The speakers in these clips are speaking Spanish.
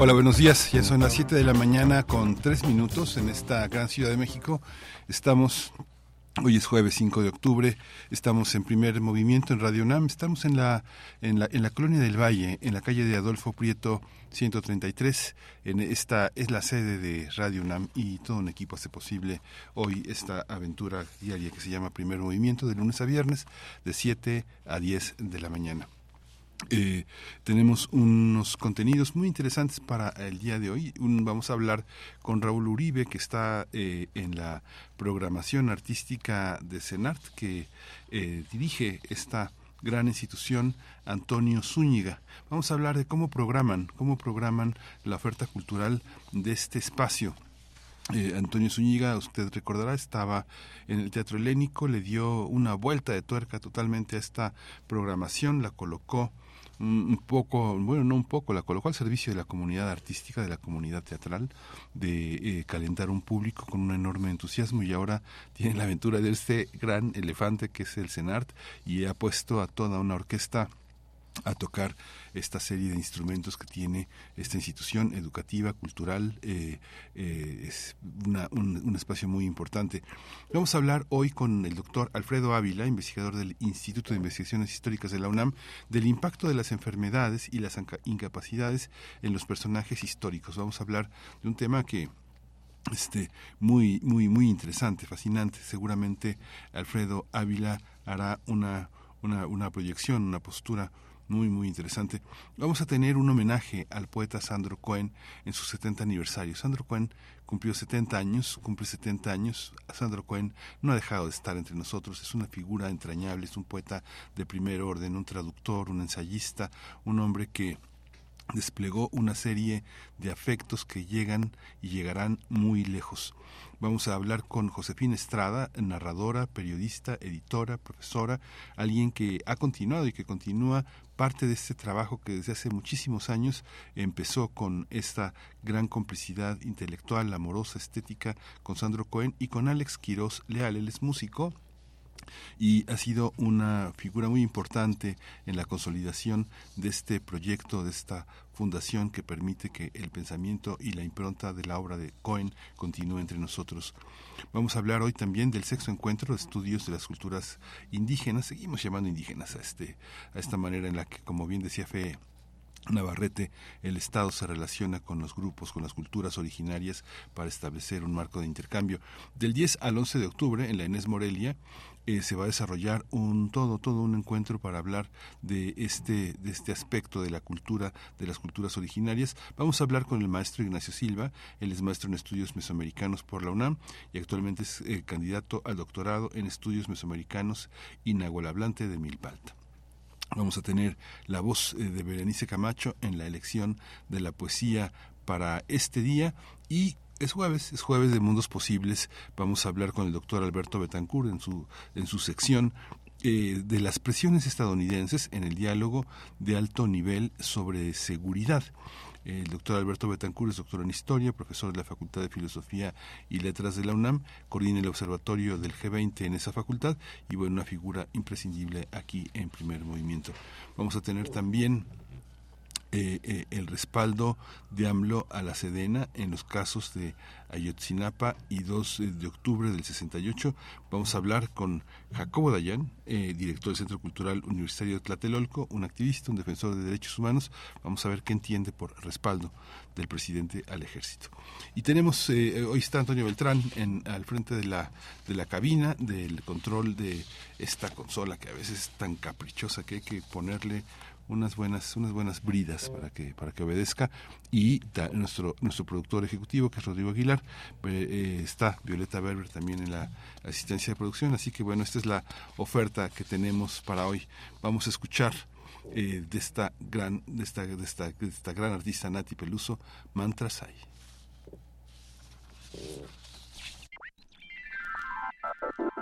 Hola, buenos días. Ya son las 7 de la mañana con 3 minutos en esta gran Ciudad de México. Estamos Hoy es jueves 5 de octubre, estamos en primer movimiento en Radio UNAM, estamos en la, en la, en la colonia del Valle, en la calle de Adolfo Prieto 133. En esta es la sede de Radio UNAM y todo un equipo hace posible hoy esta aventura diaria que se llama Primer Movimiento de lunes a viernes de 7 a 10 de la mañana. Eh, tenemos unos contenidos muy interesantes para el día de hoy. vamos a hablar con Raúl Uribe, que está eh, en la programación artística de CENART, que eh, dirige esta gran institución Antonio Zúñiga. Vamos a hablar de cómo programan, cómo programan la oferta cultural de este espacio. Antonio Zúñiga, usted recordará, estaba en el Teatro Helénico, le dio una vuelta de tuerca totalmente a esta programación, la colocó un poco, bueno, no un poco, la colocó al servicio de la comunidad artística, de la comunidad teatral, de eh, calentar un público con un enorme entusiasmo y ahora tiene la aventura de este gran elefante que es el CENART y ha puesto a toda una orquesta a tocar esta serie de instrumentos que tiene esta institución educativa, cultural, eh, eh, es un, espacio muy importante. Vamos a hablar hoy con el doctor Alfredo Ávila, investigador del Instituto de Investigaciones Históricas de la UNAM, del impacto de las enfermedades y las incapacidades en los personajes históricos. Vamos a hablar de un tema que este muy muy muy interesante, fascinante. Seguramente Alfredo Ávila hará una una, una proyección, una postura muy, muy interesante. Vamos a tener un homenaje al poeta Sandro Cohen en su 70 aniversario. Sandro Cohen cumplió 70 años, cumple 70 años. Sandro Cohen no ha dejado de estar entre nosotros, es una figura entrañable, es un poeta de primer orden, un traductor, un ensayista, un hombre que desplegó una serie de afectos que llegan y llegarán muy lejos. Vamos a hablar con Josefina Estrada, narradora, periodista, editora, profesora, alguien que ha continuado y que continúa parte de este trabajo que desde hace muchísimos años empezó con esta gran complicidad intelectual, amorosa, estética con Sandro Cohen y con Alex Quiroz Leal. Él es músico, y ha sido una figura muy importante en la consolidación de este proyecto, de esta fundación que permite que el pensamiento y la impronta de la obra de Cohen continúe entre nosotros. Vamos a hablar hoy también del sexto encuentro de estudios de las culturas indígenas. Seguimos llamando indígenas a, este, a esta manera en la que, como bien decía Fe Navarrete, el Estado se relaciona con los grupos, con las culturas originarias para establecer un marco de intercambio. Del 10 al 11 de octubre, en la Inés Morelia, eh, se va a desarrollar un todo todo un encuentro para hablar de este de este aspecto de la cultura de las culturas originarias. Vamos a hablar con el maestro Ignacio Silva. Él es maestro en estudios mesoamericanos por la UNAM y actualmente es eh, candidato al doctorado en estudios mesoamericanos y nahualablante de Milpalta Vamos a tener la voz eh, de Berenice Camacho en la elección de la poesía para este día y es jueves, es jueves de Mundos Posibles. Vamos a hablar con el doctor Alberto Betancourt en su, en su sección eh, de las presiones estadounidenses en el diálogo de alto nivel sobre seguridad. El doctor Alberto Betancourt es doctor en Historia, profesor de la Facultad de Filosofía y Letras de la UNAM, coordina el observatorio del G20 en esa facultad y bueno, una figura imprescindible aquí en primer movimiento. Vamos a tener también eh, eh, el respaldo de AMLO a la Sedena en los casos de Ayotzinapa y 2 de octubre del 68. Vamos a hablar con Jacobo Dayan, eh, director del Centro Cultural Universitario de Tlatelolco, un activista, un defensor de derechos humanos. Vamos a ver qué entiende por respaldo del presidente al ejército. Y tenemos, hoy está Antonio Beltrán en, al frente de la, de la cabina del control de esta consola que a veces es tan caprichosa que hay que ponerle unas buenas, unas buenas bridas para que, para que obedezca. Y nuestro, nuestro productor ejecutivo, que es Rodrigo Aguilar, eh, eh, está Violeta Berber también en la asistencia de producción. Así que bueno, esta es la oferta que tenemos para hoy. Vamos a escuchar. Eh, de esta gran de esta, de esta, de esta gran artista Nati Peluso Mantrasai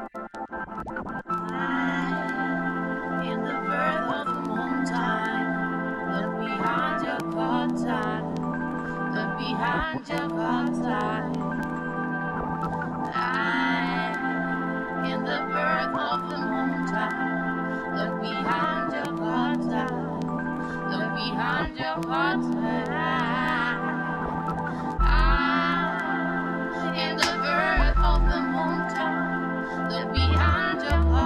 Thank. Ah. behind your curtain, look behind your curtain. I am in the birth of the moon time, look behind your curtain, look behind your curtain. I am in the birth of the moon time, look behind your curtain.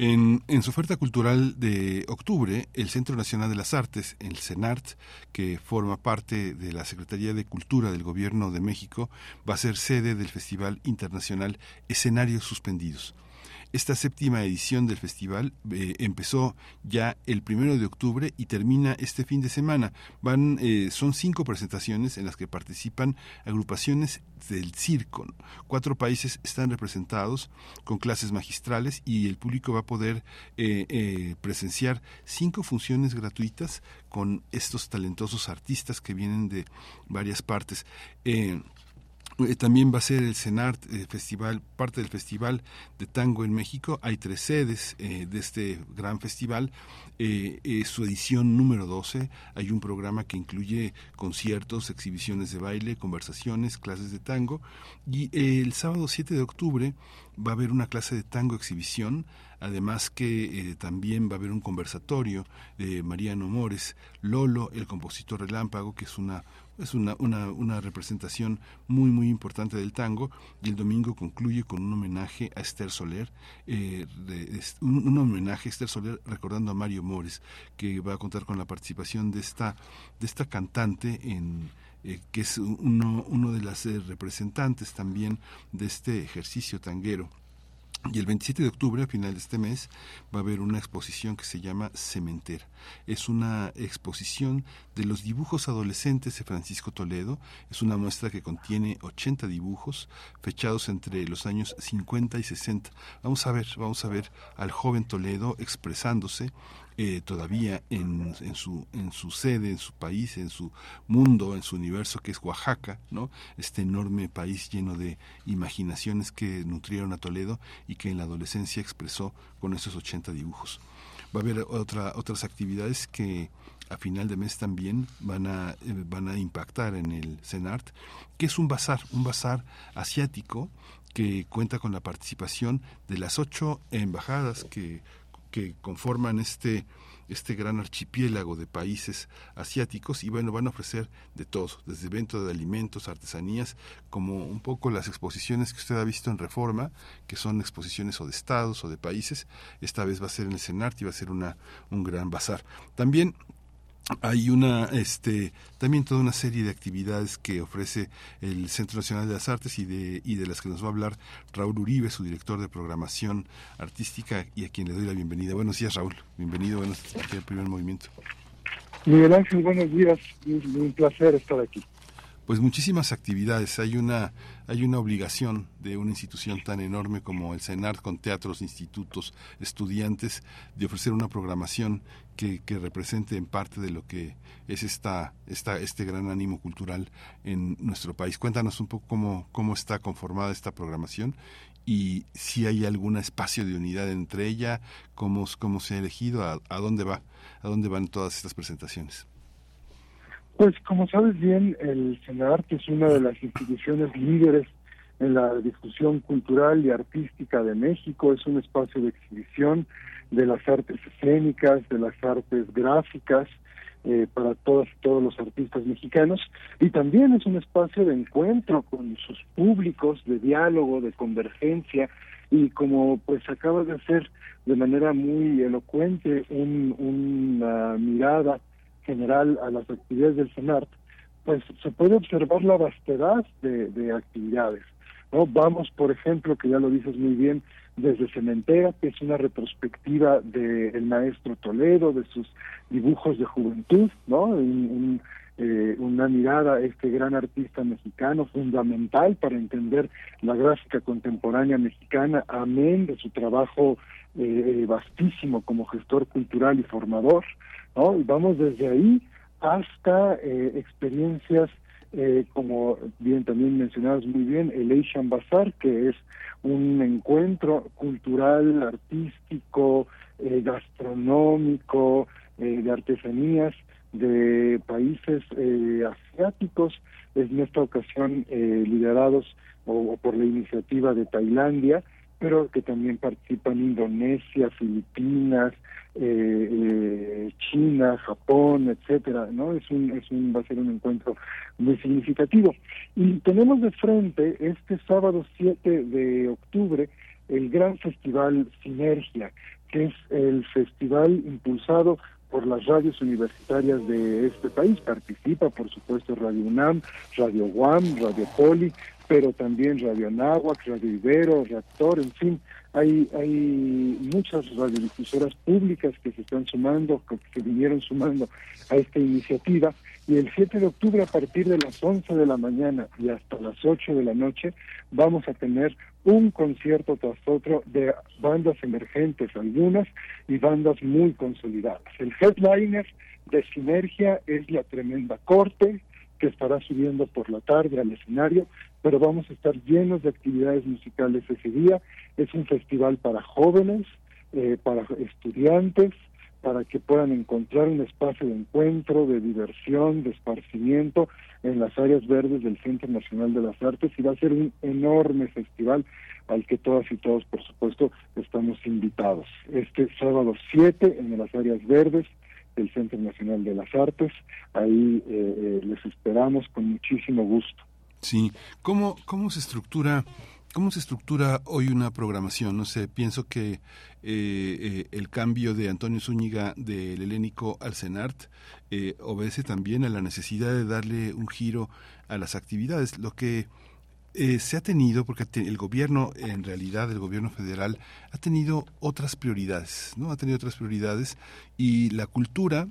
En, su oferta cultural de octubre, el Centro Nacional de las Artes, el CENART, que forma parte de la Secretaría de Cultura del Gobierno de México, va a ser sede del Festival Internacional Escenarios Suspendidos. Esta séptima edición del festival eh, empezó ya el primero de octubre y termina este fin de semana. Van, eh, son cinco presentaciones en las que participan agrupaciones del circo. Cuatro países están representados con clases magistrales y el público va a poder eh, presenciar cinco funciones gratuitas con estos talentosos artistas que vienen de varias partes. Eh, también va a ser el CENART el festival, parte del Festival de Tango en México. Hay tres sedes eh, de este gran festival. Eh, su edición número 12. Hay un programa que incluye conciertos, exhibiciones de baile, conversaciones, clases de tango. Y el sábado 7 de octubre va a haber una clase de tango exhibición además que también va a haber un conversatorio de Mariano Mores, Lolo, el compositor relámpago, que es una es una, una, una, representación muy, muy importante del tango y el domingo concluye con un homenaje a Esther Soler, eh, un, homenaje a Esther Soler recordando a Mario Mores, que va a contar con la participación de esta, de esta cantante en, eh, que es uno, uno de las eh, representantes también de este ejercicio tanguero. Y el 27 de octubre, a final de este mes, va a haber una exposición que se llama Cementera. Es una exposición de los dibujos adolescentes de Francisco Toledo. Es una muestra que contiene 80 dibujos fechados entre los años 50 y 60. Vamos a ver, vamos a ver al joven Toledo expresándose eh, todavía en, su, en su sede, en su país, en su mundo, en su universo que es Oaxaca, ¿no? este enorme país lleno de imaginaciones que nutrieron a Toledo y que en la adolescencia expresó con esos 80 dibujos. Va a haber otra, otras actividades que a final de mes también van a, eh, van a impactar en el CENART, que es un bazar, un bazar asiático que cuenta con la participación de las ocho embajadas que que conforman este este gran archipiélago de países asiáticos y bueno, van a ofrecer de todo, desde venta de alimentos, artesanías, como un poco las exposiciones que usted ha visto en Reforma, que son exposiciones o de estados o de países, esta vez va a ser en el CENART y va a ser una, un gran bazar. También hay una este también toda una serie de actividades que ofrece el Centro Nacional de las Artes y de y de las que nos va a hablar Raúl Uribe, su director de programación artística y a quien le doy la bienvenida. Buenos días, Raúl. Bienvenido buenos días al primer movimiento. Miguel Ángel, buenos días. Un, placer estar aquí. Pues muchísimas actividades. Hay una, hay una obligación de una institución tan enorme como el CENAR con teatros, institutos, estudiantes, de ofrecer una programación que, que, represente en parte de lo que es esta, esta, este gran ánimo cultural en nuestro país. Cuéntanos un poco cómo, cómo está conformada esta programación y si hay algún espacio de unidad entre ella, cómo, cómo se ha elegido, a, a dónde va, a dónde van todas estas presentaciones. Pues como sabes bien, el CENART es una de las instituciones líderes en la discusión cultural y artística de México, es un espacio de exhibición de las artes escénicas, de las artes gráficas, eh, para todas y todos los artistas mexicanos, y también es un espacio de encuentro con sus públicos, de diálogo, de convergencia, y como pues acaba de hacer de manera muy elocuente un, una mirada general a las actividades del CENART, pues se puede observar la vastedad de, actividades. ¿no? Vamos, por ejemplo, que ya lo dices muy bien, desde Cementera, que es una retrospectiva del maestro Toledo, de sus dibujos de juventud, ¿no? Eh, una mirada a este gran artista mexicano, fundamental para entender la gráfica contemporánea mexicana, amén de su trabajo eh, vastísimo como gestor cultural y formador. Y vamos desde ahí hasta eh, experiencias eh, como bien también mencionadas muy bien, el Asian Bazaar, que es un encuentro cultural, artístico, eh, gastronómico, de artesanías de países asiáticos, en esta ocasión liderados o, por la iniciativa de Tailandia, pero que también participan Indonesia, Filipinas, eh, eh, China, Japón, etcétera, ¿no? Es un, es un, va a ser un encuentro muy significativo. Y tenemos de frente este sábado 7 de octubre el gran festival Sinergia, que es el festival impulsado por las radios universitarias de este país. Participa, por supuesto, Radio UNAM, Radio UAM, Radio Poli, pero también Radio Anáhuac, Radio Ibero, Reactor, en fin, hay, hay muchas radiodifusoras públicas que se están sumando, que vinieron sumando a esta iniciativa. Y el 7 de octubre, a partir de las 11 de la mañana y hasta las 8 de la noche, vamos a tener un concierto tras otro de bandas emergentes, algunas, y bandas muy consolidadas. El headliner de Sinergia es la Tremenda Corte, que estará subiendo por la tarde al escenario, pero vamos a estar llenos de actividades musicales ese día. Es un festival para jóvenes, eh, para estudiantes, para que puedan encontrar un espacio de encuentro, de diversión, de esparcimiento en las áreas verdes del Centro Nacional de las Artes y va a ser un enorme festival al que todas y todos, por supuesto, estamos invitados. Este sábado 7 en las áreas verdes del Centro Nacional de las Artes. Ahí eh, eh, les esperamos con muchísimo gusto. Sí, ¿cómo, cómo se estructura? ¿Cómo se estructura hoy una programación? No sé, pienso que eh, el cambio de Antonio Zúñiga del helénico al CENART obedece también a la necesidad de darle un giro a las actividades. Lo que eh, se ha tenido, porque el gobierno, en realidad el gobierno federal, ha tenido otras prioridades, ¿no? Ha tenido otras prioridades y la cultura,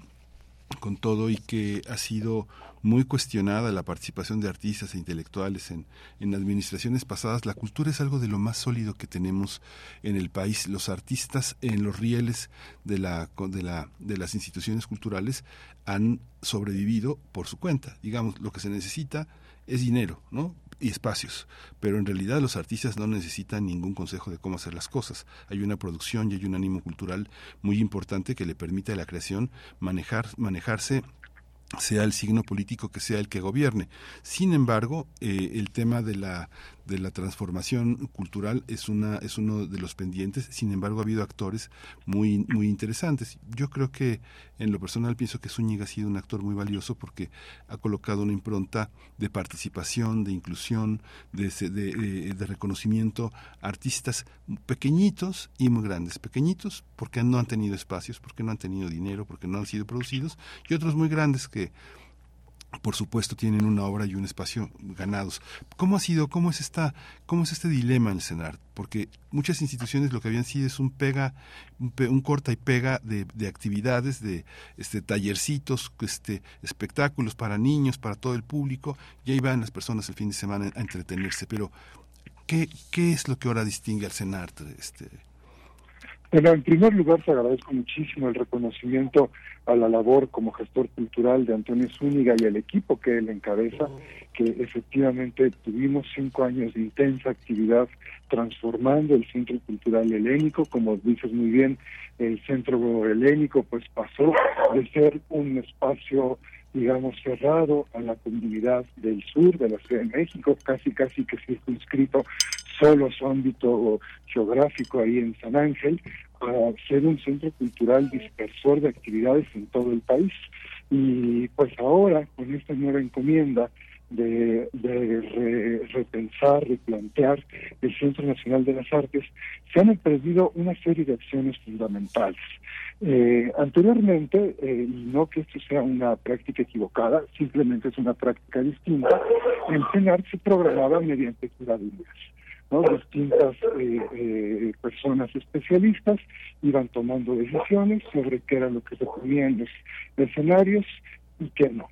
con todo y que ha sido muy cuestionada la participación de artistas e intelectuales en, en administraciones pasadas, la cultura es algo de lo más sólido que tenemos en el país. Los artistas en los rieles de, la, de, la, de las instituciones culturales han sobrevivido por su cuenta. Digamos, lo que se necesita es dinero, ¿no? Y espacios, pero en realidad los artistas no necesitan ningún consejo de cómo hacer las cosas. Hay una producción y hay un ánimo cultural muy importante que le permite a la creación manejar, manejarse sea el signo político que sea el que gobierne. Sin embargo, eh, el tema de la de la transformación cultural es una es uno de los pendientes. Sin embargo ha habido actores muy muy interesantes. Yo creo que en lo personal pienso que Zúñiga ha sido un actor muy valioso porque ha colocado una impronta de participación de inclusión de, de, de reconocimiento a artistas pequeñitos y muy grandes. Pequeñitos porque no han tenido espacios porque no han tenido dinero porque no han sido producidos y otros muy grandes que por supuesto tienen una obra y un espacio ganados. ¿Cómo ha sido, cómo es esta, cómo es este dilema en el CENAR? Porque muchas instituciones lo que habían sido es un pega, un, corta y pega de, actividades, de este tallercitos, este espectáculos para niños, para todo el público, y ahí van las personas el fin de semana a entretenerse. Pero ¿qué, qué es lo que ahora distingue al CENAR? Este, bueno, en primer lugar, te agradezco muchísimo el reconocimiento a la labor como gestor cultural de Antonio Zúñiga y el equipo que él encabeza, que efectivamente tuvimos cinco años de intensa actividad transformando el Centro Cultural Helénico, como dices muy bien, el Centro Helénico pues pasó de ser un espacio digamos, cerrado a la comunidad del sur de la Ciudad de México, casi casi que circunscrito solo su ámbito geográfico ahí en San Ángel, a ser un centro cultural dispersor de actividades en todo el país. Y pues ahora, con esta nueva encomienda, de, repensar, replantear el Centro Nacional de las Artes, se han emprendido una serie de acciones fundamentales. Eh, anteriormente, eh, no que esto sea una práctica equivocada, simplemente es una práctica distinta, el CENAR se programaba mediante curadurías. Distintas eh, eh, personas especialistas iban tomando decisiones sobre qué era lo que se ponía en los escenarios y qué no.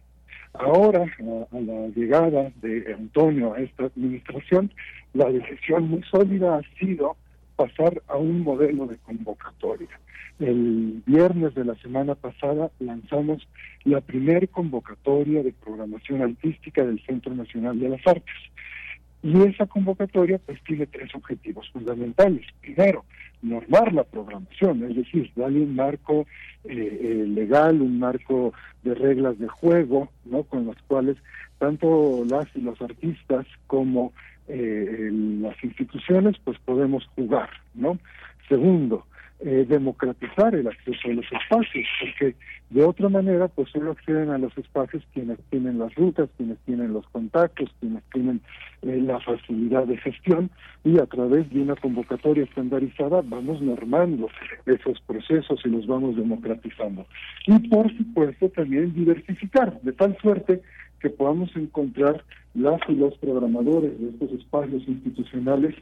Ahora, a, la llegada de Antonio a esta administración, la decisión muy sólida ha sido pasar a un modelo de convocatoria. El viernes de la semana pasada lanzamos la primer convocatoria de programación artística del Centro Nacional de las Artes. Y esa convocatoria pues tiene tres objetivos fundamentales. Primero, normar la programación, es decir, darle un marco eh, eh, legal, un marco de reglas de juego, ¿no? Con las cuales tanto las y los artistas como eh, las instituciones pues podemos jugar, ¿no? Segundo, eh, democratizar el acceso a los espacios, porque de otra manera, pues solo acceden a los espacios quienes tienen las rutas, quienes tienen los contactos, quienes tienen eh, la facilidad de gestión y a través de una convocatoria estandarizada vamos normando esos procesos y los vamos democratizando. Y por supuesto también diversificar, de tal suerte que podamos encontrar las y los programadores de estos espacios institucionales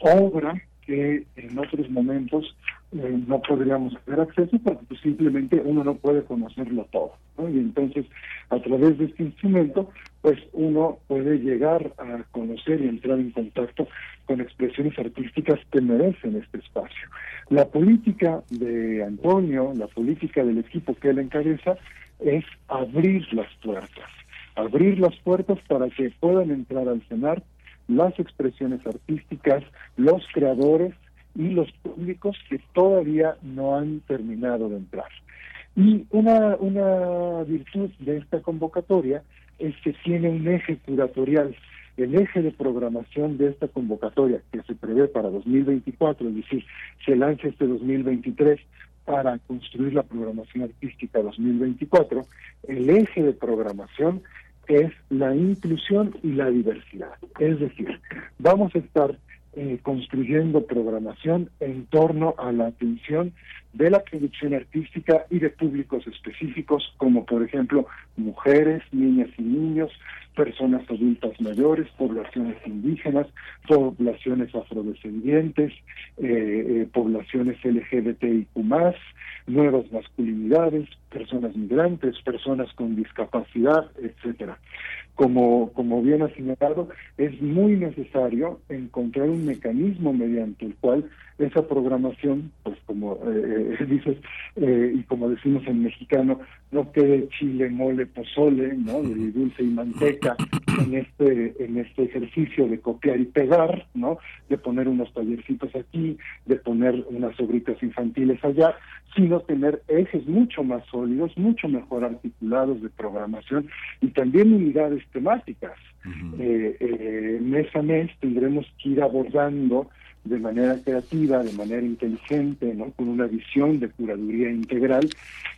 obra que en otros momentos eh, no podríamos tener acceso porque pues, simplemente uno no puede conocerlo todo. Y entonces, a través de este instrumento, pues uno puede llegar a conocer y entrar en contacto con expresiones artísticas que merecen este espacio. La política de Antonio, la política del equipo que él encabeza, es abrir las puertas, abrir las puertas para que puedan entrar al cenar las expresiones artísticas, los creadores y los públicos que todavía no han terminado de entrar. Y una, una virtud de esta convocatoria es que tiene un eje curatorial. El eje de programación de esta convocatoria, que se prevé para 2024, es decir, se lanza este 2023 para construir la programación artística 2024, el eje de programación es la inclusión y la diversidad. Es decir, vamos a estar eh, construyendo programación en torno a la atención de la producción artística y de públicos específicos, como por ejemplo mujeres, niñas y niños, personas adultas mayores, poblaciones indígenas, poblaciones afrodescendientes, eh, eh, poblaciones LGBTIQ+, nuevas masculinidades, personas migrantes, personas con discapacidad, etcétera. Como, como bien ha señalado, es muy necesario encontrar un mecanismo mediante el cual esa programación, pues como eh, eh dices, eh, y como decimos en mexicano, no quede chile, mole, pozole, ¿no? Dulce y manteca en este, en este ejercicio de copiar y pegar, ¿no? De poner unos tallercitos aquí, de poner unas obritas infantiles allá, sino tener ejes mucho más sólidos, mucho mejor articulados de programación y también unidades temáticas. Eh, mes a mes tendremos que ir abordando de manera creativa, de manera inteligente, ¿no? con una visión de curaduría integral,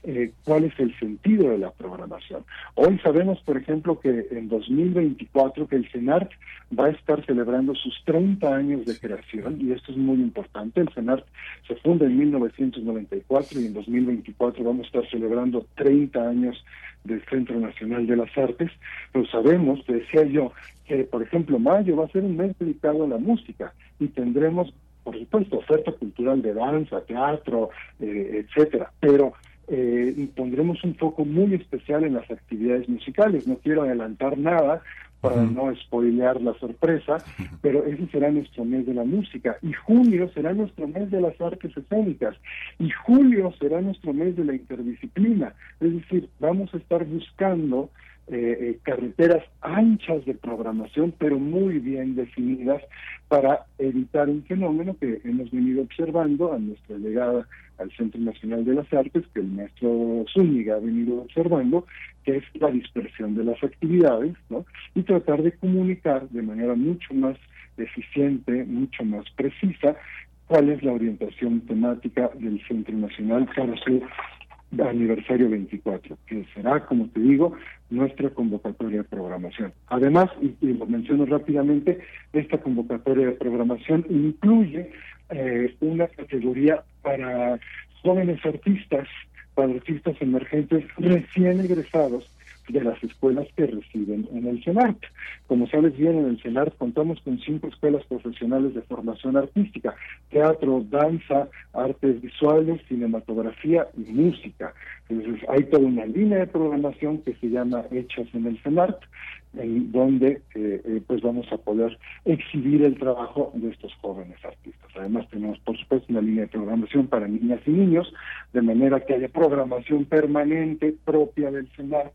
eh, cuál es el sentido de la programación. Hoy sabemos, por ejemplo, que en 2024 que el CENART va a estar celebrando sus 30 años de creación, y esto es muy importante. El CENART se funda en 1994 y en 2024 vamos a estar celebrando 30 años del Centro Nacional de las Artes, pero sabemos, decía yo, que por ejemplo mayo va a ser un mes dedicado a la música y tendremos, por supuesto, oferta cultural de danza, teatro, eh, etcétera, pero eh, pondremos un foco muy especial en las actividades musicales. No quiero adelantar nada para no spoilear la sorpresa, pero ese será nuestro mes de la música. Y junio será nuestro mes de las artes escénicas. Y julio será nuestro mes de la interdisciplina. Es decir, vamos a estar buscando eh, eh, carreteras anchas de programación, pero muy bien definidas para evitar un fenómeno que hemos venido observando a nuestra llegada al Centro Nacional de las Artes, que el maestro Zúñiga ha venido observando, que es la dispersión de las actividades, ¿no? Y tratar de comunicar de manera mucho más eficiente, mucho más precisa, cuál es la orientación temática del Centro Nacional para su aniversario 24, que será, como te digo, nuestra convocatoria de programación. Además, y, lo menciono rápidamente, esta convocatoria de programación incluye eh, una categoría para jóvenes artistas, para artistas emergentes recién egresados de las escuelas que residen en el CENART. Como sabes bien, en el CENART contamos con cinco escuelas profesionales de formación artística, teatro, danza, artes visuales, cinematografía y música. Entonces hay toda una línea de programación que se llama Hechas en el CENART, en donde eh, eh, pues vamos a poder exhibir el trabajo de estos jóvenes artistas. Además tenemos por supuesto una línea de programación para niñas y niños, de manera que haya programación permanente propia del CENART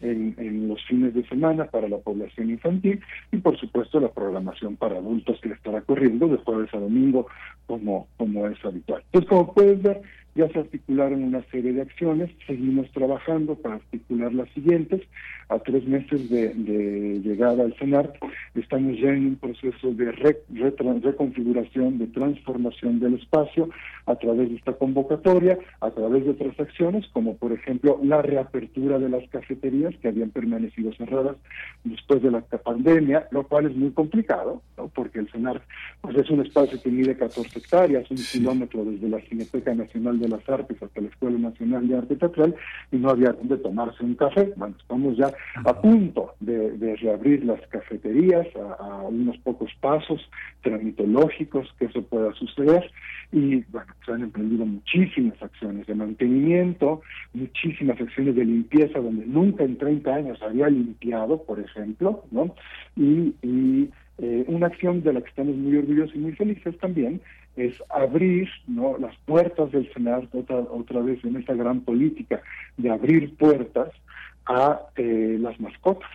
en, los fines de semana para la población infantil y por supuesto la programación para adultos que estará corriendo de jueves a domingo como, como es habitual. Entonces como puedes ver ya se articularon una serie de acciones, seguimos trabajando para articular las siguientes. A tres meses de, llegada al CENAR, estamos ya en un proceso de reconfiguración, de transformación del espacio a través de esta convocatoria, a través de otras acciones, como por ejemplo la reapertura de las cafeterías que habían permanecido cerradas después de la pandemia, lo cual es muy complicado, porque el CENAR pues, es un espacio que mide 14 hectáreas, un kilómetro desde la Cineteca Nacional de las Artes hasta la Escuela Nacional de Arte Teatral y no había donde tomarse un café. Bueno, estamos ya a punto de, reabrir las cafeterías a, unos pocos pasos tramitológicos que eso pueda suceder y bueno, se han emprendido muchísimas acciones de mantenimiento, muchísimas acciones de limpieza donde nunca en 30 años había limpiado, por ejemplo, ¿no? Y, y eh, una acción de la que estamos muy orgullosos y muy felices también es abrir ¿no? las puertas del Senado otra, otra vez en esta gran política de abrir puertas a eh, las mascotas.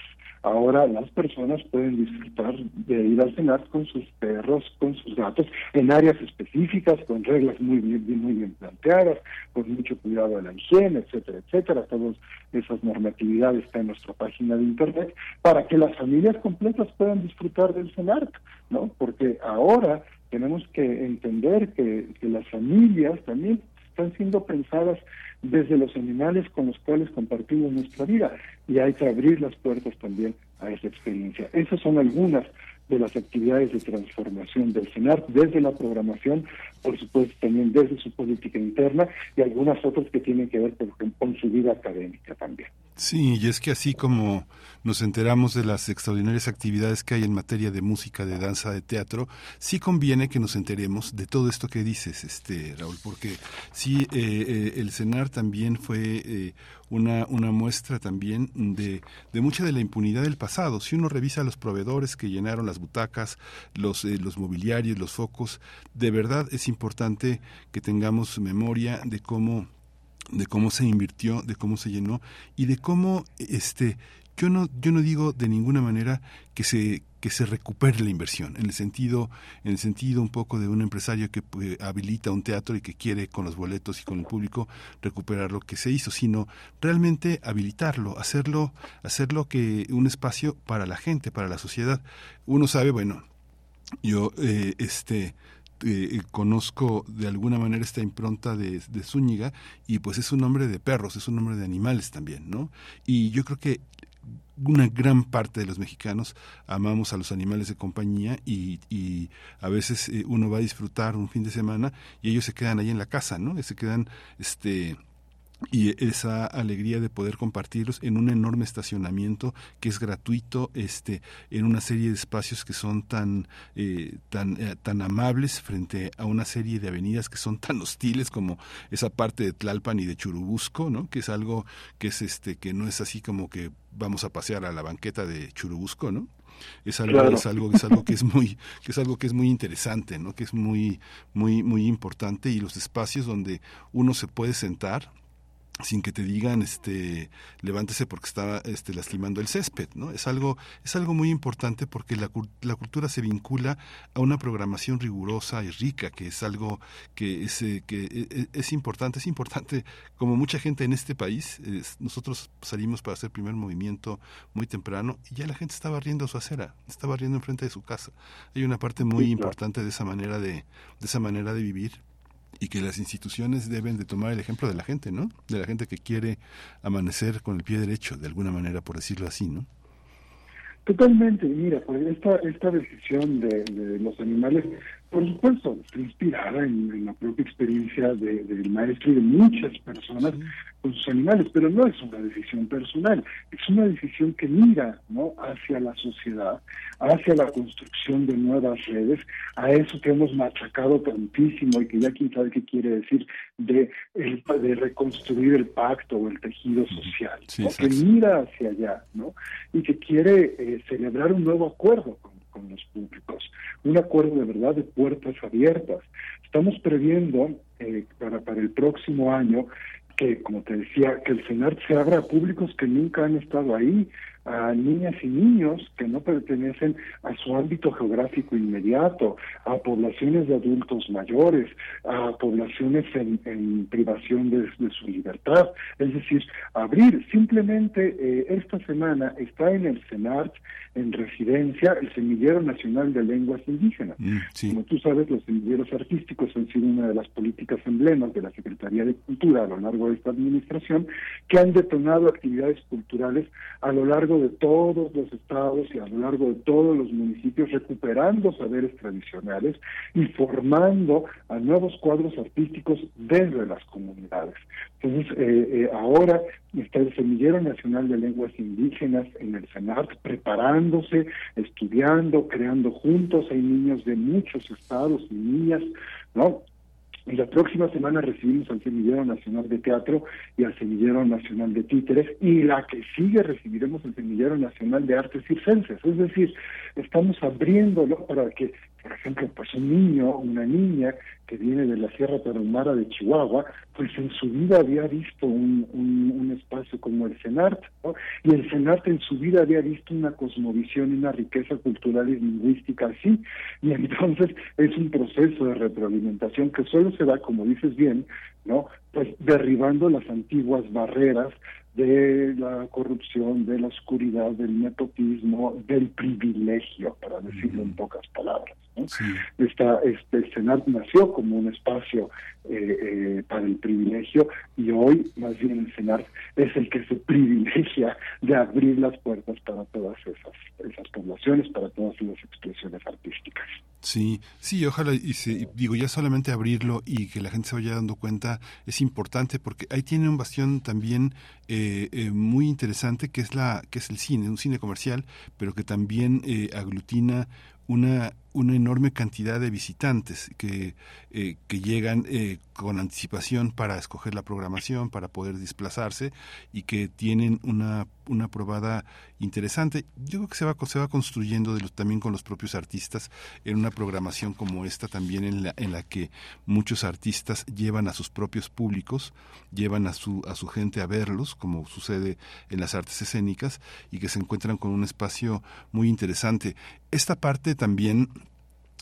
Ahora las personas pueden disfrutar de ir al cenar con sus perros, con sus gatos, en áreas específicas, con reglas muy bien, muy bien planteadas, con mucho cuidado de la higiene, etcétera, etcétera. Todas esas normatividades están en nuestra página de internet para que las familias completas puedan disfrutar del cenar, ¿no? Porque ahora tenemos que entender que, las familias también están siendo pensadas desde los animales con los cuales compartimos nuestra vida y hay que abrir las puertas también a esa experiencia. Esas son algunas de las actividades de transformación del CENAR desde la programación, por supuesto también desde su política interna y algunas otras que tienen que ver con su vida académica también. Sí, y es que así como nos enteramos de las extraordinarias actividades que hay en materia de música, de danza, de teatro, sí conviene que nos enteremos de todo esto que dices, este Raúl, porque sí, eh, eh, el CENAR también fue eh, una, una muestra también de, de mucha de la impunidad del pasado. Si uno revisa los proveedores que llenaron las butacas, los, los mobiliarios, los focos, de verdad es importante que tengamos memoria de cómo de cómo se invirtió, de cómo se llenó y de cómo este yo no yo no digo de ninguna manera que se que se recupere la inversión en el sentido en el sentido un poco de un empresario que pues, habilita un teatro y que quiere con los boletos y con el público recuperar lo que se hizo sino realmente habilitarlo hacerlo hacerlo que un espacio para la gente para la sociedad. Uno sabe bueno yo eh, este eh, conozco de alguna manera esta impronta de, Zúñiga y pues es un hombre de perros, es un hombre de animales también, ¿no? Y yo creo que una gran parte de los mexicanos amamos a los animales de compañía y, y a veces eh, uno va a disfrutar un fin de semana y ellos se quedan ahí en la casa, ¿no? Se quedan, este, y esa alegría de poder compartirlos en un enorme estacionamiento que es gratuito este en una serie de espacios que son tan eh, tan eh, tan amables frente a una serie de avenidas que son tan hostiles como esa parte de Tlalpan y de Churubusco no que es algo que es este que no es así como que vamos a pasear a la banqueta de Churubusco no es algo es algo es algo que es muy que es algo que es muy interesante no que es muy muy muy importante y los espacios donde uno se puede sentar sin que te digan este levántese porque está este lastimando el césped no es algo es algo muy importante porque la, la cultura se vincula a una programación rigurosa y rica que es algo que es eh, que e, e, es, importante es importante como mucha gente en este país nosotros salimos para hacer primer movimiento muy temprano y ya la gente estaba riendo su acera estaba riendo enfrente de su casa. Hay una parte muy importante de esa manera de de esa manera de vivir y que las instituciones deben de tomar el ejemplo de la gente, ¿no? De la gente que quiere amanecer con el pie derecho, de alguna manera, por decirlo así, ¿no? Totalmente, mira, pues esta, esta decisión de, de los animales por supuesto, está inspirada en, la propia experiencia del maestro y de muchas personas con sus animales, pero no es una decisión personal, es una decisión que mira ¿no? hacia la sociedad, hacia la construcción de nuevas redes, a eso que hemos machacado tantísimo y que ya quién sabe qué quiere decir de, de reconstruir el pacto o el tejido social, que mira hacia allá ¿no? y que quiere eh, celebrar un nuevo acuerdo con con los públicos, un acuerdo de verdad de puertas abiertas. Estamos previendo eh, para, para el próximo año que, como te decía, que el CENAR se abra a públicos que nunca han estado ahí, a niñas y niños que no pertenecen a su ámbito geográfico inmediato, a poblaciones de adultos mayores, a poblaciones en, privación de, su libertad. Es decir, abrir simplemente eh, esta semana está en el CENART, en residencia, el Semillero Nacional de Lenguas Indígenas. Mm, Como tú sabes, los semilleros artísticos han sido una de las políticas emblemas de la Secretaría de Cultura a lo largo de esta administración, que han detonado actividades culturales a lo largo de todos los estados y a lo largo de todos los municipios, recuperando saberes tradicionales y formando a nuevos cuadros artísticos desde las comunidades. Entonces, eh, eh, ahora está el Semillero Nacional de Lenguas Indígenas en el CENART, preparándose, estudiando, creando juntos. Hay niños de muchos estados y niñas, ¿no? Y la próxima semana recibimos al Semillero Nacional de Teatro y al Semillero Nacional de Títeres y la que sigue recibiremos el Semillero Nacional de Artes Circenses. Es decir, estamos abriéndolo para que por ejemplo, pues un niño, una niña que viene de la Sierra Tarahumara de Chihuahua, pues en su vida había visto un, un, espacio como el CENART, ¿no? y el CENART en su vida había visto una cosmovisión y una riqueza cultural y lingüística así, y entonces es un proceso de retroalimentación que solo se da, como dices bien, ¿no? Pues derribando las antiguas barreras de la corrupción, de la oscuridad, del nepotismo, del privilegio, para decirlo en pocas palabras. Esta, este, el Senat nació como un espacio eh, eh, para el privilegio y hoy más bien el Senat es el que se privilegia de abrir las puertas para todas esas, esas poblaciones, para todas las expresiones artísticas. Sí, sí, ojalá y se, digo ya solamente abrirlo y que la gente se vaya dando cuenta es importante porque ahí tiene un bastión también eh, muy interesante que es la que es el cine, un cine comercial, pero que también aglutina una, una enorme cantidad de visitantes que, eh, que llegan eh, con anticipación para escoger la programación, para poder desplazarse y que tienen una, una probada interesante. Yo creo que se va, se va construyendo de también con los propios artistas en una programación como esta también en la, en la que muchos artistas llevan a sus propios públicos, llevan a su, a su gente a verlos, como sucede en las artes escénicas, y que se encuentran con un espacio muy interesante. Esta parte también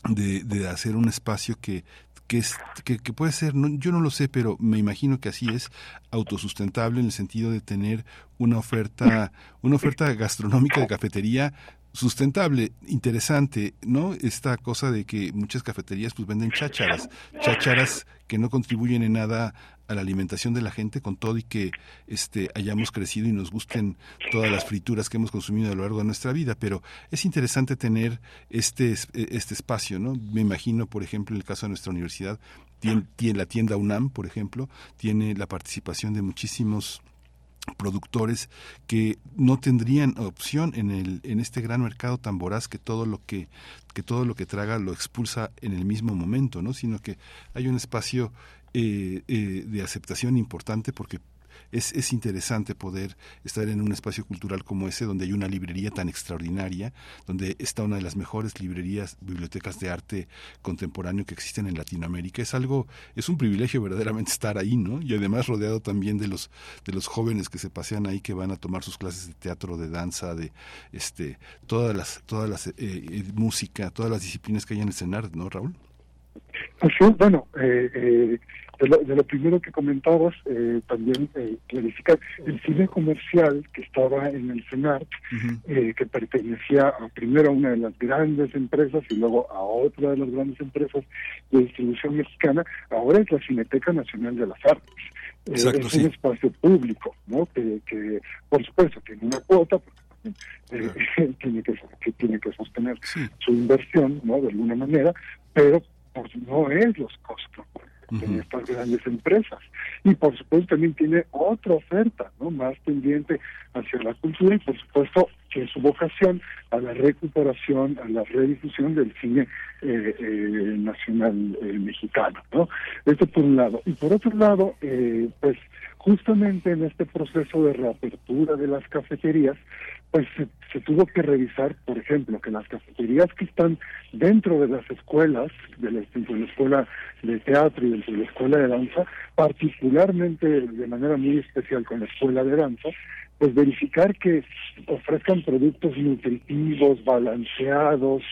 de, de hacer un espacio que que, es, que, puede ser, yo no lo sé, pero me imagino que así es, autosustentable en el sentido de tener una oferta, una oferta gastronómica de cafetería sustentable, interesante, ¿no? Esta cosa de que muchas cafeterías pues venden chácharas, chácharas que no contribuyen en nada a la alimentación de la gente con todo y que este hayamos crecido y nos gusten todas las frituras que hemos consumido a lo largo de nuestra vida, pero es interesante tener este este espacio, ¿no? Me imagino, por ejemplo, en el caso de nuestra universidad, tiene, tiene la tienda UNAM, por ejemplo, tiene la participación de muchísimos productores que no tendrían opción en el en este gran mercado tan voraz que todo lo que que todo lo que traga lo expulsa en el mismo momento no sino que hay un espacio eh, eh, de aceptación importante porque es, es interesante poder estar en un espacio cultural como ese, donde hay una librería tan extraordinaria, donde está una de las mejores librerías, bibliotecas de arte contemporáneo que existen en Latinoamérica. Es algo, es un privilegio verdaderamente estar ahí, ¿no? Y además rodeado también de los, de los jóvenes que se pasean ahí, que van a tomar sus clases de teatro, de danza, de este, todas las, todas las eh, eh música, todas las disciplinas que hay en el CENAR, ¿no, Raúl? Así es, bueno, eh, eh, de lo, de lo primero que comentabas, eh, también eh, clarificar, el cine comercial que estaba en el CENAR, eh, que pertenecía a, primero a una de las grandes empresas y luego a otra de las grandes empresas de distribución mexicana, ahora es la Cineteca Nacional de las Artes. Eh, Exacto, es sí. un espacio público, ¿no? Que, que por supuesto tiene una cuota, eh, tiene que, que tiene que sostener Sí. su inversión, ¿no? De alguna manera, pero pues, no es los costos Ujú. estas grandes empresas. Y por supuesto también tiene otra oferta, ¿no? Más pendiente hacia la cultura y por supuesto que su vocación a la recuperación, a la redifusión del cine eh, eh, nacional eh, mexicano, ¿no? Esto por un lado. Y por otro lado, pues justamente en este proceso de reapertura de las cafeterías, pues se, tuvo que revisar, por ejemplo, que las cafeterías que están dentro de las escuelas, de la, de la escuela de teatro y dentro de la escuela de danza, particularmente de manera muy especial con la escuela de danza, pues verificar que ofrezcan productos nutritivos, balanceados,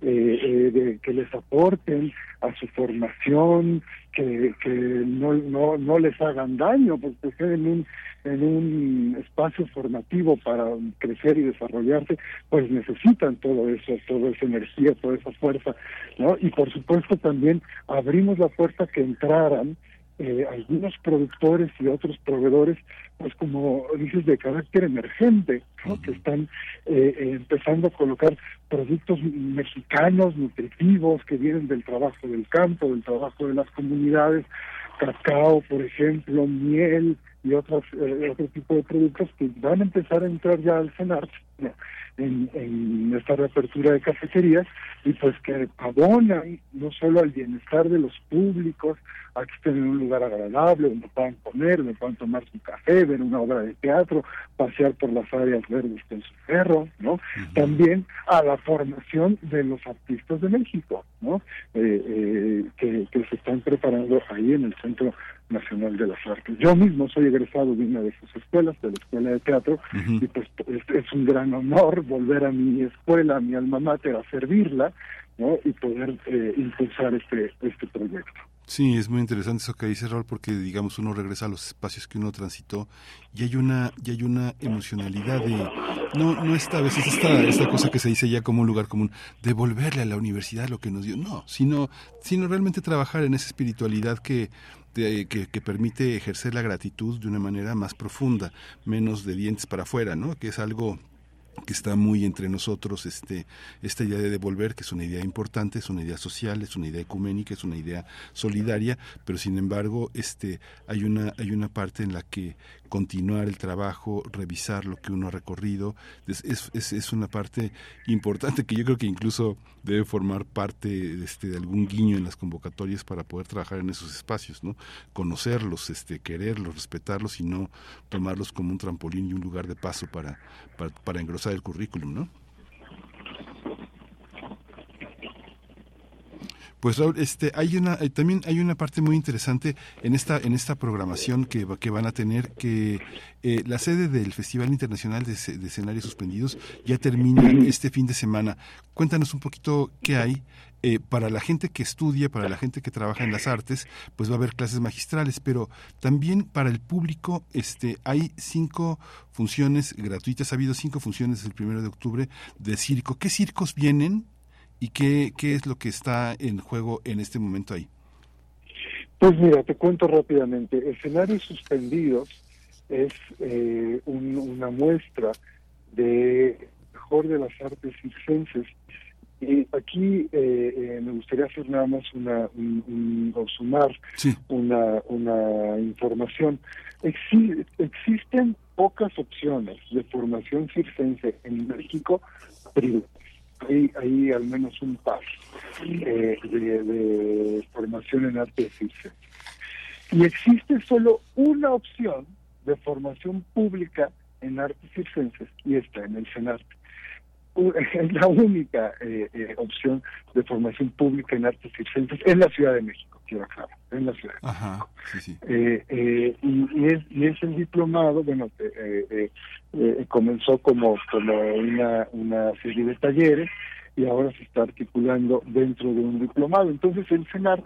eh, eh, de- que les aporten a su formación, que, que no, no, no les hagan daño, porque estén en un, en un espacio formativo para crecer y desarrollarse, pues necesitan todo eso, toda esa energía, toda esa fuerza, ¿no? Y por supuesto también abrimos la puerta que entraran eh, algunos productores y otros proveedores, pues como dices, de carácter emergente, ¿no? que están eh, eh, empezando a colocar productos mexicanos, nutritivos, que vienen del trabajo del campo, del trabajo de las comunidades, cacao, por ejemplo, miel y otros eh, otro tipo de productos que van a empezar a entrar ya al cenar en, en esta reapertura de cafeterías y pues que abonan no solo al bienestar de los públicos, a que estén en un lugar agradable, donde puedan comer, donde puedan tomar su café, ver una obra de teatro, pasear por las áreas verdes con su perro, ¿no? También a la formación de los artistas de México, ¿no? Eh, eh, que, que se están preparando ahí en el Centro Nacional de las Artes. Yo mismo soy egresado de una de sus escuelas, de la Escuela de Teatro, y pues es, es un gran honor volver a mi escuela, a mi alma mater, a servirla, ¿no? Y poder eh, impulsar este, este proyecto. Sí, es muy interesante eso que dice Raúl porque digamos uno regresa a los espacios que uno transitó y hay una y hay una emocionalidad de no no está a veces esta esta cosa que se dice ya como un lugar común devolverle a la universidad lo que nos dio no sino sino realmente trabajar en esa espiritualidad que de- que, que permite ejercer la gratitud de una manera más profunda menos de dientes para afuera no que es algo que está muy entre nosotros este esta idea de devolver que es una idea importante es una idea social es una idea ecuménica es una idea solidaria pero sin embargo este hay una hay una parte en la que continuar el trabajo revisar lo que uno ha recorrido es, es, es, una parte importante que yo creo que incluso debe formar parte este, de algún guiño en las convocatorias para poder trabajar en esos espacios no conocerlos este quererlos respetarlos y no tomarlos como un trampolín y un lugar de paso para para, para engrosar el currículum, ¿no? Pues Raúl, este, hay una, eh, también hay una parte muy interesante en esta, en esta programación que, que van a tener que eh, la sede del Festival Internacional de, Escenarios Suspendidos ya termina este fin de semana. Cuéntanos un poquito qué hay. Eh, para la gente que estudia, para la gente que trabaja en las artes, pues va a haber clases magistrales, pero también para el público este, hay cinco funciones gratuitas, ha habido cinco funciones desde el primero de octubre de circo. ¿Qué circos vienen y qué, qué es lo que está en juego en este momento ahí? Pues mira, te cuento rápidamente. Escenarios suspendidos es eh, una muestra de mejor de las artes circenses. Y aquí eh, eh, me gustaría hacer nada más una, o sumar una, una información. existen pocas opciones de formación circense en México privadas. Hay, hay al menos un par de, de formación en artes circenses. Y existe solo una opción de formación pública en artes circenses y está en el Senarte. Es la única eh, eh, opción de formación pública en artes circenses en la Ciudad de México, en la Ciudad de México. Eh, y, es, y es el diplomado, bueno, comenzó como, como una, una serie de talleres y ahora se está articulando dentro de un diplomado. Entonces el CENART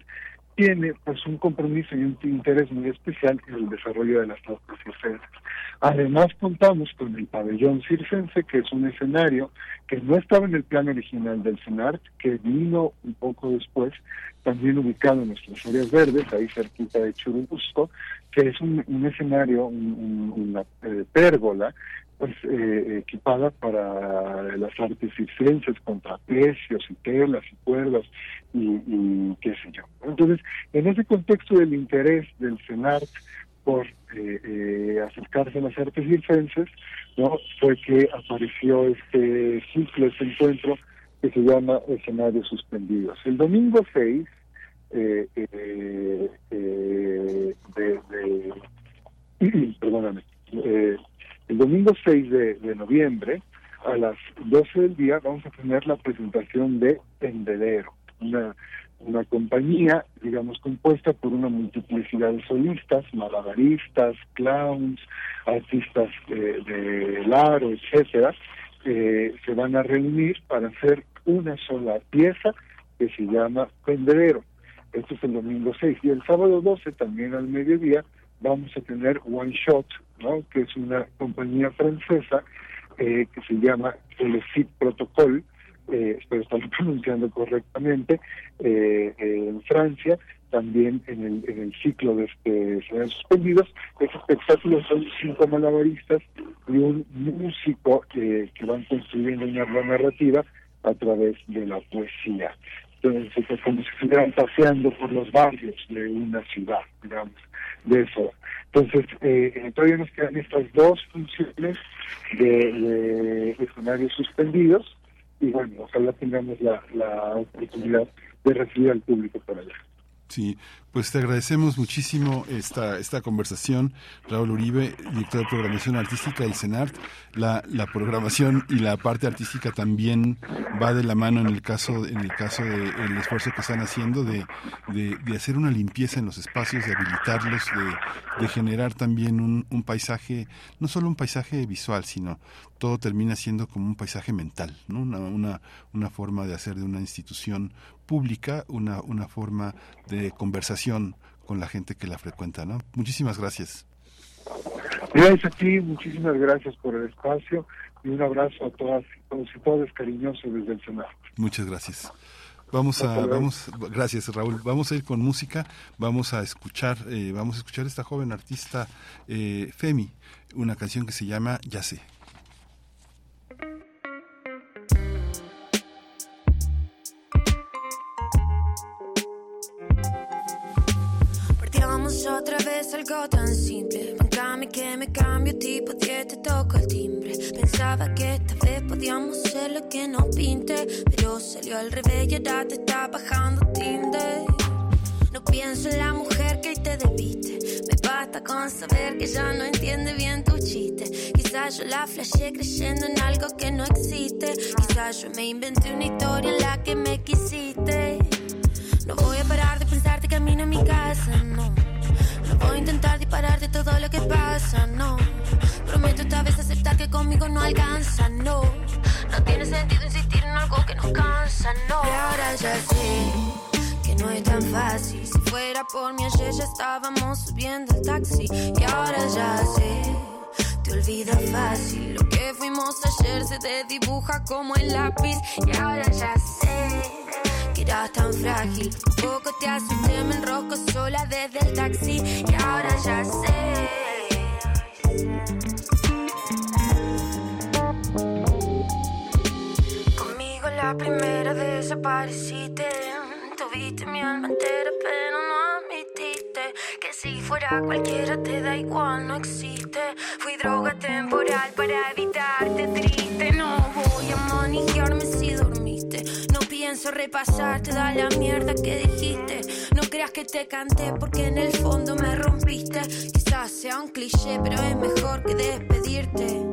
tiene pues un compromiso y un interés muy especial en el desarrollo de las artes circenses. Además contamos con el pabellón circense, que es un escenario que no estaba en el plan original del CENART, que vino un poco después, también ubicado en nuestras áreas verdes, ahí cerquita de Churubusco, que es un, escenario, una eh, pérgola, pues eh, equipada para las artes circenses, con trapecios y telas y cuerdas y, qué sé yo. Entonces, en ese contexto del interés del CENART por eh, eh, acercarse a las artes circenses, ¿no? fue que apareció este ciclo, este encuentro que se llama Escenarios Suspendidos. El domingo 6 eh, eh, de, de perdóname, el domingo 6 de, noviembre, a las 12 del día, vamos a tener la presentación de Tendedero, una, una compañía, digamos, compuesta por una multiplicidad de solistas, malabaristas, clowns, artistas de, de aro, etcétera, que se van a reunir para hacer una sola pieza que se llama Tendedero. Esto es el domingo 6. Y el sábado 12, también al mediodía, vamos a tener One Shot, ¿no? que es una compañía francesa eh, que se llama el Protocol, eh, espero estarlo pronunciando correctamente, eh, en Francia, también en el, en el ciclo de este Suspendidos. Este espectáculo son cinco malabaristas y un músico que van construyendo una narrativa a través de la poesía. Entonces, como si estuvieran paseando por los barrios de una ciudad, digamos de eso. Entonces, eh, todavía nos quedan estas dos funciones de, escenarios suspendidos y bueno, ojalá tengamos la, la oportunidad de recibir al público por allá. Sí, pues te agradecemos muchísimo esta, esta conversación, Raúl Uribe, director de programación artística del CENART. La, la programación y la parte artística también va de la mano en el caso, en el caso del esfuerzo que están haciendo de, de, hacer una limpieza en los espacios, de habilitarlos, de, de generar también un, un paisaje, no solo un paisaje visual, sino todo termina siendo como un paisaje mental, ¿no? una, una, una forma de hacer de una institución pública una, una forma de conversación con la gente que la frecuenta. ¿no? Muchísimas gracias. Gracias a ti, muchísimas gracias por el espacio y un abrazo a todas, todos y todas cariñosos desde el Senado. Muchas gracias. Vamos a, vamos, gracias Raúl. Vamos a ir con música. Vamos a escuchar, eh, vamos a escuchar a esta joven artista eh, Femi, una canción que se llama Ya sé. Otra vez algo tan simple. Bancame que me cambio tipo 10, te toco el timbre. Pensaba que esta vez podíamos ser lo que nos pinte. Pero salió al revés y ahora te está bajando Tinder. No pienso en la mujer que te debiste. Me basta con saber que ya no entiende bien tu chiste. Quizás yo la flashé creyendo en algo que no existe. Quizás yo me inventé una historia en la que me quisiste. No casa, no. No voy a intentar dispararte todo lo que pasa, no. Prometo esta vez aceptar que conmigo no alcanza, no. No tiene sentido insistir en algo que nos cansa, no. Y ahora ya sé que no es tan fácil. Si fuera por mí ayer ya estábamos subiendo el taxi. Y ahora ya sé, te olvida fácil. Lo que fuimos ayer se te dibuja como el lápiz. Y ahora ya sé que eras tan frágil. Poco te asusté, me enrosco sola desde el taxi. Y ahora ya sé. Conmigo la primera desapareciste. Tuviste mi alma entera, pero no admitiste que si fuera cualquiera te da igual, no existe. Fui droga temporal para evitarte triste. No voy a manejarme si No pienso repasarte, da la mierda que dijiste. No creas que te canté porque en el fondo me rompiste. Quizás sea un cliché, pero es mejor que despedirte.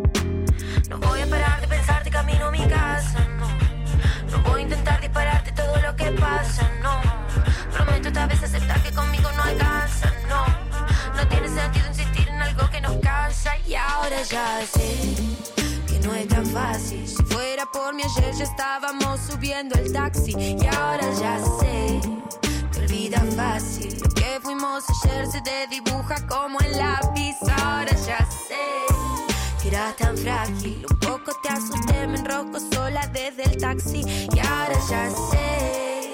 No voy a parar de pensarte camino a mi casa, no. No voy a intentar dispararte todo lo que pasa, no. Prometo esta vez aceptar que conmigo no alcanza, no. No tiene sentido insistir en algo que nos cansa y ahora ya sé no es tan fácil. Si fuera por mí ayer ya estábamos subiendo el taxi y ahora ya sé. Te olvida fácil lo que fuimos ayer se te dibuja como el lápiz. Ahora ya sé que eras tan frágil. Un poco te asusté, me enrosco sola desde el taxi. Y ahora ya sé.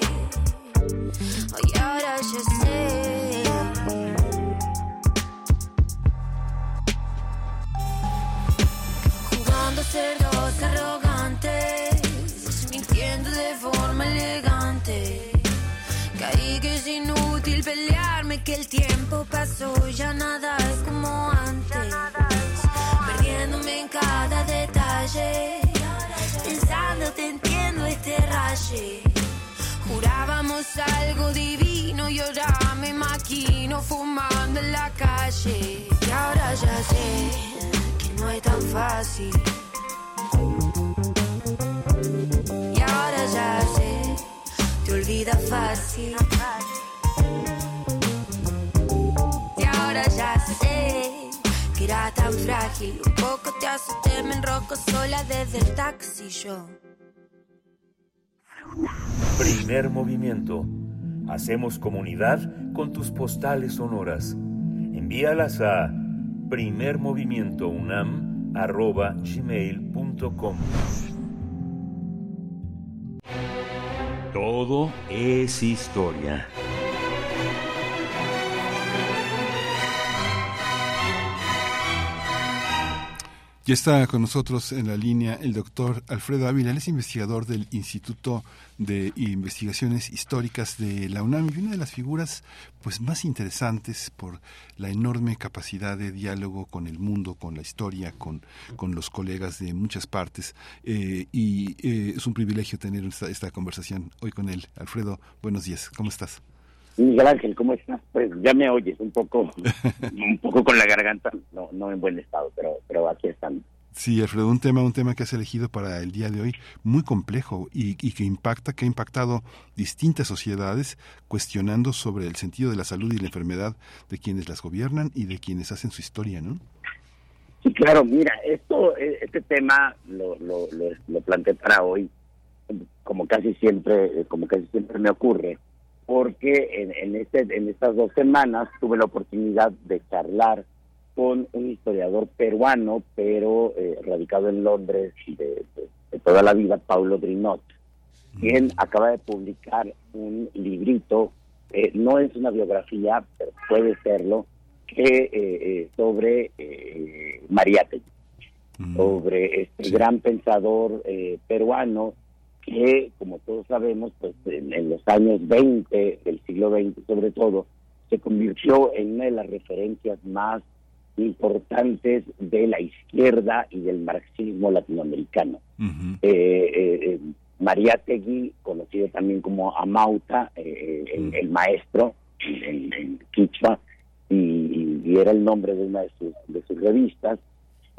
Hoy ahora ya sé. Jugando a ser dos arrogantes, mintiendo de forma elegante. Caí que es inútil pelearme, que el tiempo pasó, ya nada es como antes. Perdiéndome en cada detalle, pensando te entiendo este raye. Jurábamos algo divino y ahora me maquino fumando en la calle. Y ahora ya sé que no es tan fácil. Ahora ya sé, te olvida fácil. Y ahora ya sé que era tan frágil. Un poco te asusté, me enrosco sola desde el taxi yo. Primer movimiento. Hacemos comunidad con tus postales sonoras. Envíalas a primermovimientounam.gmail.com Todo es historia. Ya está con nosotros en la línea el doctor Alfredo Ávila, él es investigador del Instituto de Investigaciones Históricas de la UNAM y una de las figuras pues más interesantes por la enorme capacidad de diálogo con el mundo, con la historia, con, con los colegas de muchas partes. Eh, y eh, es un privilegio tener esta, esta conversación hoy con él. Alfredo, buenos días, ¿cómo estás? Miguel Ángel, ¿cómo estás? Pues ya me oyes un poco, un poco con la garganta, no, no en buen estado, pero, pero aquí están. Sí, Alfredo, un tema, un tema que has elegido para el día de hoy muy complejo y, y, que impacta, que ha impactado distintas sociedades, cuestionando sobre el sentido de la salud y la enfermedad de quienes las gobiernan y de quienes hacen su historia, ¿no? Sí, claro, mira, esto, este tema lo, lo, lo, lo planteé para hoy, como casi siempre, como casi siempre me ocurre, porque en, en, este, en estas dos semanas tuve la oportunidad de charlar con un historiador peruano, pero eh, radicado en Londres de, de, de, toda la vida, Paulo Drinot, quien acaba de publicar un librito, eh, no es una biografía, pero puede serlo, que eh, eh sobre eh, Mariátegui, mm. sobre este sí. gran pensador peruano que, como todos sabemos, pues en, en, los años 20 del siglo XX sobre todo, se convirtió en una de las referencias más importantes de la izquierda y del marxismo latinoamericano. Uh -huh. eh, eh, Mariátegui, conocido también como Amauta, eh, el, uh -huh. el, maestro en, en Quichua, y, y, era el nombre de una de sus, de sus revistas,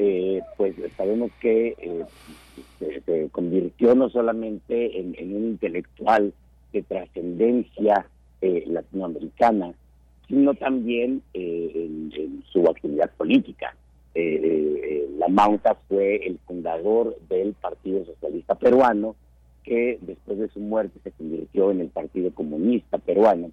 eh, pues sabemos que eh, se, convirtió no solamente en, en un intelectual de trascendencia latinoamericana, sino también en, su actividad política. la Mauta fue el fundador del Partido Socialista Peruano, que después de su muerte se convirtió en el Partido Comunista Peruano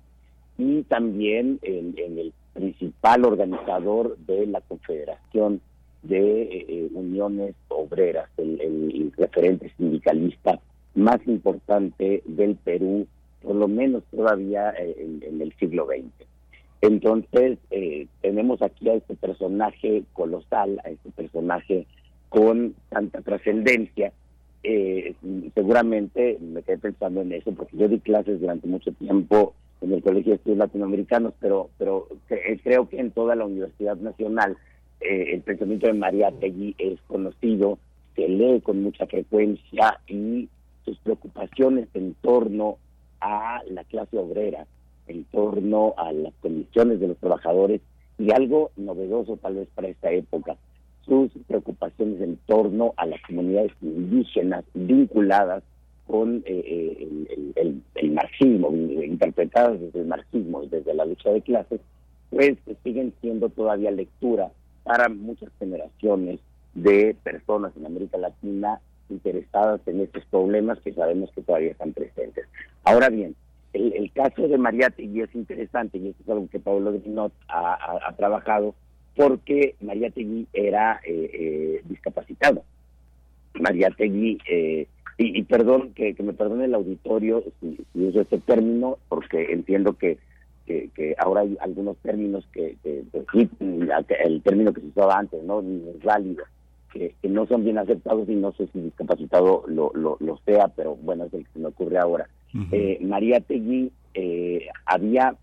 y también en, el principal organizador de la Confederación de eh, eh, Uniones Obreras, el, referente sindicalista más importante del Perú, por lo menos todavía eh, en, el siglo XX. Entonces, tenemos aquí a este personaje colosal, a este personaje con tanta trascendencia, eh, seguramente me quedé pensando en eso, porque yo di clases durante mucho tiempo en el Colegio de Estudios Latinoamericanos, pero, pero eh, creo que en toda la Universidad Nacional eh, el pensamiento de María Tegui es conocido, se lee con mucha frecuencia y sus preocupaciones en torno a la clase obrera, en torno a las condiciones de los trabajadores y algo novedoso tal vez para esta época, sus preocupaciones en torno a las comunidades indígenas vinculadas con eh, eh, el, marxismo, interpretadas desde el marxismo y desde la lucha de clases, pues siguen siendo todavía lectura para muchas generaciones de personas en América Latina interesadas en estos problemas que sabemos que todavía están presentes. Ahora bien, el, caso de Mariátegui es interesante y esto es algo que Pablo Grinot ha, ha trabajado porque María Tegui era eh, eh, discapacitado. María Tegui, eh, y, perdón, que, me perdone el auditorio si, uso este término, porque entiendo que, que, ahora hay algunos términos que, el término que se usaba antes, ¿no? es válido, que, no son bien aceptados y no sé si discapacitado lo, lo, sea, pero bueno, es el que se me ocurre ahora. María Tegui había,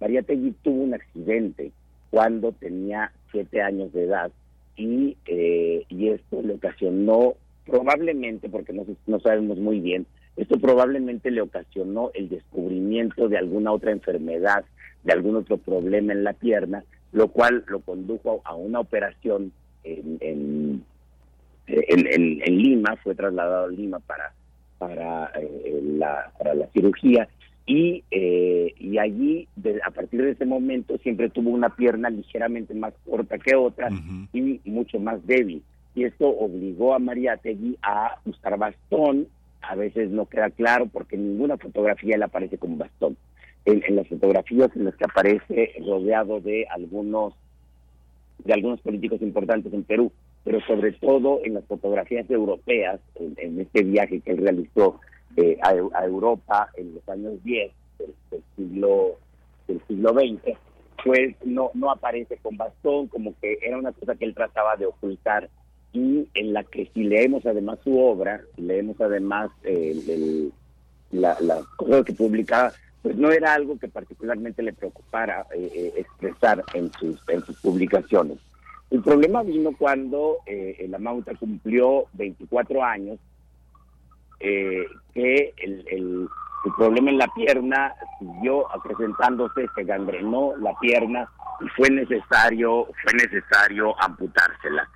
María Tegui tuvo un accidente cuando tenía siete años de edad y, eh, y esto le ocasionó probablemente, porque no, no sabemos muy bien, esto probablemente le ocasionó el descubrimiento de alguna otra enfermedad, de algún otro problema en la pierna, lo cual lo condujo a una operación en, en, en, en Lima, fue trasladado a Lima para, para, eh, la, para la cirugía y, eh, y allí, a partir de ese momento, siempre tuvo una pierna ligeramente más corta que otra y mucho más débil. Y esto obligó a María Tegui a usar bastón. A veces no queda claro porque en ninguna fotografía él aparece con bastón. En, las fotografías en las que aparece rodeado de algunos de algunos políticos importantes en Perú, pero sobre todo en las fotografías europeas, en este viaje que él realizó eh, a, Europa en los años 10 del, siglo del siglo XX, pues no, no aparece con bastón, como que era una cosa que él trataba de ocultar y en la que si leemos además su obra, leemos además eh, las la cosas que publicaba, pues no era algo que particularmente le preocupara eh, expresar en sus, en sus publicaciones. El problema vino cuando la Mauta cumplió 24 años eh, que el, el, problema en la pierna siguió acrecentándose, se gangrenó la pierna y fue necesario, fue necesario amputársela.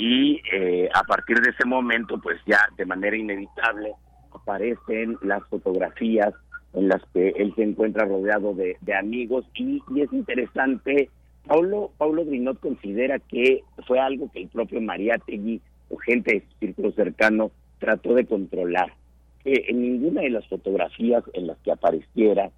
Y eh, a partir de ese momento, pues ya de manera inevitable aparecen las fotografías en las que él se encuentra rodeado de, amigos y, es interesante, Paulo, Paulo Grinot considera que fue algo que el propio Mariátegui o gente de su círculo cercano trató de controlar. que en ninguna de las fotografías en las que apareciera,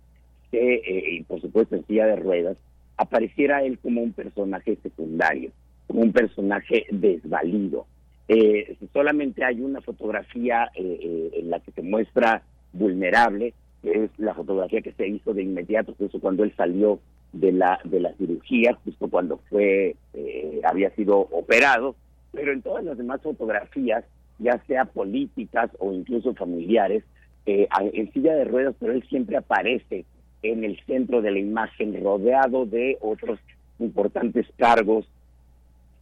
eh, y por supuesto en silla de ruedas, apareciera él como un personaje secundario, un personaje desvalido. Eh, solamente hay una fotografía eh, en la que se muestra vulnerable, que es la fotografía que se hizo de inmediato, justo cuando él salió de la de la cirugía, justo cuando fue había sido operado, pero en todas las demás fotografías ya sea políticas o incluso familiares, eh, en silla de ruedas, pero él siempre aparece en el centro de la imagen, rodeado de otros importantes cargos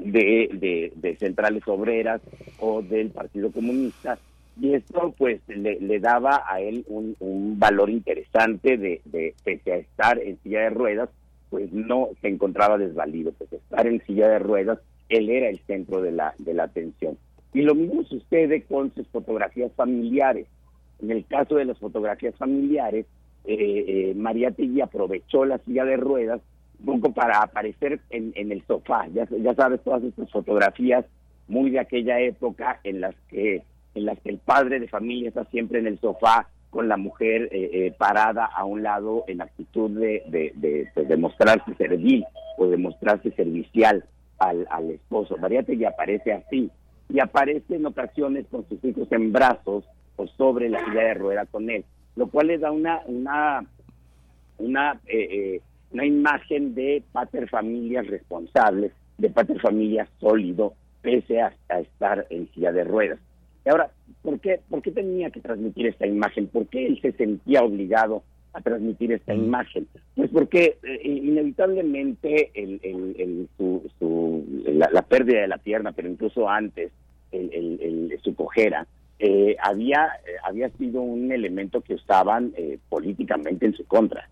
de, de, centrales obreras o del Partido Comunista. Y esto pues le, daba a él un, valor interesante de, de, pese a estar en silla de ruedas, pues no se encontraba desvalido, pese a estar en silla de ruedas, él era el centro de la, de la atención. Y lo mismo sucede con sus fotografías familiares. En el caso de las fotografías familiares, eh, eh, María Tegui aprovechó la silla de ruedas un poco para aparecer en, en el sofá. Ya, ya sabes, todas estas fotografías muy de aquella época en las que en las que el padre de familia está siempre en el sofá con la mujer eh, eh, parada a un lado en actitud de, de, de, pues, de, mostrarse servil o de mostrarse servicial al, al esposo. Mariátegui aparece así y aparece en ocasiones con sus hijos en brazos o sobre la silla de rueda con él, lo cual le da una una una eh, una imagen de pater familias responsables, de pater familias sólido, pese a, estar en silla de ruedas. Y ahora, ¿por qué, ¿por qué tenía que transmitir esta imagen? ¿Por qué él se sentía obligado a transmitir esta mm. imagen? Pues porque eh, inevitablemente el, el, su, la, pérdida de la pierna, pero incluso antes, el, su cojera, eh, había, eh, había sido un elemento que usaban políticamente en su contra.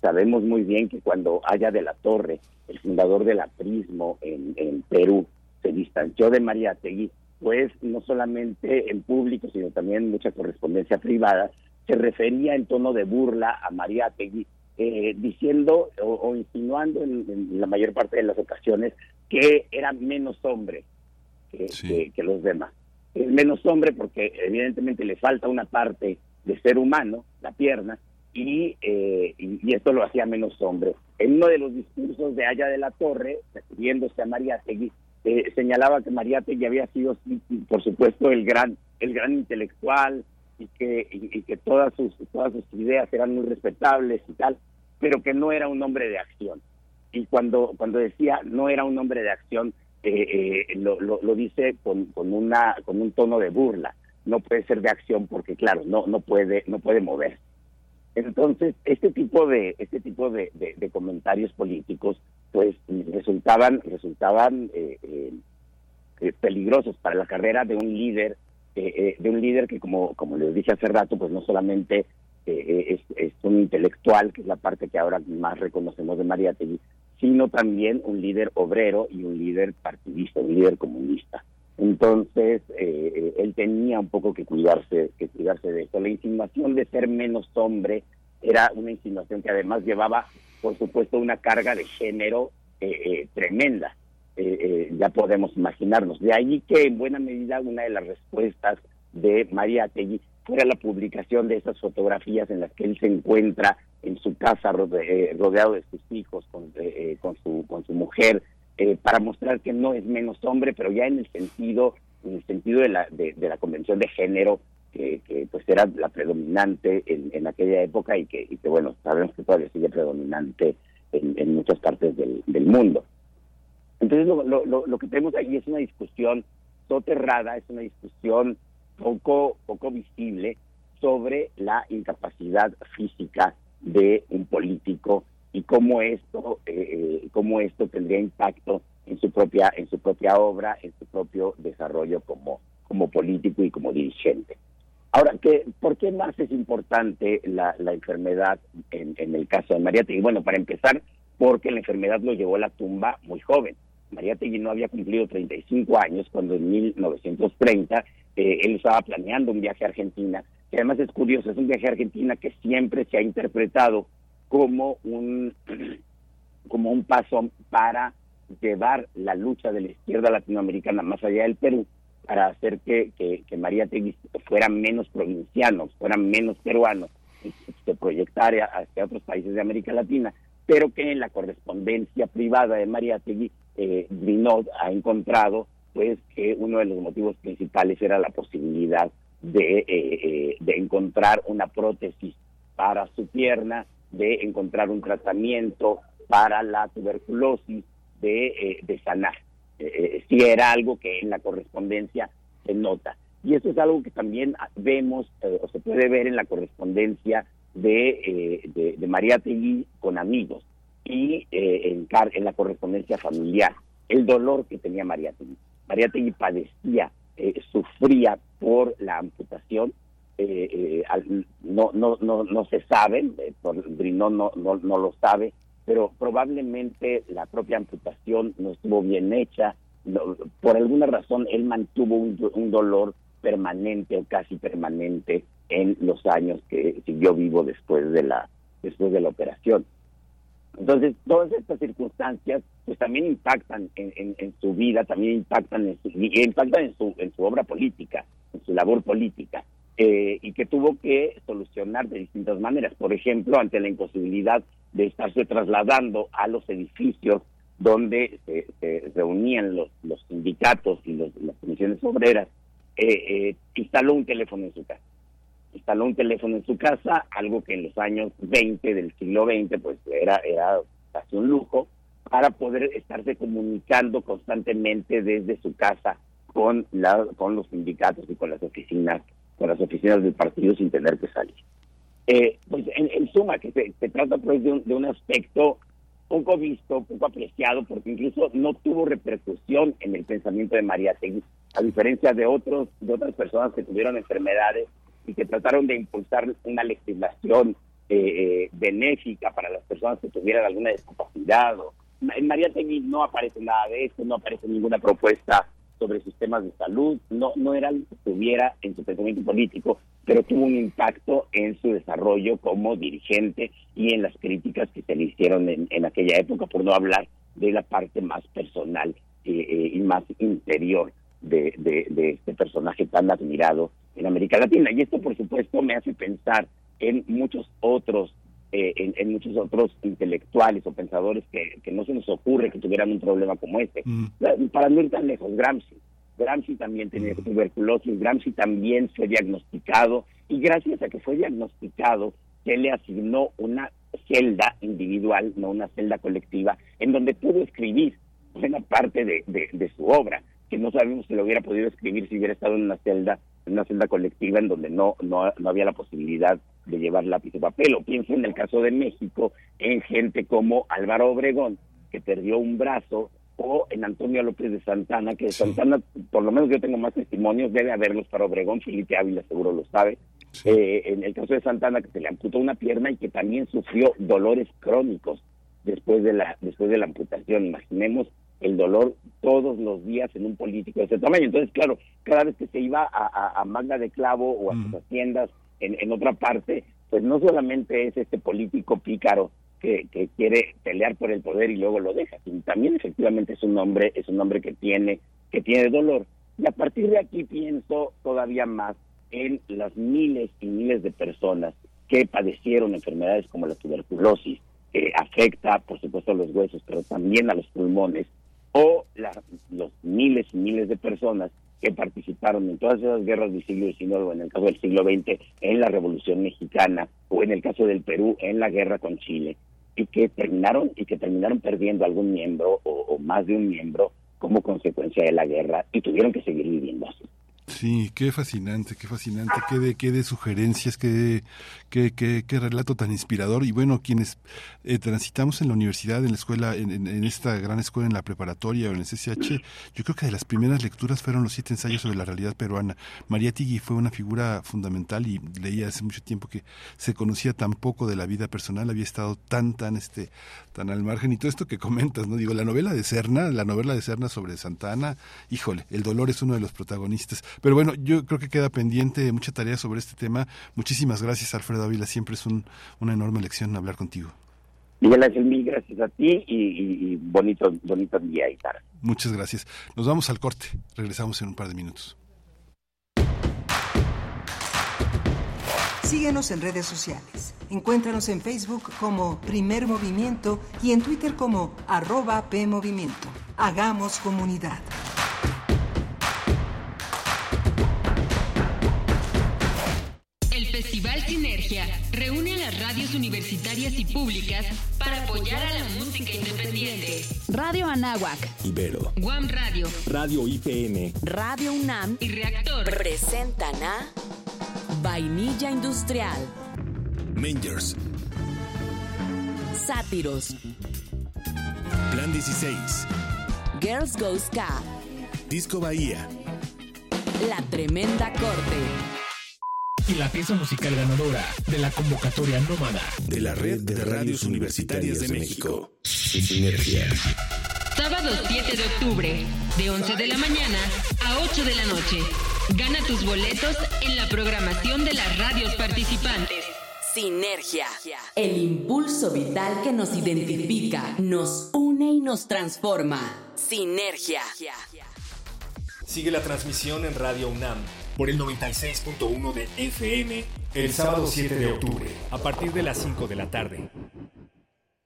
Sabemos muy bien que cuando Haya de la Torre, el fundador del aprismo en, en Perú, se distanció de María Tegui, pues no solamente en público, sino también en mucha correspondencia privada, se refería en tono de burla a María Tegui, eh, diciendo o, insinuando en, la mayor parte de las ocasiones que era menos hombre que, los demás. Es menos hombre porque evidentemente le falta una parte de ser humano, la pierna, y, eh, y, esto lo hacía menos hombre. En uno de los discursos de Haya de la Torre, refiriéndose a María Tegui, eh, señalaba que Mariátegui había sido, por supuesto, el gran, el gran intelectual y que, y, que todas sus, todas sus ideas eran muy respetables y tal, pero que no era un hombre de acción. Y cuando, cuando decía no era un hombre de acción, eh, eh, lo, lo, dice con, con, una, con un tono de burla. No puede ser de acción porque, claro, no, no puede, no puede mover. Entonces, este tipo de, este tipo de, comentarios políticos pues resultaban resultaban eh, eh, eh, peligrosos para la carrera de un líder de un líder que como como les dije hace rato pues no solamente es, es, un intelectual que es la parte que ahora más reconocemos de María Tegui sino también un líder obrero y un líder partidista un líder comunista entonces él tenía un poco que cuidarse que cuidarse de esto la insinuación de ser menos hombre era una insinuación que además llevaba por supuesto, una carga de género eh, eh, tremenda. Eh, ya podemos imaginarnos. De ahí que en buena medida una de las respuestas de María Tegui fuera la publicación de esas fotografías en las que él se encuentra en su casa rodeado de sus hijos, con, con, su, con su mujer, para mostrar que no es menos hombre, pero ya en el sentido, en el sentido de la, de la convención de género que, pues era la predominante en, en aquella época y que, y que, bueno, sabemos que todavía sigue predominante en, en muchas partes del, del mundo. Entonces lo, lo, lo, que tenemos ahí es una discusión soterrada, es una discusión poco, poco visible sobre la incapacidad física de un político y cómo esto, eh, eh, cómo esto tendría impacto en su propia, en su propia obra, en su propio desarrollo como, como político y como dirigente. Ahora, ¿qué, ¿por qué más es importante la, la enfermedad en, en, el caso de María Tegui? Bueno, para empezar, porque la enfermedad lo llevó a la tumba muy joven. María Tegui no había cumplido 35 años cuando en 1930 eh, él estaba planeando un viaje a Argentina, que además es curioso, es un viaje a Argentina que siempre se ha interpretado como un, como un paso para llevar la lucha de la izquierda latinoamericana más allá del Perú para hacer que, que, María Tegui fuera menos provinciano, fuera menos peruano, se proyectara hacia otros países de América Latina, pero que en la correspondencia privada de María Tegui, eh, ha encontrado pues que uno de los motivos principales era la posibilidad de, eh, eh, de encontrar una prótesis para su pierna, de encontrar un tratamiento para la tuberculosis, de, eh, de sanar. Eh, si era algo que en la correspondencia se nota. Y eso es algo que también vemos eh, o se puede ver en la correspondencia de, eh, de, María Tegui con amigos y en, en, la correspondencia familiar. El dolor que tenía María Tegui. María Tegui padecía, sufría por la amputación. No, no, no, no se sabe, por Brinón no, no, no lo sabe, pero probablemente la propia amputación no estuvo bien hecha. por alguna razón, él mantuvo un, dolor permanente o casi permanente en los años que siguió vivo después de la después de la operación. Entonces, todas estas circunstancias pues también impactan en, en, su vida, también impactan en su, impactan en su, en su obra política, en su labor política, eh, y que tuvo que solucionar de distintas maneras. Por ejemplo, ante la imposibilidad de estarse trasladando a los edificios donde se, reunían los, los sindicatos y las comisiones obreras, eh, eh, instaló un teléfono en su casa. Instaló un teléfono en su casa, algo que en los años 20 del siglo XX pues era, era casi un lujo, para poder estarse comunicando constantemente desde su casa con, la, con los sindicatos y con las oficinas, las oficinas del partido sin tener que salir. Eh, pues en, suma, que se, trata pues de un, aspecto poco visto, poco apreciado, porque incluso no tuvo repercusión en el pensamiento de María Tegui, a diferencia de otros de otras personas que tuvieron enfermedades y que trataron de impulsar una legislación eh, eh, benéfica para las personas que tuvieran alguna discapacidad. en María Tegui no aparece nada de eso, no aparece ninguna propuesta sobre sistemas de salud, no, no era algo que estuviera en su pensamiento político, pero tuvo un impacto en su desarrollo como dirigente y en las críticas que se le hicieron en, aquella época, por no hablar de la parte más personal eh, eh, y más interior de, de, este personaje tan admirado en América Latina. Y esto, por supuesto, me hace pensar en muchos otros eh, en, muchos otros intelectuales o pensadores que, que, no se nos ocurre que tuvieran un problema como este. Mm. Para no ir tan lejos, Gramsci. Gramsci también tenía mm. tuberculosis, Gramsci también fue diagnosticado y gracias a que fue diagnosticado se le asignó una celda individual, no una celda colectiva, en donde pudo escribir buena parte de, de su obra, que no sabemos si lo hubiera podido escribir si hubiera estado en una celda en una celda colectiva en donde no, no, no había la posibilidad de llevar lápiz o papel. O pienso en el caso de México, en gente como Álvaro Obregón, que perdió un brazo, o en Antonio López de Santana, que de Santana, por lo menos yo tengo más testimonios, debe haberlos para Obregón, Felipe Ávila seguro lo sabe. Eh, en el caso de Santana, que se le amputó una pierna y que también sufrió dolores crónicos después de la, después de la amputación. Imaginemos el dolor todos los días en un político de ese tamaño. Entonces, claro, cada vez que se iba a, a, Magna de Clavo o a sus haciendas en, otra parte, pues no solamente es este político pícaro que, que, quiere pelear por el poder y luego lo deja, sino también efectivamente es un hombre, es un hombre que tiene, que tiene dolor. Y a partir de aquí pienso todavía más en las miles y miles de personas que padecieron enfermedades como la tuberculosis, que afecta, por supuesto, a los huesos, pero también a los pulmones, o los miles y miles de personas que participaron en todas esas guerras del siglo XIX o en el caso del siglo XX en la Revolución Mexicana o en el caso del Perú en la guerra con Chile y que terminaron y que terminaron perdiendo algún miembro o, o más de un miembro como consecuencia de la guerra y tuvieron que seguir viviendo así. Sí, qué fascinante, qué fascinante, qué de, qué de sugerencias, qué, qué, qué, qué relato tan inspirador. Y bueno, quienes eh, transitamos en la universidad, en la escuela, en, en, esta gran escuela, en la preparatoria o en el CCH, yo creo que de las primeras lecturas fueron los siete ensayos sobre la realidad peruana. María Tigui fue una figura fundamental y leía hace mucho tiempo que se conocía tan poco de la vida personal, había estado tan, tan, este, tan al margen. Y todo esto que comentas, ¿no? Digo, la novela de Serna, la novela de Serna sobre Santana, híjole, el dolor es uno de los protagonistas. Pero bueno, yo creo que queda pendiente mucha tarea sobre este tema. Muchísimas gracias, Alfredo Ávila. Siempre es un, una enorme lección hablar contigo. Miguel Ángel, mil gracias a ti y, bonito, bonito día y tarde. Muchas gracias. Nos vamos al corte. Regresamos en un par de minutos. Síguenos en redes sociales. Encuéntranos en Facebook como Primer Movimiento y en Twitter como arroba PMovimiento. Hagamos comunidad. Festival Sinergia reúne a las radios universitarias y públicas para apoyar a la música independiente. Radio Anáhuac, Ibero, Guam Radio, Radio IPN, Radio UNAM. Y Reactor. Presentan a Vainilla Industrial, Mangers, Sátiros, Plan 16, Girls Go Ska, Disco Bahía, La Tremenda Corte y la pieza musical ganadora de la convocatoria nómada de la Red de Radios Universitarias de México. Sinergia. Sábado 7 de octubre, de 11 de la mañana a 8 de la noche. Gana tus boletos en la programación de las radios participantes. Sinergia. El impulso vital que nos identifica, nos une y nos transforma. Sinergia. Sigue la transmisión en Radio UNAM por el 96.1 de FM el sábado 7 de octubre, a partir de las 5 de la tarde.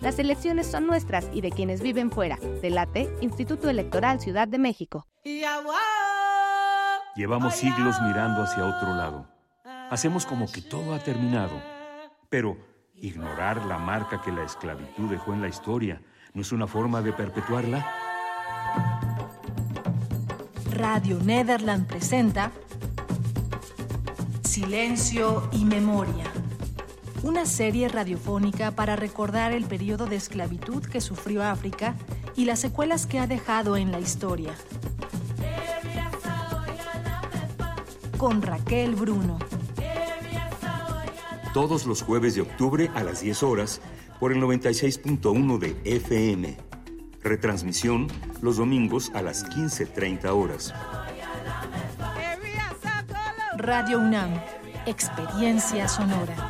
Las elecciones son nuestras y de quienes viven fuera. Delate, Instituto Electoral Ciudad de México. Llevamos siglos mirando hacia otro lado. Hacemos como que todo ha terminado. Pero ignorar la marca que la esclavitud dejó en la historia no es una forma de perpetuarla. Radio Nederland presenta Silencio y Memoria una serie radiofónica para recordar el periodo de esclavitud que sufrió África y las secuelas que ha dejado en la historia. Con Raquel Bruno. Todos los jueves de octubre a las 10 horas por el 96.1 de FM. Retransmisión los domingos a las 15.30 horas. Radio UNAM, experiencia sonora.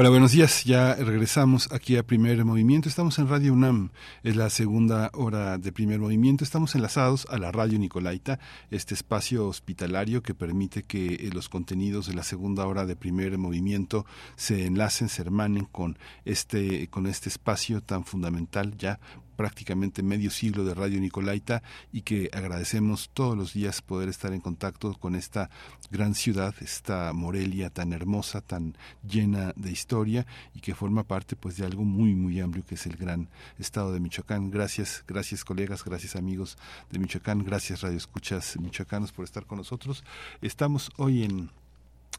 Hola, buenos días. Ya regresamos aquí a Primer Movimiento. Estamos en Radio UNAM. Es la segunda hora de Primer Movimiento. Estamos enlazados a la Radio Nicolaita, este espacio hospitalario que permite que eh, los contenidos de la segunda hora de Primer Movimiento se enlacen, se hermanen con este, con este espacio tan fundamental ya prácticamente medio siglo de Radio Nicolaita y que agradecemos todos los días poder estar en contacto con esta gran ciudad, esta Morelia tan hermosa, tan llena de historia y que forma parte pues de algo muy muy amplio que es el gran estado de Michoacán. Gracias, gracias colegas, gracias amigos de Michoacán, gracias Radio Escuchas Michoacanos por estar con nosotros. Estamos hoy en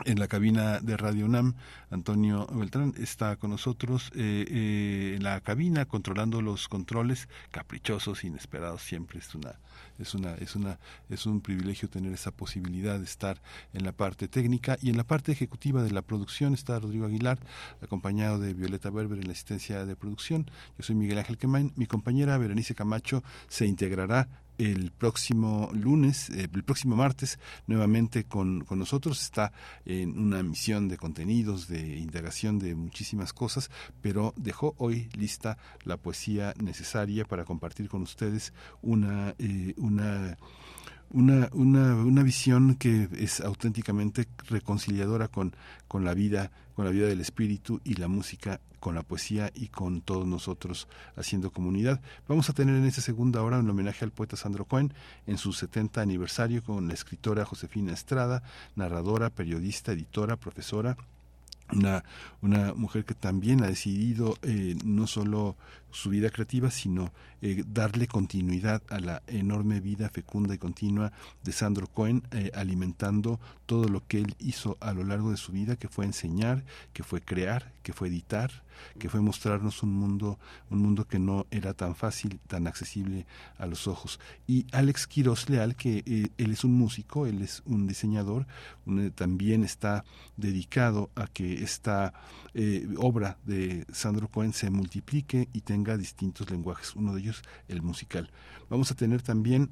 en la cabina de Radio UNAM, Antonio Beltrán está con nosotros eh, eh, en la cabina controlando los controles caprichosos, inesperados siempre es una es una es una es un privilegio tener esa posibilidad de estar en la parte técnica y en la parte ejecutiva de la producción está Rodrigo Aguilar acompañado de Violeta Berber en la asistencia de producción. Yo soy Miguel Ángel Quemain, mi compañera Berenice Camacho se integrará el próximo lunes, eh, el próximo martes, nuevamente con, con, nosotros. Está en una misión de contenidos, de indagación de muchísimas cosas, pero dejó hoy lista la poesía necesaria para compartir con ustedes una, eh, una una, una, una visión que es auténticamente reconciliadora con, con la vida, con la vida del espíritu y la música, con la poesía y con todos nosotros haciendo comunidad. Vamos a tener en esta segunda hora un homenaje al poeta Sandro Cohen en su 70 aniversario con la escritora Josefina Estrada, narradora, periodista, editora, profesora una, una mujer que también ha decidido eh, no solo su vida creativa, sino eh, darle continuidad a la enorme vida fecunda y continua de Sandro Cohen, eh, alimentando todo lo que él hizo a lo largo de su vida, que fue enseñar, que fue crear, que fue editar, que fue mostrarnos un mundo, un mundo que no era tan fácil, tan accesible a los ojos. Y Alex Quiroz Leal, que él es un músico, él es un diseñador, también está dedicado a que esta obra de Sandro Cohen se multiplique y tenga distintos lenguajes, uno de ellos el musical. Vamos a tener también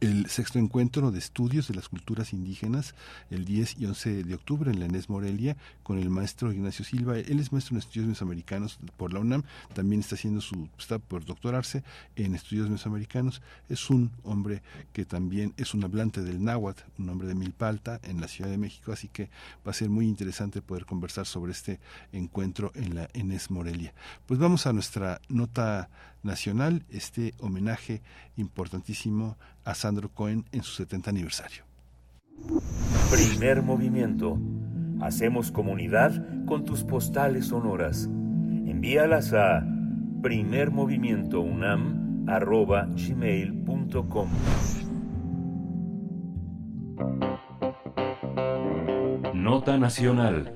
el sexto encuentro de estudios de las culturas indígenas el 10 y 11 de octubre en la ENES Morelia con el maestro Ignacio Silva. Él es maestro en estudios mesoamericanos por la UNAM, también está haciendo su está por doctorarse en estudios mesoamericanos. Es un hombre que también es un hablante del náhuatl, un hombre de Milpalta en la Ciudad de México, así que va a ser muy interesante poder conversar sobre este encuentro en la ENES Morelia. Pues vamos a nuestra nota nacional, este homenaje importantísimo a Sandro Cohen en su 70 aniversario. Primer movimiento. Hacemos comunidad con tus postales sonoras. Envíalas a primermovimientounam.gmail.com Nota Nacional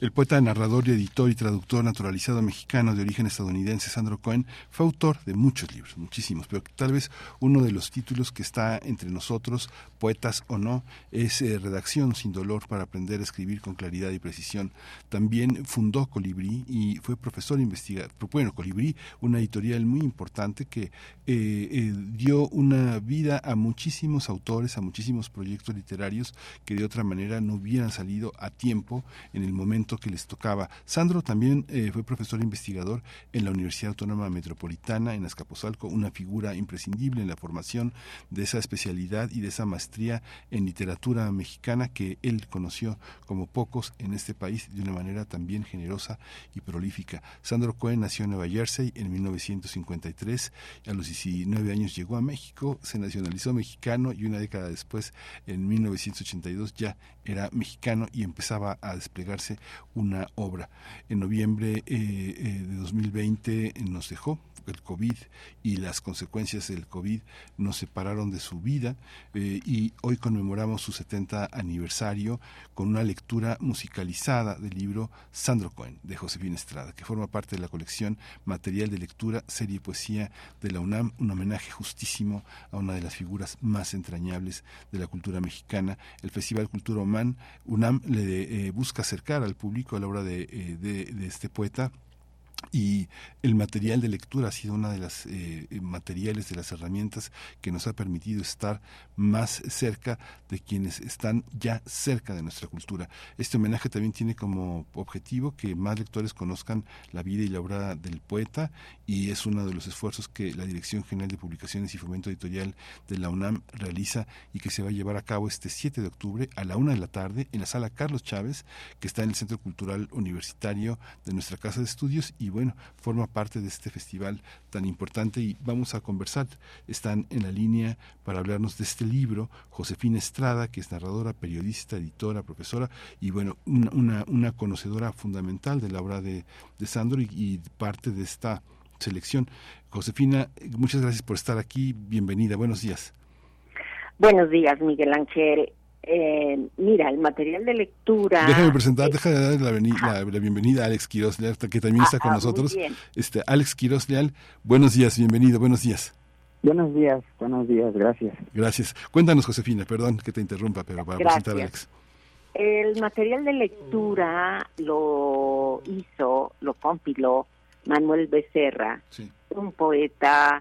el poeta, narrador, editor y traductor naturalizado mexicano de origen estadounidense Sandro Cohen fue autor de muchos libros, muchísimos, pero tal vez uno de los títulos que está entre nosotros, poetas o no, es eh, Redacción sin dolor para aprender a escribir con claridad y precisión. También fundó Colibrí y fue profesor investigador. Bueno, Colibrí, una editorial muy importante que eh, eh, dio una vida a muchísimos autores, a muchísimos proyectos literarios que de otra manera no hubieran salido a tiempo en el momento que les tocaba. Sandro también eh, fue profesor investigador en la Universidad Autónoma Metropolitana en Azcapotzalco, una figura imprescindible en la formación de esa especialidad y de esa maestría en literatura mexicana que él conoció como pocos en este país de una manera también generosa y prolífica. Sandro Cohen nació en Nueva Jersey en 1953, a los 19 años llegó a México, se nacionalizó mexicano y una década después, en 1982, ya era mexicano y empezaba a desplegarse una obra. En noviembre eh, eh, de 2020 nos dejó el COVID y las consecuencias del COVID nos separaron de su vida eh, y hoy conmemoramos su 70 aniversario con una lectura musicalizada del libro Sandro Cohen de Josefina Estrada, que forma parte de la colección Material de Lectura, Serie y Poesía de la UNAM, un homenaje justísimo a una de las figuras más entrañables de la cultura mexicana. El Festival Cultura UNAM, le eh, busca acercar al público a la obra de, eh, de este poeta y el material de lectura ha sido una de las eh, materiales de las herramientas que nos ha permitido estar más cerca de quienes están ya cerca de nuestra cultura. Este homenaje también tiene como objetivo que más lectores conozcan la vida y la obra del poeta y es uno de los esfuerzos que la Dirección General de Publicaciones y Fomento Editorial de la UNAM realiza y que se va a llevar a cabo este 7 de octubre a la una de la tarde en la sala Carlos Chávez que está en el Centro Cultural Universitario de nuestra Casa de Estudios bueno, forma parte de este festival tan importante y vamos a conversar. Están en la línea para hablarnos de este libro Josefina Estrada, que es narradora, periodista, editora, profesora y bueno, una, una, conocedora fundamental de la obra de, de Sandro y, parte de esta selección. Josefina, muchas gracias por estar aquí. Bienvenida. Buenos días. Buenos días, Miguel Ángel. Eh, mira, el material de lectura. Déjame presentar, déjame dar la, bienvenida a Alex Quiroz Leal, que también está con ah, nosotros. Este, Alex Quiroz Leal, buenos días, bienvenido, buenos días. Buenos días, buenos días, gracias. Gracias. Cuéntanos, Josefina, perdón que te interrumpa, pero para presentar a Alex. El material de lectura lo hizo, lo compiló Manuel Becerra, un poeta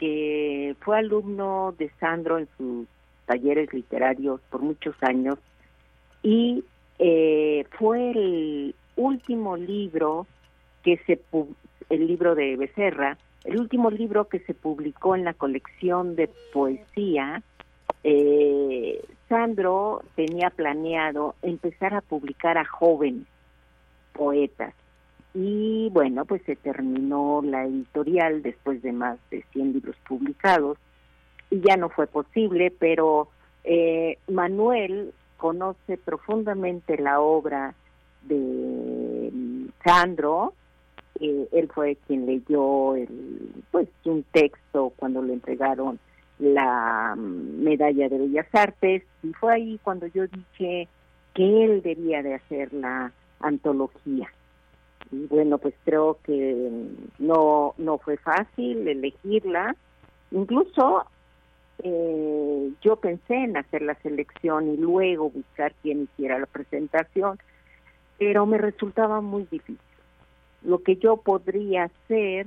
que fue alumno de Sandro en su talleres literarios por muchos años. Y eh, fue el último libro que se el libro de Becerra el último libro que se publicó en la colección de poesía eh, Sandro tenía planeado empezar a publicar a jóvenes poetas. Y bueno pues se terminó la editorial después de más de 100 libros publicados y ya no fue posible, pero eh, Manuel conoce profundamente la obra de mm, Sandro, eh, él fue quien leyó el, pues un texto cuando le entregaron la mm, medalla de Bellas Artes y fue ahí cuando yo dije que él debía de hacer la antología. Y bueno, pues creo que no no fue fácil elegirla. Incluso eh, yo pensé en hacer la selección y luego buscar quién hiciera la presentación, pero me resultaba muy difícil. Lo que yo podría hacer,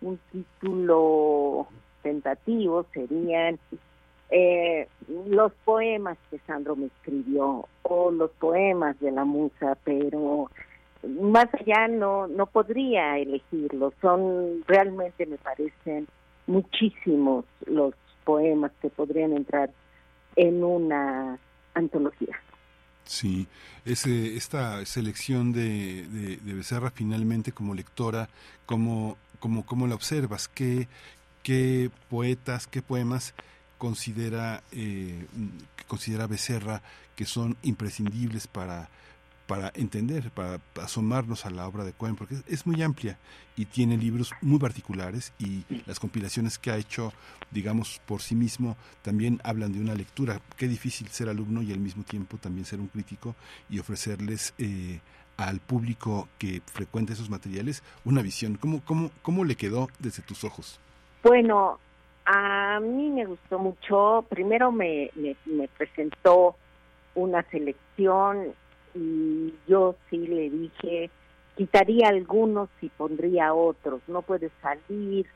un título tentativo, serían eh, los poemas que Sandro me escribió o los poemas de la musa, pero más allá no no podría elegirlos. Son realmente me parecen muchísimos los poemas que podrían entrar en una antología. Sí, esta selección de, Becerra finalmente como lectora, como, como la observas? ¿Qué, qué poetas, qué poemas considera, eh, considera Becerra que son imprescindibles para para entender, para asomarnos a la obra de Cohen, porque es muy amplia y tiene libros muy particulares y las compilaciones que ha hecho, digamos, por sí mismo, también hablan de una lectura. Qué difícil ser alumno y al mismo tiempo también ser un crítico y ofrecerles eh, al público que frecuenta esos materiales una visión. ¿Cómo, cómo, ¿Cómo le quedó desde tus ojos? Bueno, a mí me gustó mucho. Primero me, me presentó una selección y yo sí le dije, quitaría algunos y pondría otros. No puede salir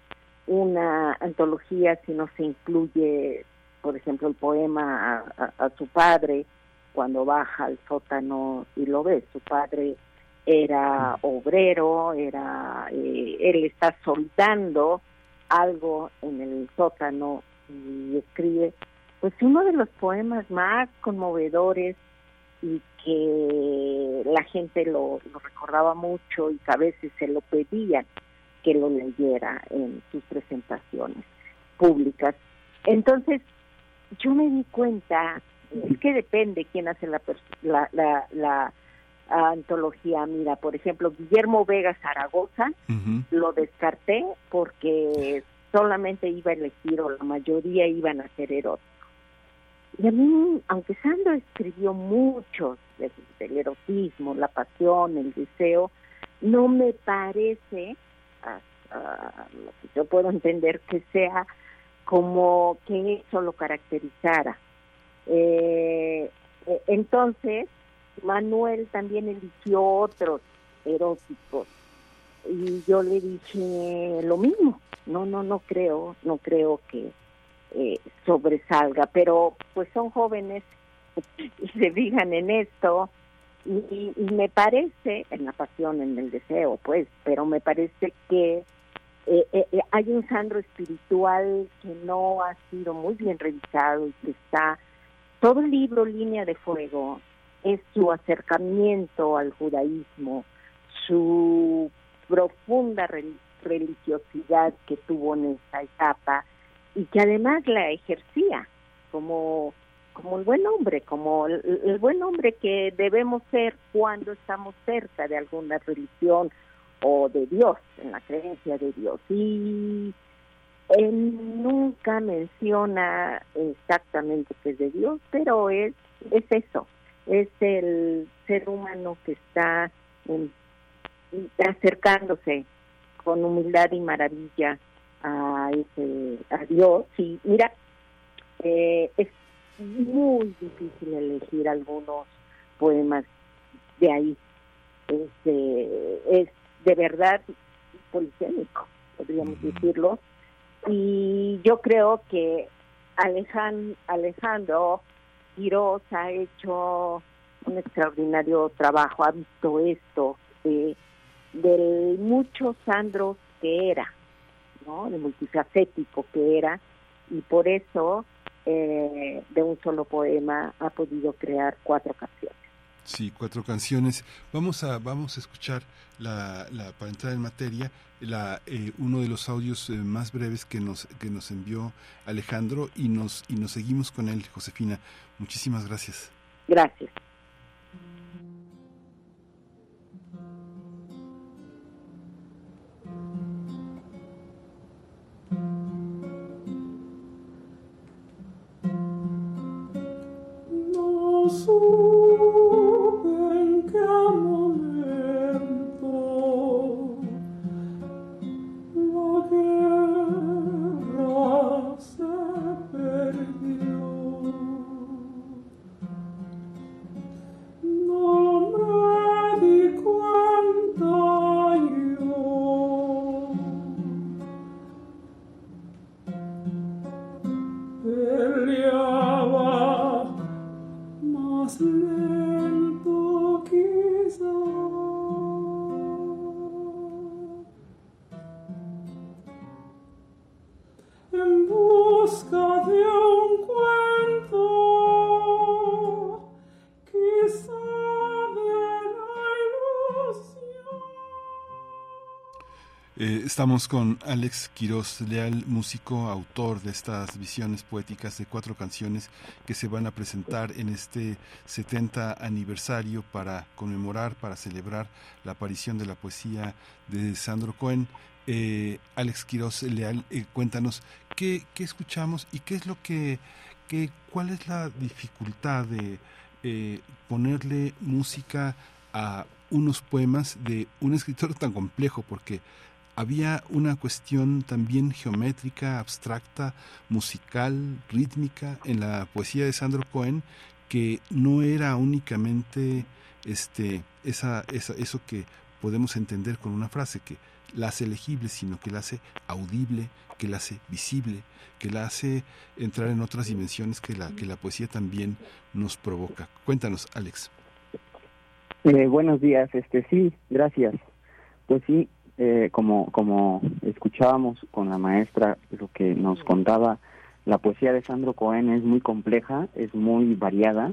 una antología si no se incluye, por ejemplo, el poema a, su padre cuando baja al sótano y lo ve. Su padre era obrero, era eh, él está soldando algo en el sótano y escribe pues uno de los poemas más conmovedores y que la gente lo, recordaba mucho y que a veces se lo pedían que lo leyera en sus presentaciones públicas. Entonces, yo me di cuenta, es que depende quién hace la, la, la, antología. Mira, por ejemplo, Guillermo Vega Zaragoza, lo descarté porque solamente iba a elegir, o la mayoría iban a ser eróticos. Y a mí, aunque Sandro escribió muchos del, erotismo, la pasión, el deseo, no me parece, lo que yo puedo entender, que sea como que eso lo caracterizara. Eh, eh, entonces, Manuel también eligió otros eróticos y yo le dije lo mismo. No, no, no creo, no creo que eh, sobresalga, pero pues son jóvenes y se fijan en esto. Y, me parece, en la pasión, en el deseo, pues, pero me parece que eh, eh, hay un Sandro espiritual que no ha sido muy bien revisado y que está, todo el libro Línea de Fuego es su acercamiento al judaísmo, su profunda religiosidad que tuvo en esa etapa, y que además la ejercía como como el buen hombre, como el, buen hombre que debemos ser cuando estamos cerca de alguna religión o de Dios, en la creencia de Dios. Y él nunca menciona exactamente que es de Dios, pero es, es eso, es el ser humano que está acercándose con humildad y maravilla a, ese, a Dios. Y mira, eh, es muy difícil elegir algunos poemas de ahí. Este, es de verdad policémico, podríamos decirlo. Y yo creo que Alejandro, Alejandro Quiroz ha hecho un extraordinario trabajo, ha visto esto de, del mucho Sandro que era, ¿no? de multifacético que era, y por eso eh, de un solo poema ha podido crear cuatro canciones. Sí, cuatro canciones. Vamos a vamos a escuchar la, la para entrar en materia la eh, uno de los audios eh, más breves que nos que nos envió Alejandro y nos y nos seguimos con él, Josefina. Muchísimas gracias. Gracias. Jesus. Estamos con Alex Quiroz Leal, músico, autor de estas visiones poéticas de cuatro canciones que se van a presentar en este 70 aniversario para conmemorar, para celebrar la aparición de la poesía de Sandro Cohen. Eh, Alex Quiroz Leal, eh, cuéntanos ¿qué, qué escuchamos y qué es lo que, que cuál es la dificultad de ponerle música a unos poemas de un escritor tan complejo, porque había una cuestión también geométrica, abstracta, musical, rítmica en la poesía de Sandro Cohen que no era únicamente este esa, esa, eso que podemos entender con una frase que la hace legible, sino que la hace audible, que la hace visible, que la hace entrar en otras dimensiones que la que la poesía también nos provoca. Cuéntanos, Alex. Eh, buenos días, este sí, gracias. Pues sí, eh, como, como escuchábamos con la maestra, lo que nos contaba, la poesía de Sandro Cohen es muy compleja, es muy variada,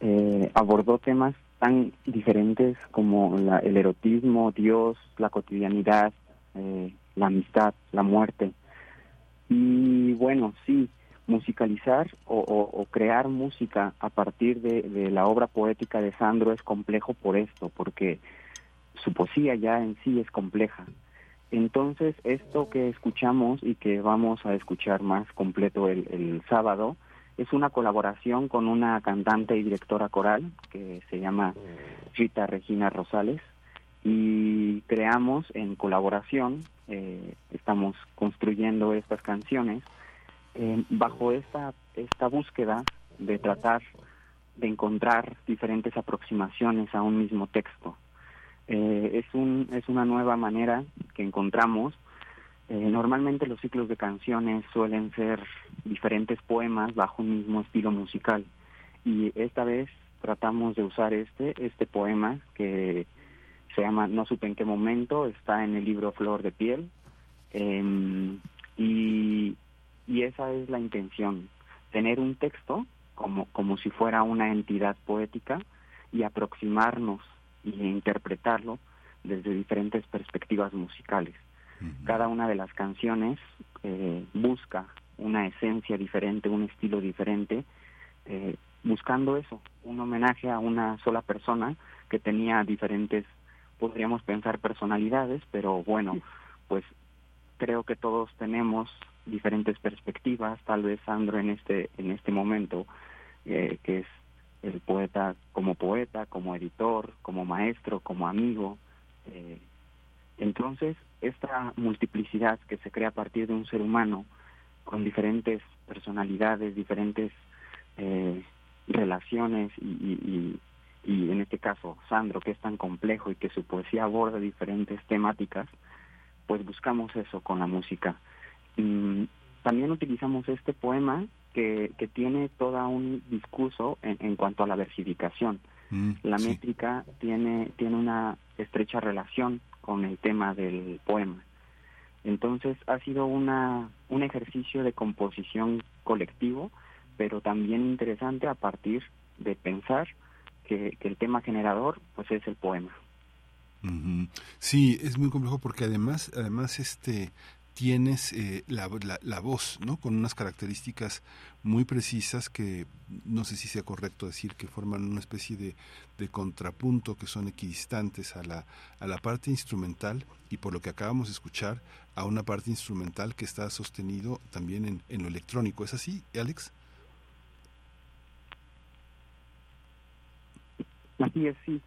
eh, abordó temas tan diferentes como el erotismo, Dios, la cotidianidad, eh, la amistad, la muerte. Y bueno, sí, musicalizar o, crear música a partir de, de, la obra poética de Sandro es complejo por esto, porque su poesía ya en sí es compleja. Entonces, esto que escuchamos y que vamos a escuchar más completo el, sábado es una colaboración con una cantante y directora coral que se llama Rita Regina Rosales y creamos en colaboración, eh, estamos construyendo estas canciones eh, bajo esta, esta búsqueda de tratar de encontrar diferentes aproximaciones a un mismo texto. Eh, es, un, es una nueva manera que encontramos. Eh, normalmente los ciclos de canciones suelen ser diferentes poemas bajo un mismo estilo musical y esta vez tratamos de usar este, este poema que se llama No supe en qué momento, está en el libro Flor de piel em, y, y esa es la intención, tener un texto como, como si fuera una entidad poética y aproximarnos y interpretarlo desde diferentes perspectivas musicales. Cada una de las canciones eh, busca una esencia diferente, un estilo diferente, eh, buscando eso, un homenaje a una sola persona que tenía diferentes, podríamos pensar personalidades, pero bueno, pues creo que todos tenemos diferentes perspectivas, tal vez Sandro en este en este momento eh, que es el poeta como poeta, como editor, como maestro, como amigo. Eh, entonces, esta multiplicidad que se crea a partir de un ser humano con diferentes personalidades, diferentes eh, relaciones y, y, en este caso Sandro, que es tan complejo y que su poesía aborda diferentes temáticas, pues buscamos eso con la música. Mm, también utilizamos este poema que, que tiene todo un discurso en, en, cuanto a la versificación. Mm, la métrica tiene, tiene una estrecha relación con el tema del poema. Entonces ha sido una, un ejercicio de composición colectivo, pero también interesante a partir de pensar que, que el tema generador pues es el poema. Sí, es muy complejo porque además, además este tienes eh, la, la, voz, ¿no? Con unas características muy precisas que no sé si sea correcto decir que forman una especie de, de, contrapunto, que son equidistantes a la, a la parte instrumental y por lo que acabamos de escuchar, a una parte instrumental que está sostenido también en, en lo electrónico. ¿Es así, Alex? Así es, sí.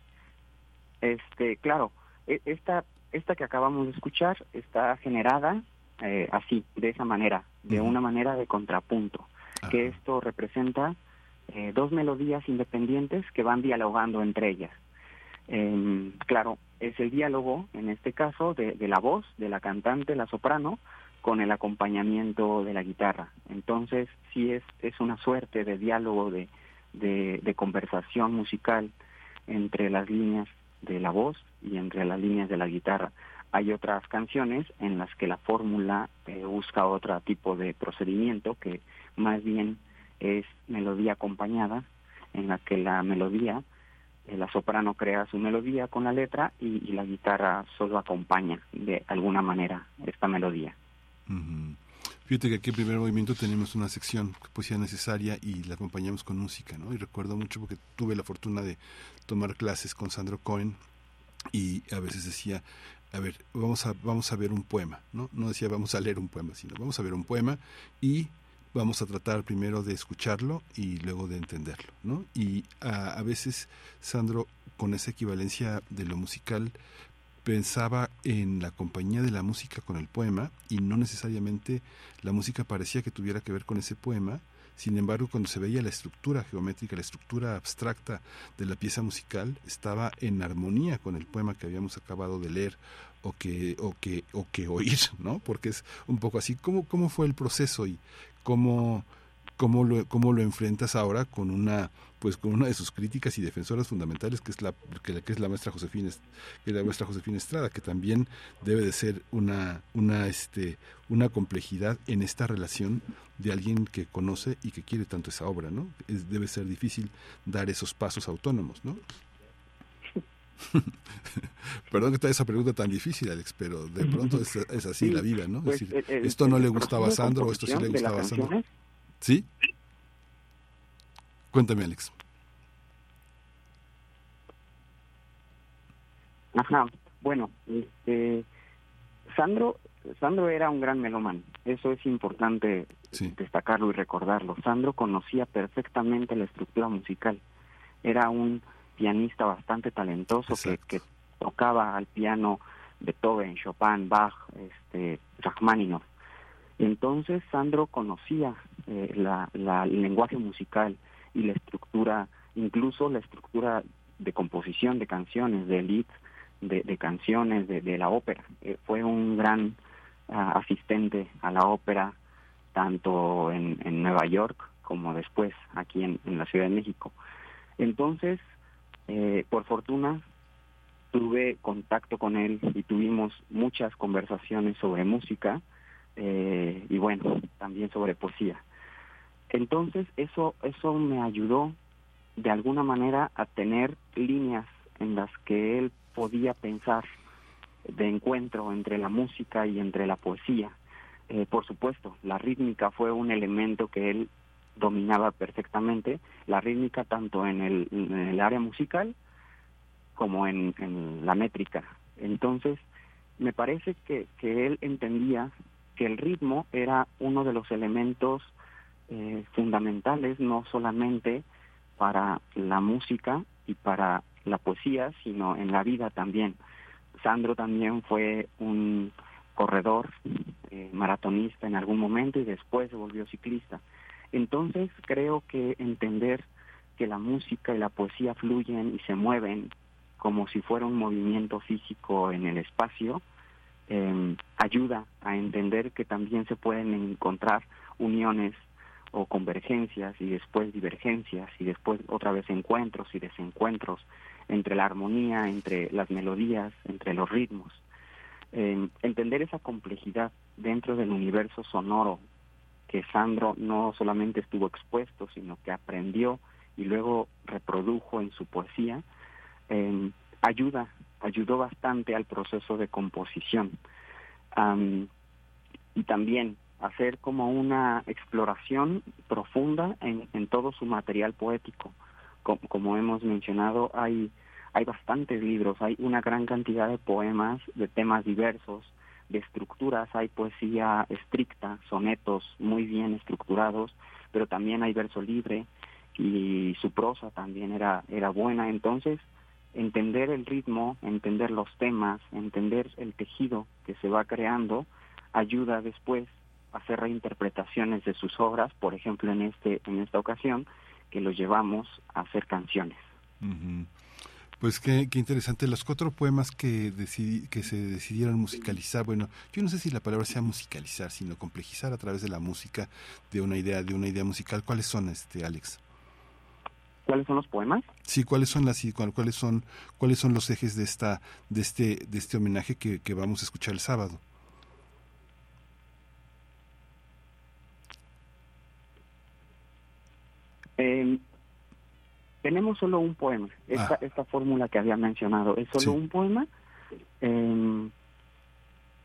Este, claro, e, esta, esta que acabamos de escuchar está generada eh, así, de esa manera, de una manera de contrapunto, que esto representa eh, dos melodías independientes que van dialogando entre ellas. Eh, claro, es el diálogo, en este caso, de, de, la voz de la cantante, la soprano, con el acompañamiento de la guitarra. Entonces, sí es, es una suerte de diálogo, de, de, de conversación musical entre las líneas de la voz y entre las líneas de la guitarra. Hay otras canciones en las que la fórmula eh, busca otro tipo de procedimiento que más bien es melodía acompañada, en la que la melodía eh, la soprano crea su melodía con la letra y, la guitarra solo acompaña de alguna manera esta melodía. Fíjate que aquí en primer movimiento tenemos una sección poesía necesaria y la acompañamos con música, ¿no? Y recuerdo mucho porque tuve la fortuna de tomar clases con Sandro Cohen y a veces decía, a ver, vamos a, vamos a ver un poema, ¿no? No decía vamos a leer un poema, sino vamos a ver un poema y vamos a tratar primero de escucharlo y luego de entenderlo, ¿no? Y a, a veces Sandro, con esa equivalencia de lo musical, pensaba en la compañía de la música con el poema y no necesariamente la música parecía que tuviera que ver con ese poema. Sin embargo, cuando se veía la estructura geométrica, la estructura abstracta de la pieza musical, estaba en armonía con el poema que habíamos acabado de leer o que, o que, o que oír, ¿no? Porque es un poco así. ¿Cómo, cómo fue el proceso y cómo, cómo, lo, cómo lo enfrentas ahora con una pues con una de sus críticas y defensoras fundamentales que es la que, es la maestra Josefina que la maestra Josefina Estrada que también debe de ser una una este una complejidad en esta relación de alguien que conoce y que quiere tanto esa obra no es, debe ser difícil dar esos pasos autónomos no Perdón que te esa pregunta tan difícil, Alex, pero de pronto es, así la vida, ¿no? es pues, decir, esto no le gustaba a Sandro, o esto sí le gustaba a Sandro. ¿Sí? Cuéntame, Alex. Ajá, bueno, este, Sandro, Sandro era un gran melómano, eso es importante destacarlo y recordarlo. Sandro conocía perfectamente la estructura musical, era un pianista bastante talentoso que, que, tocaba al piano Beethoven, Chopin, Bach, este, Rachmaninoff. Entonces Sandro conocía eh, la, el lenguaje musical, y la estructura, incluso la estructura de composición de canciones, de leads, de, canciones, de, la ópera. Eh, fue un gran ah, asistente a la ópera, tanto en, Nueva York como después aquí en, la Ciudad de México. Entonces, eh, por fortuna, tuve contacto con él y tuvimos muchas conversaciones sobre música eh, y bueno, también sobre poesía. Entonces eso, eso me ayudó de alguna manera a tener líneas en las que él podía pensar de encuentro entre la música y entre la poesía. Eh, por supuesto, la rítmica fue un elemento que él dominaba perfectamente, la rítmica tanto en el, en el área musical como en, en, la métrica. Entonces, me parece que, que él entendía que el ritmo era uno de los elementos eh, fundamentales no solamente para la música y para la poesía, sino en la vida también. Sandro también fue un corredor, eh, maratonista en algún momento y después se volvió ciclista. Entonces creo que entender que la música y la poesía fluyen y se mueven como si fuera un movimiento físico en el espacio, eh, ayuda a entender que también se pueden encontrar uniones o convergencias y después divergencias y después otra vez encuentros y desencuentros entre la armonía, entre las melodías, entre los ritmos. entender esa complejidad dentro del universo sonoro que Sandro no solamente estuvo expuesto, sino que aprendió y luego reprodujo en su poesía, em, ayuda, ayudó bastante al proceso de composición. y también hacer como una exploración profunda en, en todo su material poético. Como, hemos mencionado, hay, hay bastantes libros, hay una gran cantidad de poemas de temas diversos, de estructuras, hay poesía estricta, sonetos muy bien estructurados, pero también hay verso libre y su prosa también era, era buena. Entonces, entender el ritmo, entender los temas, entender el tejido que se va creando, ayuda después hacer reinterpretaciones de sus obras, por ejemplo en este en esta ocasión que lo llevamos a hacer canciones. Pues qué, qué, interesante. Los cuatro poemas que, que se decidieron musicalizar, bueno, yo no sé si la palabra sea musicalizar, sino complejizar a través de la música de una idea, de una idea musical. ¿Cuáles son, este, Alex? ¿Cuáles son los poemas? Sí, ¿cuáles son las cuáles son cuáles son los ejes de esta de este de este homenaje que, que vamos a escuchar el sábado? Tenemos solo un poema. Esta, Ah. esta fórmula que había mencionado es solo un poema em,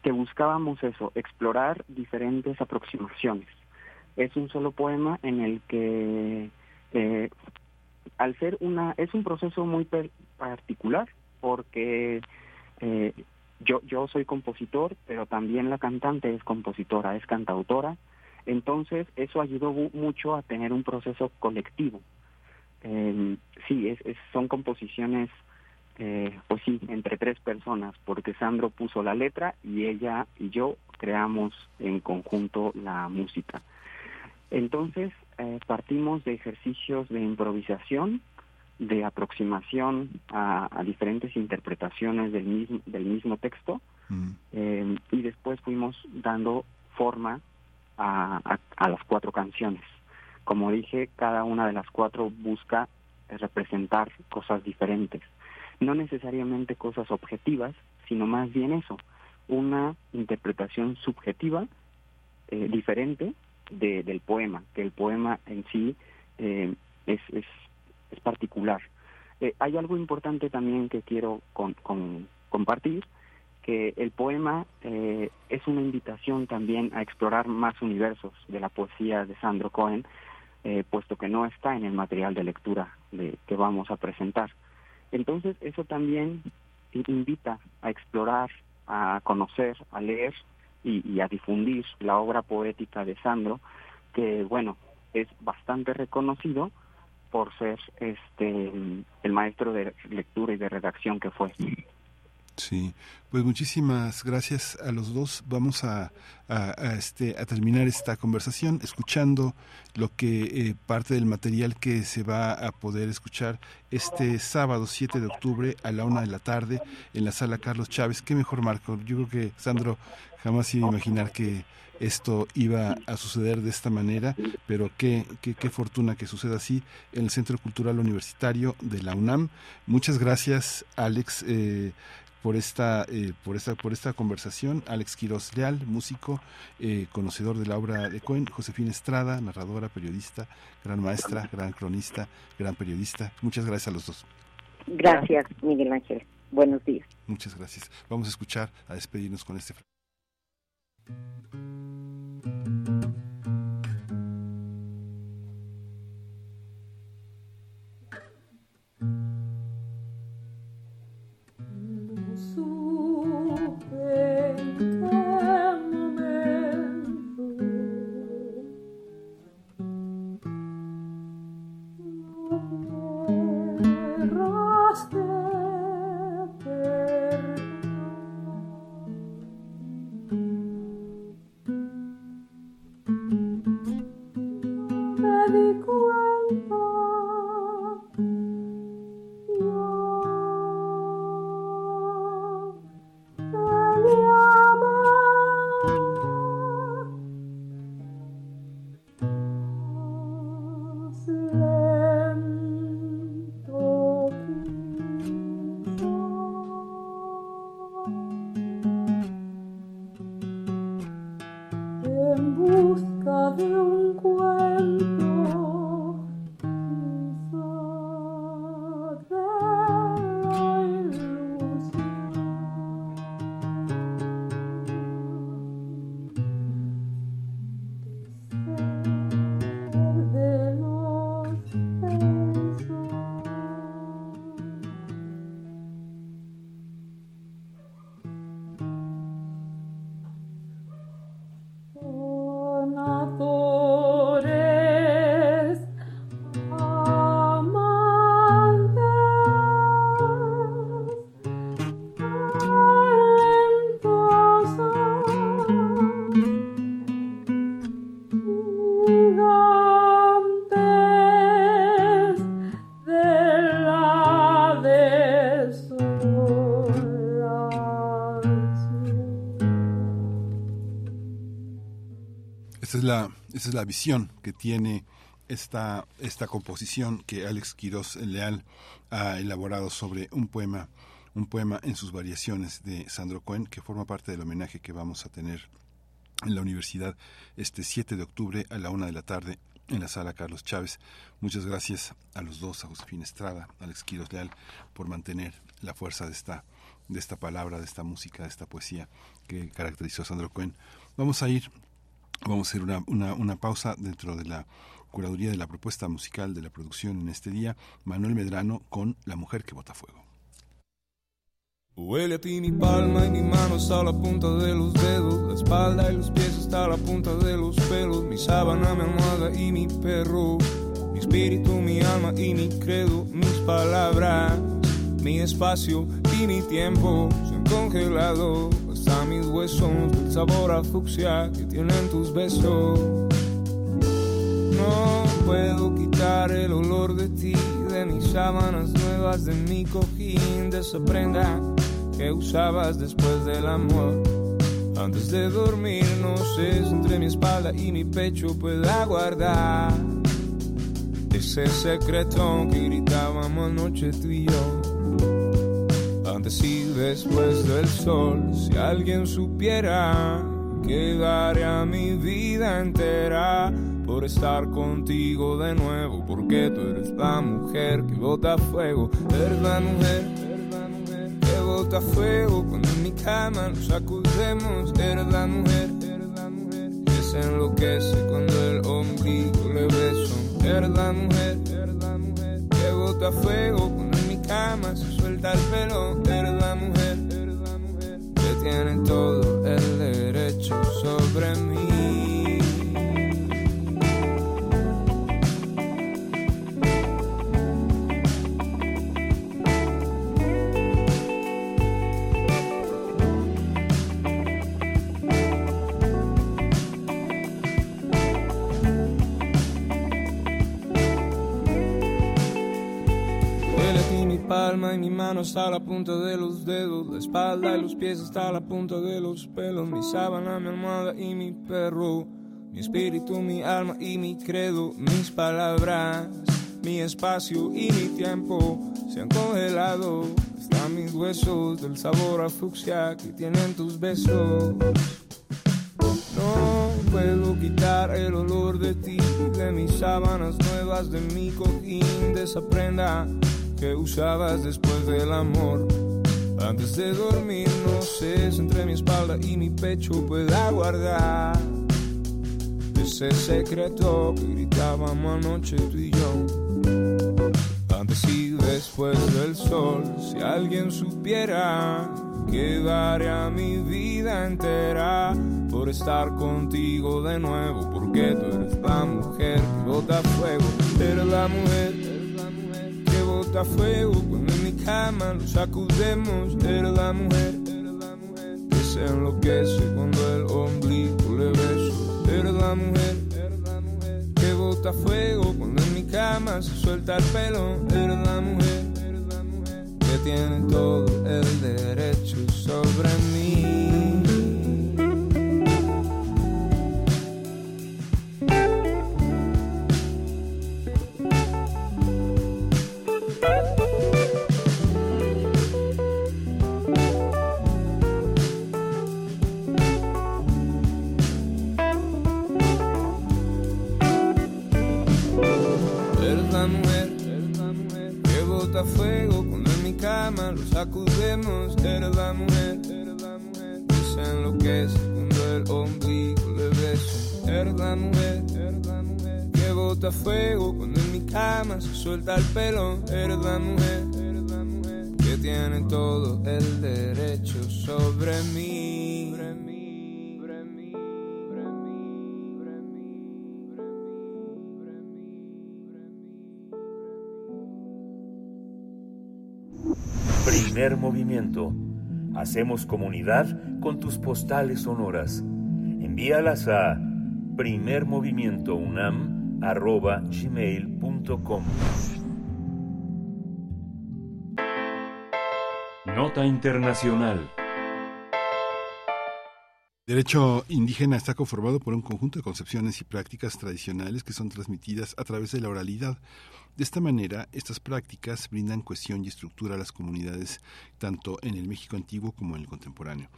que buscábamos eso, explorar diferentes aproximaciones. Es un solo poema en el que, eh, al ser una, es un proceso muy per- particular porque eh, yo, yo soy compositor, pero también la cantante es compositora, es cantautora. Entonces, eso ayudó mu- mucho a tener un proceso colectivo. Eh, sí, es, es- son composiciones, eh, pues sí, entre tres personas, porque Sandro puso la letra y ella y yo creamos en conjunto la música. Entonces, eh, partimos de ejercicios de improvisación, de aproximación a, a diferentes interpretaciones del mismo, del mismo texto, eh, y después fuimos dando forma a, las cuatro canciones. Como dije, cada una de las cuatro busca representar cosas diferentes. No necesariamente cosas objetivas, sino más bien eso, una interpretación subjetiva eh, diferente de- del poema, que el poema en sí eh, es, es, particular. Eh, hay algo importante también que quiero con- compartir, que el poema eh, es una invitación también a explorar más universos de la poesía de Sandro Cohen, eh, puesto que no está en el material de lectura de, que vamos a presentar. Entonces, eso también invita a explorar, a conocer, a leer y, y a difundir la obra poética de Sandro, que, bueno, es bastante reconocido por ser este el maestro de lectura y de redacción que fue. Sí, pues muchísimas gracias a los dos. Vamos a, este, a terminar esta conversación escuchando lo que eh, parte del material que se va a poder escuchar este sábado 7 de octubre a la una de la tarde en la sala Carlos Chávez. Qué mejor marco. Yo creo que Sandro jamás iba a imaginar que esto iba a suceder de esta manera, pero qué, qué, qué fortuna que suceda así en el Centro Cultural Universitario de la UNAM. Muchas gracias, Alex. eh, por esta, eh, por esta, por esta conversación. Alex Quiroz Leal, músico, eh, conocedor de la obra de Cohen, Josefina Estrada, narradora, periodista, gran maestra, gran cronista, gran periodista. Muchas gracias a los dos. Gracias, Miguel Ángel. Buenos días. Muchas gracias. Vamos a escuchar, a despedirnos con este. Es la, esta es la visión que tiene esta, esta composición que Alex Quiroz Leal ha elaborado sobre un poema, un poema en sus variaciones de Sandro Cohen, que forma parte del homenaje que vamos a tener en la universidad este 7 de octubre a la una de la tarde en la sala Carlos Chávez. Muchas gracias a los dos, a Josefina Estrada, a Alex Quiroz Leal, por mantener la fuerza de esta, de esta palabra, de esta música, de esta poesía que caracterizó a Sandro Cohen. Vamos a ir, vamos a hacer una, una, una pausa dentro de la curaduría de la propuesta musical de la producción en este día, Manuel Medrano con La mujer que bota fuego. Huele ti mi palma y mi mano hasta la punta de los dedos, la espalda y los pies hasta la punta de los pelos, mi sábana, mi almohada y mi perro, mi espíritu, mi alma y mi credo, mis palabras, mi espacio y mi tiempo se han congelado hasta mis huesos del sabor a fucsia que tienen tus besos. No puedo quitar el olor de ti, de mis sábanas nuevas, de mi cojín, de esa prenda que usabas después del amor. Antes de dormir, no sé entre mi espalda y mi pecho pueda guardar ese secreto que gritábamos anoche tú y yo. Antes y después del sol, si alguien supiera que daría mi vida entera por estar contigo de nuevo, porque tú eres la mujer que bota fuego, eres la mujer que bota fuego cuando en mi cama nos sacudemos, eres la mujer que se enloquece cuando el ombligo le beso, eres la mujer que bota fuego cuando cama se suelta el pelo, eres la mujer que tiene todo el derecho sobre mí. Mi mano hasta la punta de los dedos, la espalda y los pies hasta la punta de los pelos, mi sábana, mi almohada y mi perro, mi espíritu, mi alma y mi credo, mis palabras, mi espacio y mi tiempo se han congelado hasta mis huesos del sabor a fucsia que tienen tus besos. No puedo quitar el olor de ti, de mis sábanas nuevas, de mi cojín, de esa prenda que usabas después del amor. Antes de dormir, no sé entre mi espalda y mi pecho pueda guardar ese secreto que gritábamos anoche tú y yo. Antes y después del sol, si alguien supiera que daría mi vida entera por estar contigo de nuevo, porque tú eres la mujer que bota fuego, eres la mujer bota fuego cuando en mi cama nos sacudemos, eres la mujer. Que se enloquece cuando el ombligo le beso, eres la mujer que bota fuego cuando en mi cama se suelta el pelo, eres la mujer que tiene todo el derecho sobre mí. Bota fuego cuando en mi cama lo sacudemos. Eres la mujer que se enloquece cuando el ombligo le beso. Eres la mujer que bota fuego cuando en mi cama se suelta el pelo. Eres la mujer que tiene todo el derecho sobre mí. Primer movimiento. Hacemos comunidad con tus postales sonoras. Envíalas a primermovimientounam.gmail.com Nota Internacional. Derecho indígena está conformado por un conjunto de concepciones y prácticas tradicionales que son transmitidas a través de la oralidad. De esta manera, estas prácticas brindan cohesión y estructura a las comunidades tanto en el México antiguo como en el contemporáneo.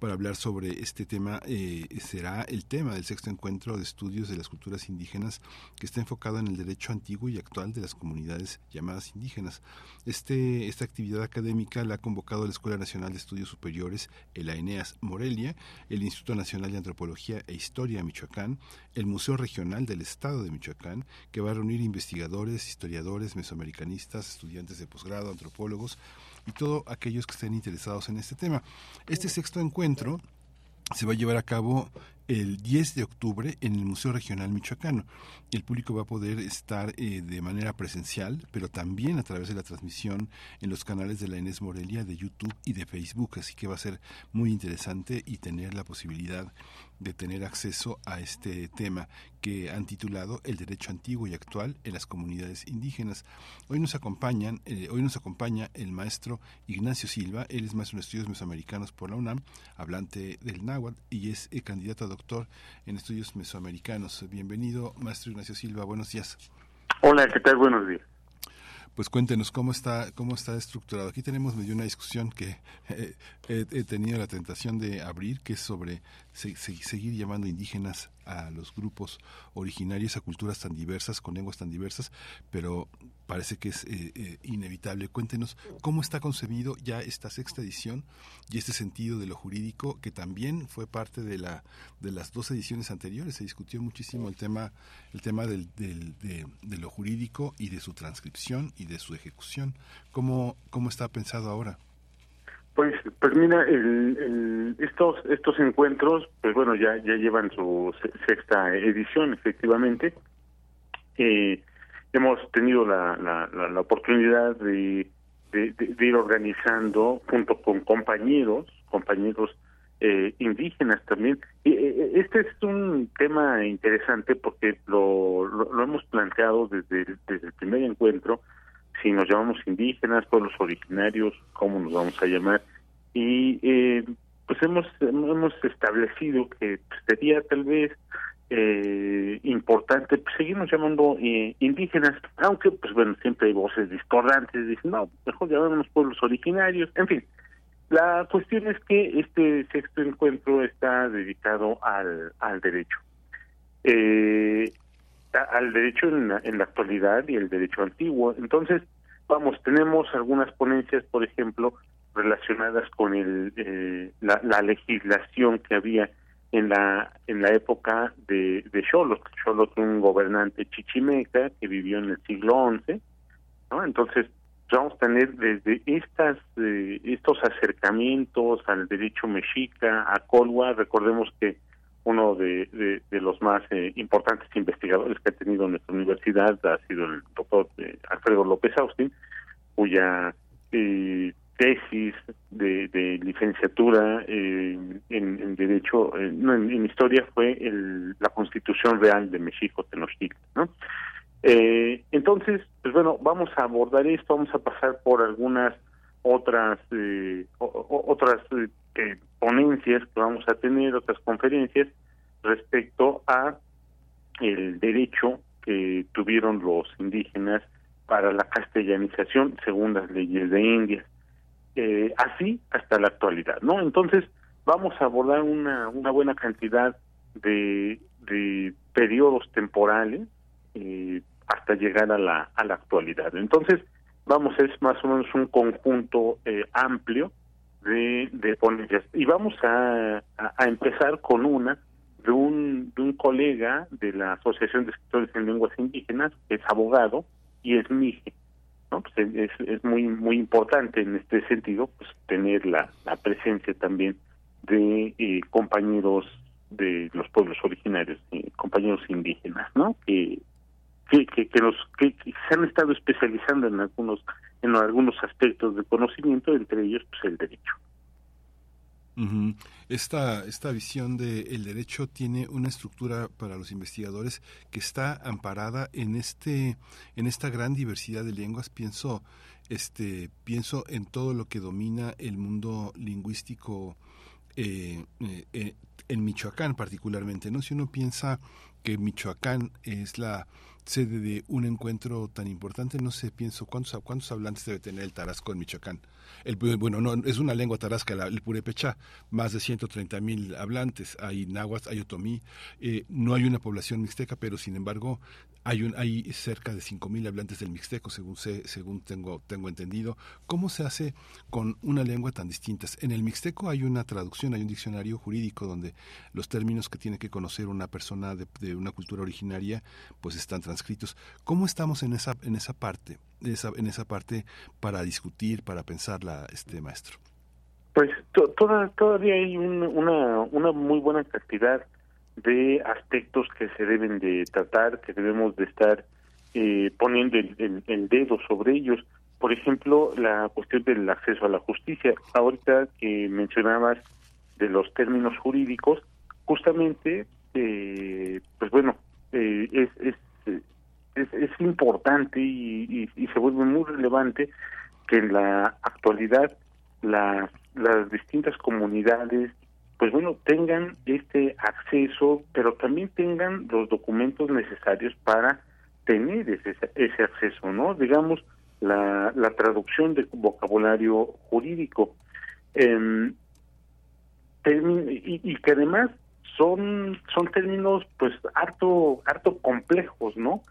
Para hablar sobre este tema. Eh, será el tema del sexto encuentro de estudios de las culturas indígenas que está enfocado en el derecho antiguo y actual de las comunidades llamadas indígenas. Este, esta actividad académica la ha convocado la Escuela Nacional de Estudios Superiores, el AENEAS Morelia, el Instituto Nacional de Antropología e Historia Michoacán, el Museo Regional del Estado de Michoacán, que va a reunir investigadores, historiadores, mesoamericanistas, estudiantes de posgrado, antropólogos y todos aquellos que estén interesados en este tema. Este sexto encuentro se va a llevar a cabo el 10 de octubre en el Museo Regional Michoacano. El público va a poder estar eh, de manera presencial, pero también a través de la transmisión en los canales de la Enes Morelia, de YouTube y de Facebook. Así que va a ser muy interesante y tener la posibilidad de tener acceso a este tema que han titulado El derecho antiguo y actual en las comunidades indígenas. Hoy nos acompañan, eh, hoy nos acompaña el maestro Ignacio Silva, él es maestro en estudios mesoamericanos por la UNAM, hablante del náhuatl y es eh, candidato a en estudios mesoamericanos. Bienvenido, maestro Ignacio Silva, buenos días. Hola, ¿qué tal? Buenos días. Pues cuéntenos cómo está cómo está estructurado. Aquí tenemos medio una discusión que eh, he, he tenido la tentación de abrir, que es sobre se- se- seguir llamando indígenas a los grupos originarios, a culturas tan diversas, con lenguas tan diversas, pero parece que es eh, eh, inevitable. Cuéntenos cómo está concebido ya esta sexta edición y este sentido de lo jurídico que también fue parte de la de las dos ediciones anteriores. Se discutió muchísimo el tema el tema del, del- de, lo jurídico y de su transcripción y de su ejecución. ¿Cómo, cómo está pensado ahora? Pues, pues mira, el, estos estos encuentros, pues bueno, ya ya llevan su se- sexta edición, efectivamente. Eh, hemos tenido la, la, la, la oportunidad de, ir organizando junto con compañeros, compañeros eh, indígenas también. Y, eh, este es un tema interesante porque lo, lo, lo hemos planteado desde desde el primer encuentro, si nos llamamos indígenas, pueblos originarios, cómo nos vamos a llamar. Y eh, pues hemos, hemos establecido que sería tal vez eh, importante seguirnos llamando eh, indígenas, aunque pues bueno, siempre hay voces discordantes, dicen, no, mejor llamémonos pueblos originarios, en fin. La cuestión es que este sexto encuentro está dedicado al, al derecho. Eh, al derecho en la, en la actualidad y el derecho antiguo. Entonces, vamos, tenemos algunas ponencias, por ejemplo, relacionadas con el, eh, la, la legislación que había en la en la época de, de Xolotl. Xolotl, un gobernante chichimeca que vivió en el siglo XI, ¿no? Entonces, vamos a tener desde estas eh, estos acercamientos al derecho mexica, a Colua, recordemos que uno de, los más eh, importantes investigadores que ha tenido nuestra universidad ha sido el doctor eh, Alfredo López Austin, cuya eh, tesis de, licenciatura eh, en, en derecho, eh, no, en, historia fue el, la Constitución Real de México Tenochtitlan, ¿no? Entonces, pues bueno, vamos a abordar esto, vamos a pasar por algunas otras eh, otras eh, eh, ponencias que vamos a tener, otras conferencias respecto a el derecho que tuvieron los indígenas para la castellanización según las leyes de India. Eh, así hasta la actualidad, ¿no? Entonces, vamos a abordar una, una buena cantidad de, de periodos temporales eh, hasta llegar a la, a la actualidad. Entonces, vamos, es más o menos un conjunto eh, amplio de, de ponencias. Y vamos a, a, empezar con una de un, de un colega de la Asociación de Escritores en Lenguas Indígenas, que es abogado y es mije. ¿no? Pues es, es muy muy importante en este sentido pues tener la, la presencia también de eh, compañeros de los pueblos originarios, eh, compañeros indígenas, ¿no? Que que, que, que los que, que se han estado especializando en algunos en algunos aspectos de conocimiento, entre ellos pues el derecho. Esta, esta visión del derecho tiene una estructura para los investigadores que está amparada en este en esta gran diversidad de lenguas. Pienso este pienso en todo lo que domina el mundo lingüístico eh, eh, en Michoacán particularmente. No si uno piensa que Michoacán es la sede de un encuentro tan importante, no sé, pienso, ¿cuántos, cuántos hablantes debe tener el Tarasco en Michoacán? Bueno, no, es una lengua tarasca, el purépecha, más de 130 mil hablantes, hay náhuatl, hay otomí, eh, no hay una población mixteca, pero sin embargo hay, un, hay cerca de 5 mil hablantes del mixteco, según, sé, según tengo, tengo entendido. ¿Cómo se hace con una lengua tan distinta? En el mixteco hay una traducción, hay un diccionario jurídico donde los términos que tiene que conocer una persona de, una cultura originaria pues están transcritos. ¿Cómo estamos en esa, en esa parte? En esa parte para discutir, para este maestro. Pues to- toda, todavía hay un- una, una muy buena cantidad de aspectos que se deben de tratar, que debemos de estar eh, poniendo el, el- el dedo sobre ellos. Por ejemplo, la cuestión del acceso a la justicia. Ahorita que mencionabas de los términos jurídicos, justamente, eh, pues bueno, eh, es, es, es, importante y- y se vuelve muy relevante que en la actualidad las, las distintas comunidades pues bueno tengan este acceso pero también tengan los documentos necesarios para tener ese, ese acceso no digamos la, la traducción de vocabulario jurídico. Termi- y, y que además son son términos pues harto harto complejos no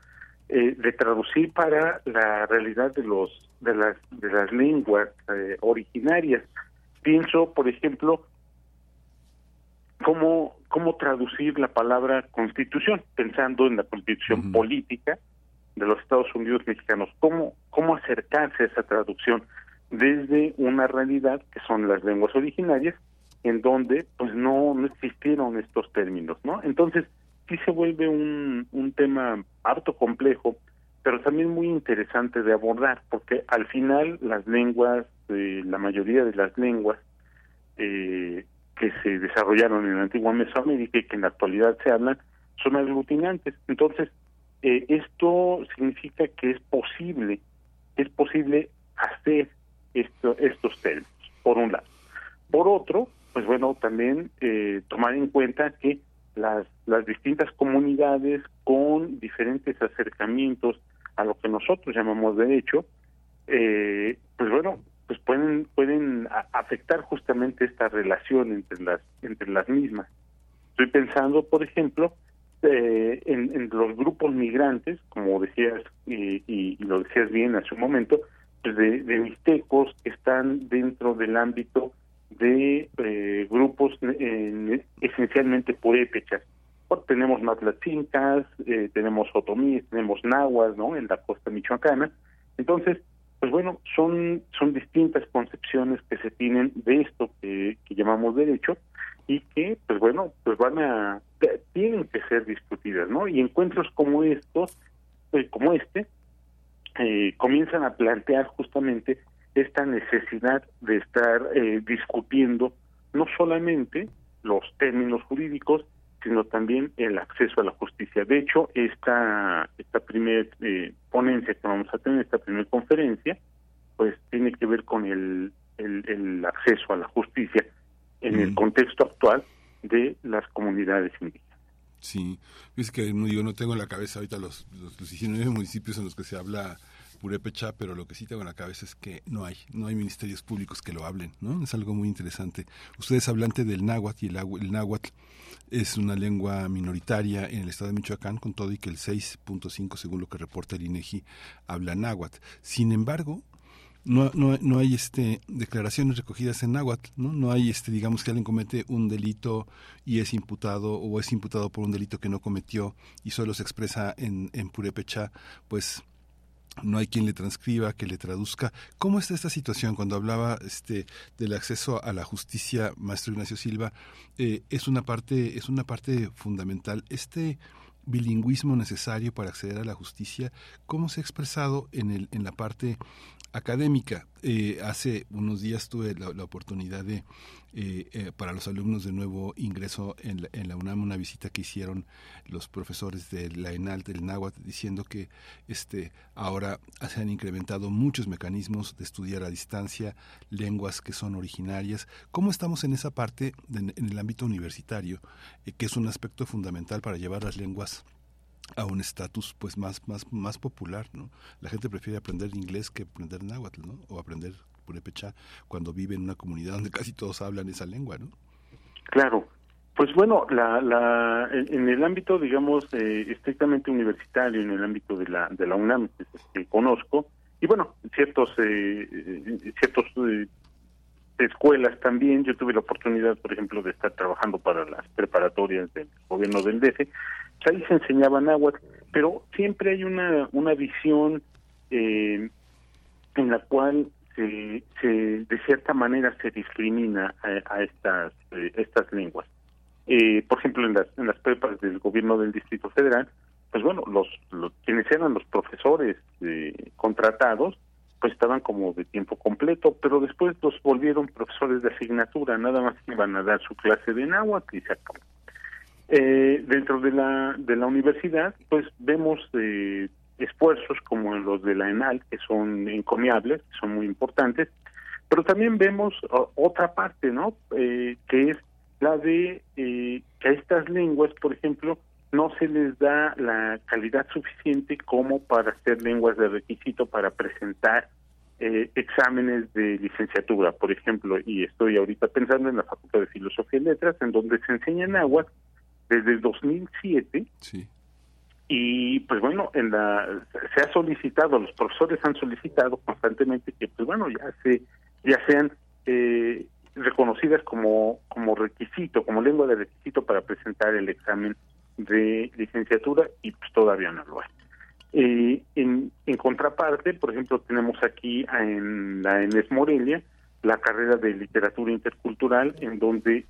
eh, de traducir para la realidad de los de las de las lenguas eh, originarias. Pienso por ejemplo cómo cómo traducir la palabra constitución pensando en la constitución política de los Estados Unidos mexicanos. Cómo cómo acercarse a esa traducción desde una realidad que son las lenguas originarias en donde pues no no existieron estos términos no entonces sí se vuelve un, un tema harto complejo, pero también muy interesante de abordar, porque al final las lenguas, eh, la mayoría de las lenguas eh, que se desarrollaron en la antigua Mesoamérica y que en la actualidad se hablan, son aglutinantes. Entonces, eh, esto significa que es posible, es posible hacer esto, estos términos, por un lado. Por otro, pues bueno, también eh, tomar en cuenta que las, las distintas comunidades con diferentes acercamientos a lo que nosotros llamamos derecho, eh, pues bueno, pues pueden pueden afectar justamente esta relación entre las entre las mismas. Estoy pensando, por ejemplo, eh, en, los grupos migrantes, como decías y, y- y lo decías bien hace un momento, pues de, de mixtecos que están dentro del ámbito de eh, grupos eh, esencialmente purépechas. Pues tenemos matlachincas, eh, tenemos otomíes, tenemos nahuas, ¿no? En la costa michoacana. Entonces, pues bueno, son son distintas concepciones que se tienen de esto que, llamamos derecho y que, pues bueno, pues van a tienen que ser discutidas, ¿no? Y encuentros como estos, eh, como este, eh, comienzan a plantear justamente esta necesidad de estar eh, discutiendo no solamente los términos jurídicos, sino también el acceso a la justicia. De hecho, esta esta primer eh, ponencia que vamos a tener, esta primera conferencia, pues tiene que ver con el, el, el acceso a la justicia en el contexto actual de las comunidades indígenas. Sí, es que no, digo, no tengo en la cabeza ahorita los, los, los 19 municipios en los que se habla purépecha, pero lo que sí tengo en la cabeza es que no hay, no hay ministerios públicos que lo hablen, ¿no? Es algo muy interesante. Ustedes hablante del náhuatl y el, el náhuatl es una lengua minoritaria en el estado de Michoacán, con todo y que el 6.5, según lo que reporta el INEGI, habla náhuatl. Sin embargo, no, no, no hay este declaraciones recogidas en náhuatl, ¿no? No hay este, digamos que alguien comete un delito y es imputado o es imputado por un delito que no cometió y solo se expresa en, en purépecha, pues no hay quien le transcriba, que le traduzca. ¿Cómo está esta situación? Cuando hablaba este del acceso a la justicia, maestro Ignacio Silva, eh, es una parte es una parte fundamental. Este bilingüismo necesario para acceder a la justicia, ¿cómo se ha expresado en el en la parte académica. Eh, hace unos días tuve la, oportunidad de, eh, eh, para los alumnos de nuevo ingreso en la, en la, UNAM, una visita que hicieron los profesores de la ENAL, del NAHUAT, diciendo que este, ahora se han incrementado muchos mecanismos de estudiar a distancia lenguas que son originarias. ¿Cómo estamos en esa parte en el ámbito universitario, que es un aspecto fundamental para llevar las lenguas a un estatus pues más más más popular no la gente prefiere aprender inglés que aprender náhuatl no o aprender purépecha cuando vive en una comunidad donde casi todos hablan esa lengua no claro pues bueno la, la en, el ámbito digamos eh, estrictamente universitario en el ámbito de la de la UNAM que, conozco y bueno ciertos eh, eh, ciertos escuelas también. Yo tuve la oportunidad, por ejemplo, de estar trabajando para las preparatorias del gobierno del DF ahí se enseñaba náhuatl, pero siempre hay una, una visión eh, en la cual se, se, de cierta manera se discrimina a, estas, eh, estas lenguas. Eh, por ejemplo, en las, en las prepas del gobierno del Distrito Federal, pues bueno, los, quienes eran los profesores contratados, pues estaban como de tiempo completo, pero después los volvieron profesores de asignatura, nada más iban a dar su clase de náhuatl y se acabó. Eh, dentro de la, de la universidad, pues vemos eh, esfuerzos como los de la ENAL, que son encomiables, que son muy importantes, pero también vemos otra parte, ¿no? Eh, que es la de que a estas lenguas, por ejemplo, no se les da la calidad suficiente como para ser lenguas de requisito para presentar exámenes de licenciatura, por ejemplo, y estoy ahorita pensando en la Facultad de Filosofía y Letras, en donde se enseñan aguas desde el 2007. Sí. Y pues bueno, en la se ha solicitado, los profesores han solicitado constantemente que pues bueno, ya se ya sean eh, reconocidas como como requisito, como lengua de requisito para presentar el examen de licenciatura y pues todavía no lo hay. Eh, en, en contraparte, por ejemplo, tenemos aquí en la ENES Morelia la carrera de literatura intercultural en donde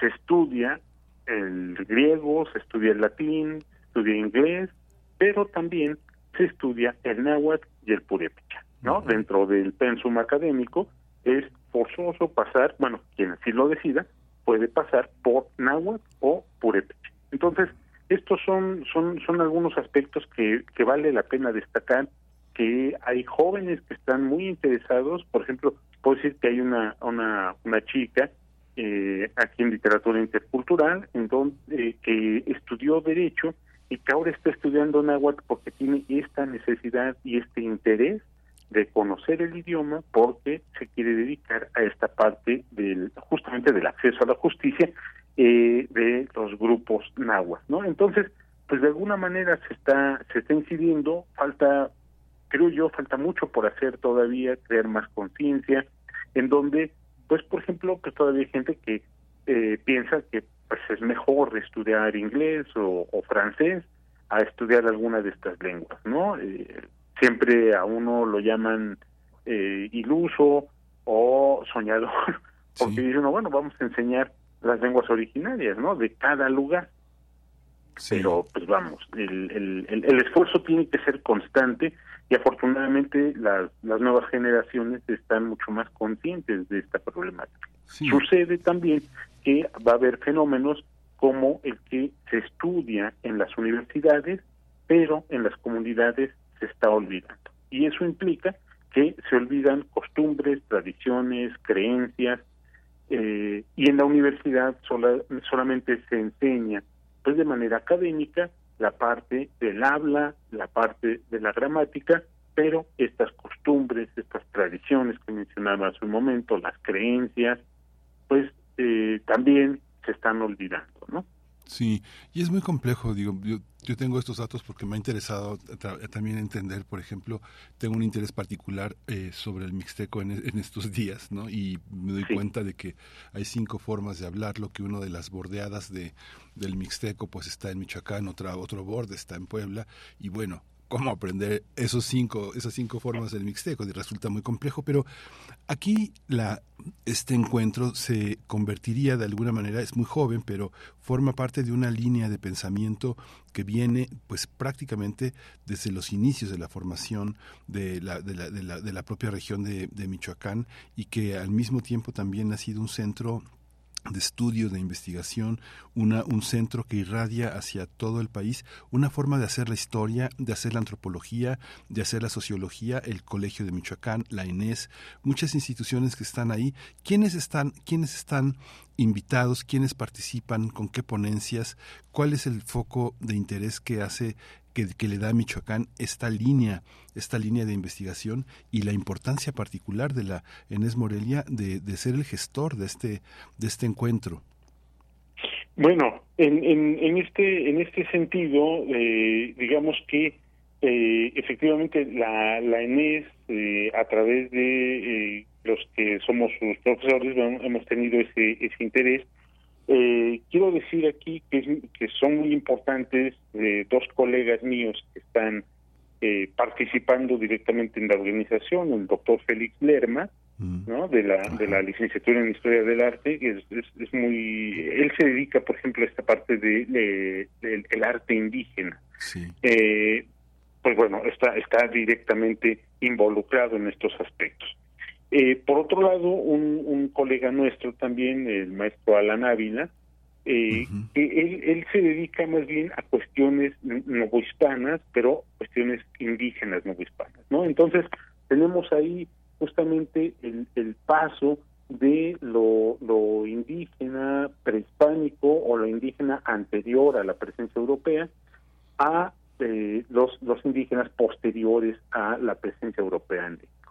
se estudia el griego, se estudia el latín, estudia inglés, pero también se estudia el náhuatl y el purépecha, ¿no? Dentro del pensum académico es forzoso pasar, bueno, quien así lo decida, puede pasar por náhuatl o purépecha. Entonces, estos son son son algunos aspectos que, que vale la pena destacar que hay jóvenes que están muy interesados, por ejemplo, puedo decir que hay una una una chica eh, aquí en literatura intercultural, en donde eh, que estudió derecho y que ahora está estudiando náhuatl porque tiene esta necesidad y este interés de conocer el idioma porque se quiere dedicar a esta parte del justamente del acceso a la justicia eh, de los grupos náhuatl, ¿no? Entonces, pues de alguna manera se está se está incidiendo, falta creo yo falta mucho por hacer todavía, crear más conciencia en donde pues por ejemplo que todavía hay gente que eh, piensa que pues es mejor estudiar inglés o, francés a estudiar alguna de estas lenguas no eh, siempre a uno lo llaman eh, iluso o soñador porque dicen uno bueno vamos a enseñar las lenguas originarias no de cada lugar pero pues vamos el, el, el, el esfuerzo tiene que ser constante y afortunadamente las, las nuevas generaciones están mucho más conscientes de esta problemática. Sucede también que va a haber fenómenos como el que se estudia en las universidades, pero en las comunidades se está olvidando. Y eso implica que se olvidan costumbres, tradiciones, creencias, eh, y en la universidad solamente se enseña pues de manera académica la parte del habla, la parte de la gramática, pero estas costumbres, estas tradiciones que mencionaba hace un momento, las creencias, pues eh, también se están olvidando, ¿no? Sí, y es muy complejo, digo, yo, yo tengo estos datos porque me ha interesado también entender, por ejemplo, tengo un interés particular eh, sobre el mixteco en, en, estos días, ¿no? Y me doy cuenta de que hay cinco formas de hablarlo, que una de las bordeadas de, del mixteco pues está en Michoacán, otra, otro borde está en Puebla, y bueno, cómo aprender esos cinco, esas cinco formas del mixteco, y resulta muy complejo, pero aquí la, este encuentro se convertiría de alguna manera, es muy joven, pero forma parte de una línea de pensamiento que viene pues prácticamente desde los inicios de la formación de la, de la, de la, de la propia región de, de Michoacán y que al mismo tiempo también ha sido un centro de estudio, de investigación, un centro que irradia hacia todo el país, una forma de hacer la historia, de hacer la antropología, de hacer la sociología, el Colegio de Michoacán, la INES, muchas instituciones que están ahí. ¿Quiénes están, quiénes están invitados, quiénes participan, con qué ponencias, cuál es el foco de interés que hace que, le da a Michoacán esta línea, esta línea de investigación y la importancia particular de la Enes Morelia de, de ser el gestor de este, de este encuentro. Bueno, en, en, en este en este sentido, eh, digamos que eh, efectivamente la, la ENES, eh, a través de eh, los que somos sus profesores, hemos tenido ese, ese interés. Eh, quiero decir aquí que, que son muy importantes eh, dos colegas míos que están eh, participando directamente en la organización, el doctor Félix Lerma, ¿no? de la de la licenciatura en Historia del Arte, que es, es, es, muy... Él se dedica, por ejemplo, a esta parte de, de, de el arte indígena. Sí. Eh, pues bueno, está, está directamente involucrado en estos aspectos. Eh, por otro lado, un, un, colega nuestro también, el maestro Alan Ávila, eh, uh -huh. él, él, se dedica más bien a cuestiones novohispanas, pero cuestiones indígenas novohispanas, ¿no? Entonces, tenemos ahí justamente el, el paso de lo, lo indígena prehispánico o lo indígena anterior a la presencia europea a eh, los, los indígenas posteriores a la presencia europea en México.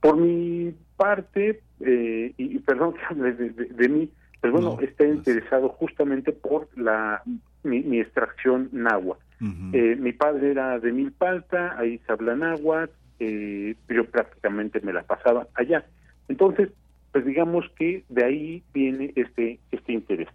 Por mi parte, eh, y, y, perdón que hable de, de, de, mí, pues bueno, no, está interesado justamente por la mi, mi extracción náhuatl. Uh -huh. eh, mi padre era de Milpalta, ahí se habla náhuatl, eh, yo prácticamente me la pasaba allá. Entonces, pues digamos que de ahí viene este este interés.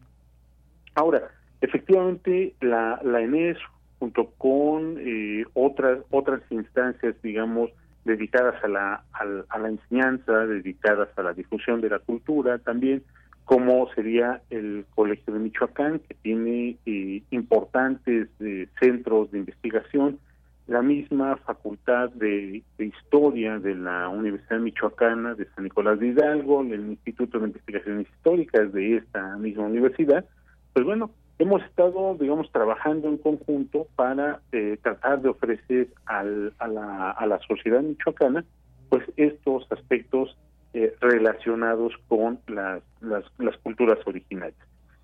Ahora, efectivamente, la, la ENES junto con eh, otras otras instancias, digamos, dedicadas a la, a, la enseñanza, dedicadas a la difusión de la cultura también, como sería el Colegio de Michoacán, que tiene eh, importantes eh, centros de investigación, la misma Facultad de, de, Historia de la Universidad Michoacana de San Nicolás de Hidalgo, el Instituto de Investigaciones Históricas de esta misma universidad, pues bueno, hemos estado, digamos, trabajando en conjunto para eh, tratar de ofrecer al, a, la, a la sociedad michoacana, pues estos aspectos eh, relacionados con las, las, las, culturas originales.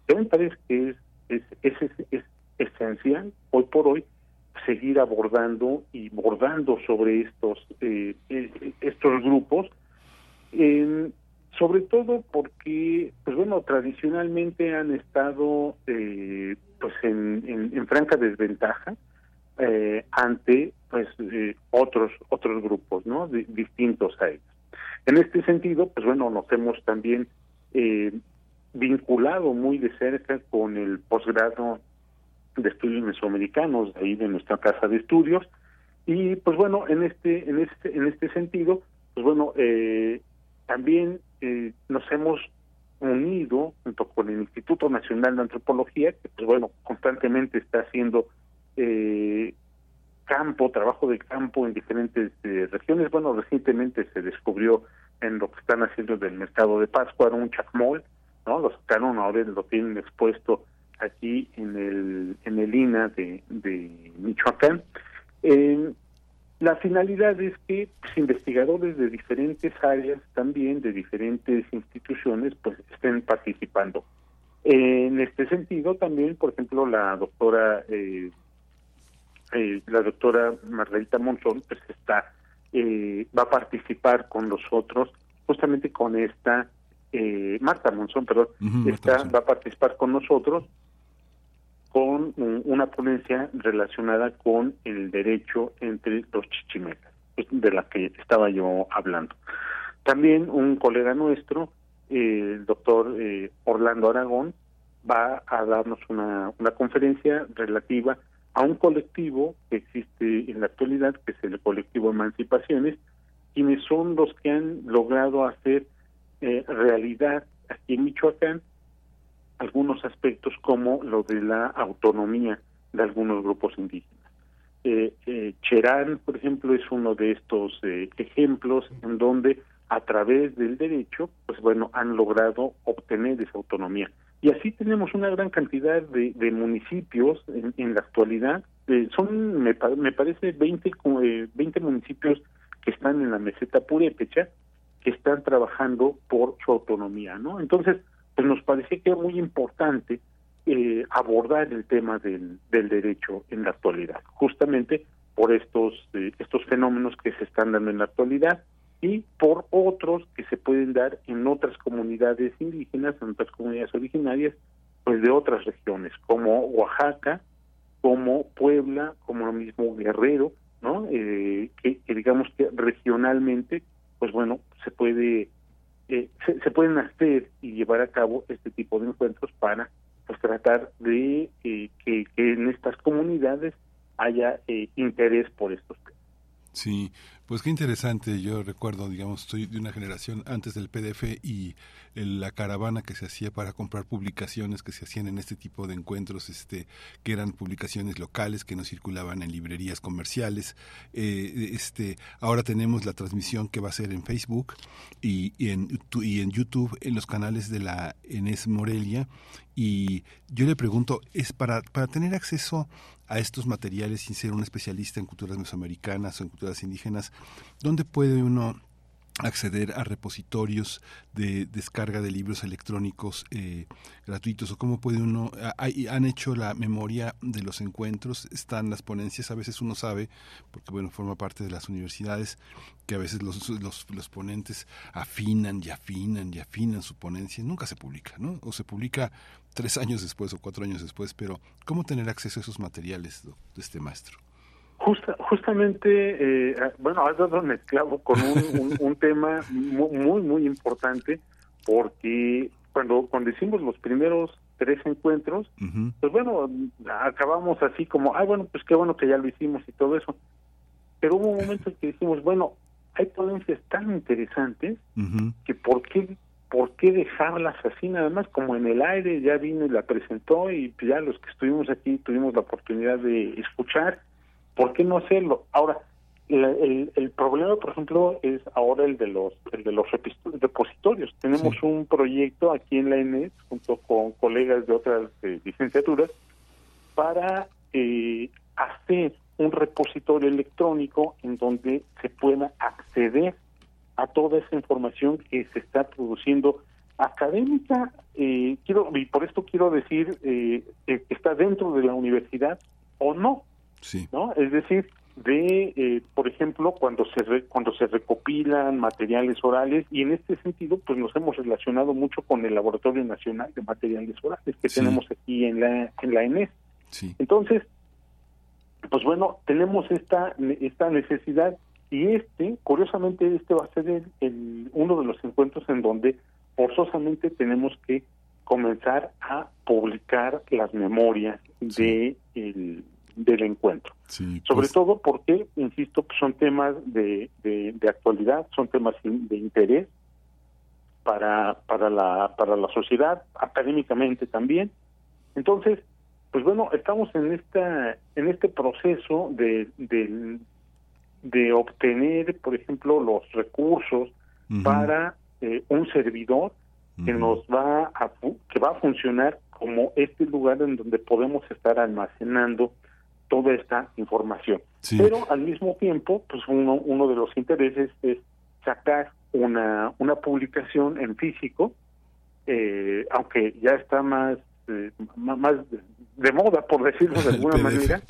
Yo me parece que es, es, es, es, esencial hoy por hoy seguir abordando y bordando sobre estos eh, estos grupos eh, sobre todo porque, pues bueno, tradicionalmente han estado eh, pues en, en, franca desventaja eh, ante pues eh, otros otros grupos, ¿no? Distintos a ellos. En este sentido, pues bueno, nos hemos también eh, vinculado muy de cerca con el posgrado de estudios mesoamericanos ahí de nuestra casa de estudios y pues bueno en este en este en este sentido pues bueno eh, también eh, nos hemos unido junto con el Instituto Nacional de Antropología, que pues bueno, constantemente está haciendo eh, campo, trabajo de campo en diferentes eh, regiones. Bueno, recientemente se descubrió en lo que están haciendo del mercado de Pascua un chacmol, ¿no? Lo sacaron ahora, lo tienen expuesto aquí en el en el INA de, de Michoacán. Eh, la finalidad es que pues, investigadores de diferentes áreas, también de diferentes instituciones, pues estén participando. En este sentido, también, por ejemplo, la doctora eh, eh, la doctora Margarita Monzón, pues está eh, va a participar con nosotros, justamente con esta eh, Marta Monzón, perdón, uh -huh, va a participar con nosotros con una ponencia relacionada con el derecho entre los chichimecas, de la que estaba yo hablando. También un colega nuestro, eh, el doctor eh, Orlando Aragón, va a darnos una, una conferencia relativa a un colectivo que existe en la actualidad, que es el colectivo Emancipaciones, quienes son los que han logrado hacer eh, realidad aquí en Michoacán algunos aspectos como lo de la autonomía de algunos grupos indígenas. Eh, eh, Cherán, por ejemplo, es uno de estos eh, ejemplos en donde a través del derecho, pues bueno, han logrado obtener esa autonomía. Y así tenemos una gran cantidad de, municipios en, en, la actualidad. Eh, son, me, me, parece, 20, eh, 20 municipios que están en la meseta purépecha que están trabajando por su autonomía, ¿no? Entonces, pues nos parece que es muy importante eh, abordar el tema del, del, derecho en la actualidad, justamente por estos, eh, estos fenómenos que se están dando en la actualidad y por otros que se pueden dar en otras comunidades indígenas, en otras comunidades originarias, pues de otras regiones, como Oaxaca, como Puebla, como lo mismo Guerrero, ¿no? Eh, que, digamos que regionalmente, pues bueno, se puede eh, se, pueden hacer y llevar a cabo este tipo de encuentros para pues tratar de eh, que, que, en estas comunidades haya eh, interés por estos temas. Sí, pues qué interesante. Yo recuerdo, digamos, estoy de una generación antes del PDF y la caravana que se hacía para comprar publicaciones que se hacían en este tipo de encuentros, este, que eran publicaciones locales que no circulaban en librerías comerciales. Eh, este, ahora tenemos la transmisión que va a ser en Facebook y, y, en, y en YouTube en los canales de la Enes Morelia. Y yo le pregunto, ¿es para, para tener acceso a estos materiales sin ser un especialista en culturas mesoamericanas o en culturas indígenas, ¿dónde puede uno acceder a repositorios de descarga de libros electrónicos eh, gratuitos o cómo puede uno han hecho la memoria de los encuentros están las ponencias a veces uno sabe porque bueno forma parte de las universidades que a veces los, los, los ponentes afinan y afinan y afinan su ponencia. Nunca se publica no o se publica tres años después o cuatro años después pero cómo tener acceso a esos materiales de este maestro Justa, justamente, eh, bueno, has dado un esclavo con un, un, un tema muy, muy importante, porque cuando, cuando hicimos los primeros tres encuentros, uh -huh. pues bueno, acabamos así como, ay, bueno, pues qué bueno que ya lo hicimos y todo eso. Pero hubo un momento en que dijimos, bueno, hay ponencias tan interesantes uh -huh. que por qué ¿por qué dejarlas así nada más como en el aire? Ya vino y la presentó y ya los que estuvimos aquí tuvimos la oportunidad de escuchar ¿Por qué no hacerlo? Ahora, el, el, el, problema, por ejemplo, es ahora el de los el de los repositorios. Tenemos sí. un proyecto aquí en la ENES, junto con colegas de otras eh, licenciaturas, para eh, hacer un repositorio electrónico en donde se pueda acceder a toda esa información que se está produciendo académica. Eh, quiero y por esto quiero decir eh, que está dentro de la universidad o no Sí. ¿no? Es decir, de, eh, por ejemplo, cuando se re, cuando se recopilan materiales orales y en este sentido, pues nos hemos relacionado mucho con el Laboratorio Nacional de Materiales Orales que sí. tenemos aquí en la en la ENES. Sí. Entonces, pues bueno, tenemos esta esta necesidad y este, curiosamente, este va a ser el, el, uno de los encuentros en donde forzosamente tenemos que comenzar a publicar las memorias sí. de el del encuentro. Sí, Sobre pues... todo porque, insisto, son temas de, de, de, actualidad, son temas de interés para, para, la, para la sociedad, académicamente también. Entonces, pues bueno, estamos en esta en este proceso de, de, de obtener, por ejemplo, los recursos uh -huh. para eh, un servidor uh -huh. que nos va a que va a funcionar como este lugar en donde podemos estar almacenando toda esta información. Sí. Pero al mismo tiempo, pues uno, uno de los intereses es sacar una, una publicación en físico, eh, aunque ya está más, eh, más de moda, por decirlo de alguna manera,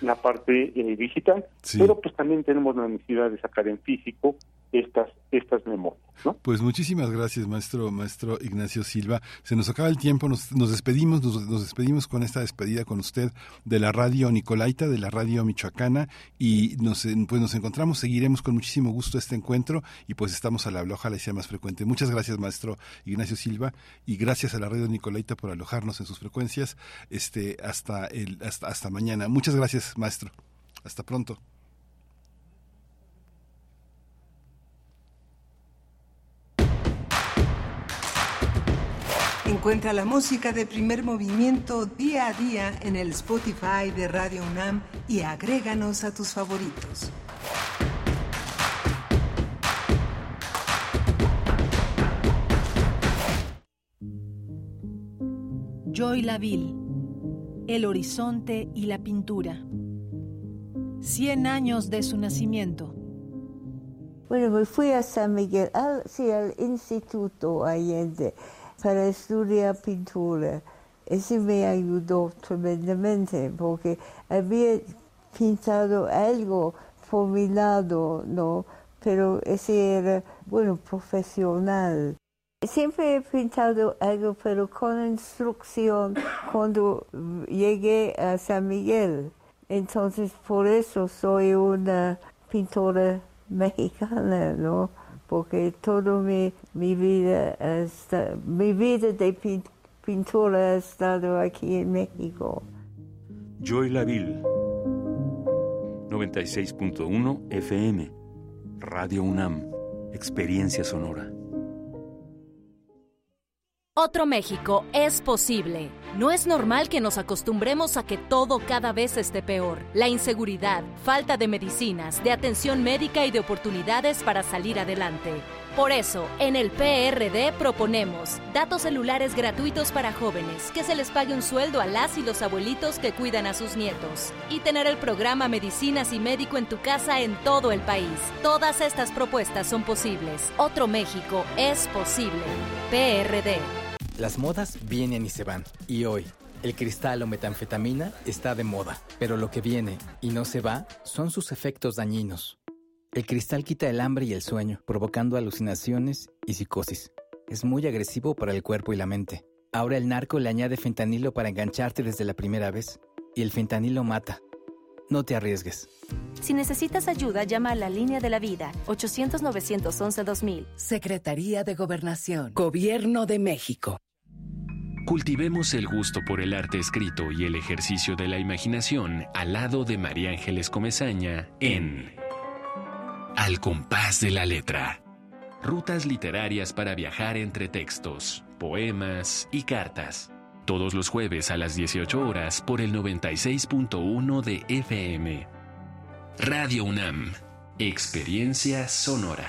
la parte eh, digital, sí. pero pues también tenemos la necesidad de sacar en físico estas estas memorias. ¿no? Pues muchísimas gracias, maestro, maestro Ignacio Silva. Se nos acaba el tiempo, nos, nos despedimos, nos, nos, despedimos con esta despedida con usted de la radio Nicolaita, de la radio michoacana, y nos, pues nos encontramos, seguiremos con muchísimo gusto este encuentro, y pues estamos a la ojalá y sea más frecuente. Muchas gracias, maestro Ignacio Silva, y gracias a la radio Nicolaita por alojarnos en sus frecuencias, este, hasta el, hasta, hasta mañana. Muchas gracias, maestro. Hasta pronto. Encuentra la música de primer movimiento día a día en el Spotify de Radio UNAM y agréganos a tus favoritos. Joy Laville, El horizonte y la pintura. Cien años de su nacimiento. Bueno, me fui a San Miguel, al, sí, al Instituto Allende para estudiar pintura. Ese me ayudó tremendamente porque había pintado algo por mi lado, ¿no? Pero ese era, bueno, profesional. Siempre he pintado algo, pero con instrucción cuando llegué a San Miguel. Entonces, por eso soy una pintora mexicana, ¿no? porque toda mi, mi vida hasta, mi vida de pintura ha estado aquí en México. Joy Laville, 96.1 FM, Radio UNAM, Experiencia Sonora. Otro México es posible. No es normal que nos acostumbremos a que todo cada vez esté peor. La inseguridad, falta de medicinas, de atención médica y de oportunidades para salir adelante. Por eso, en el PRD proponemos datos celulares gratuitos para jóvenes, que se les pague un sueldo a las y los abuelitos que cuidan a sus nietos, y tener el programa Medicinas y Médico en tu casa en todo el país. Todas estas propuestas son posibles. Otro México es posible. PRD. Las modas vienen y se van. Y hoy, el cristal o metanfetamina está de moda. Pero lo que viene y no se va son sus efectos dañinos. El cristal quita el hambre y el sueño, provocando alucinaciones y psicosis. Es muy agresivo para el cuerpo y la mente. Ahora el narco le añade fentanilo para engancharte desde la primera vez. Y el fentanilo mata. No te arriesgues. Si necesitas ayuda, llama a la línea de la vida 800-911-2000. Secretaría de Gobernación. Gobierno de México. Cultivemos el gusto por el arte escrito y el ejercicio de la imaginación al lado de María Ángeles Comezaña en Al compás de la letra. Rutas literarias para viajar entre textos, poemas y cartas. Todos los jueves a las 18 horas por el 96.1 de FM. Radio UNAM. Experiencia sonora.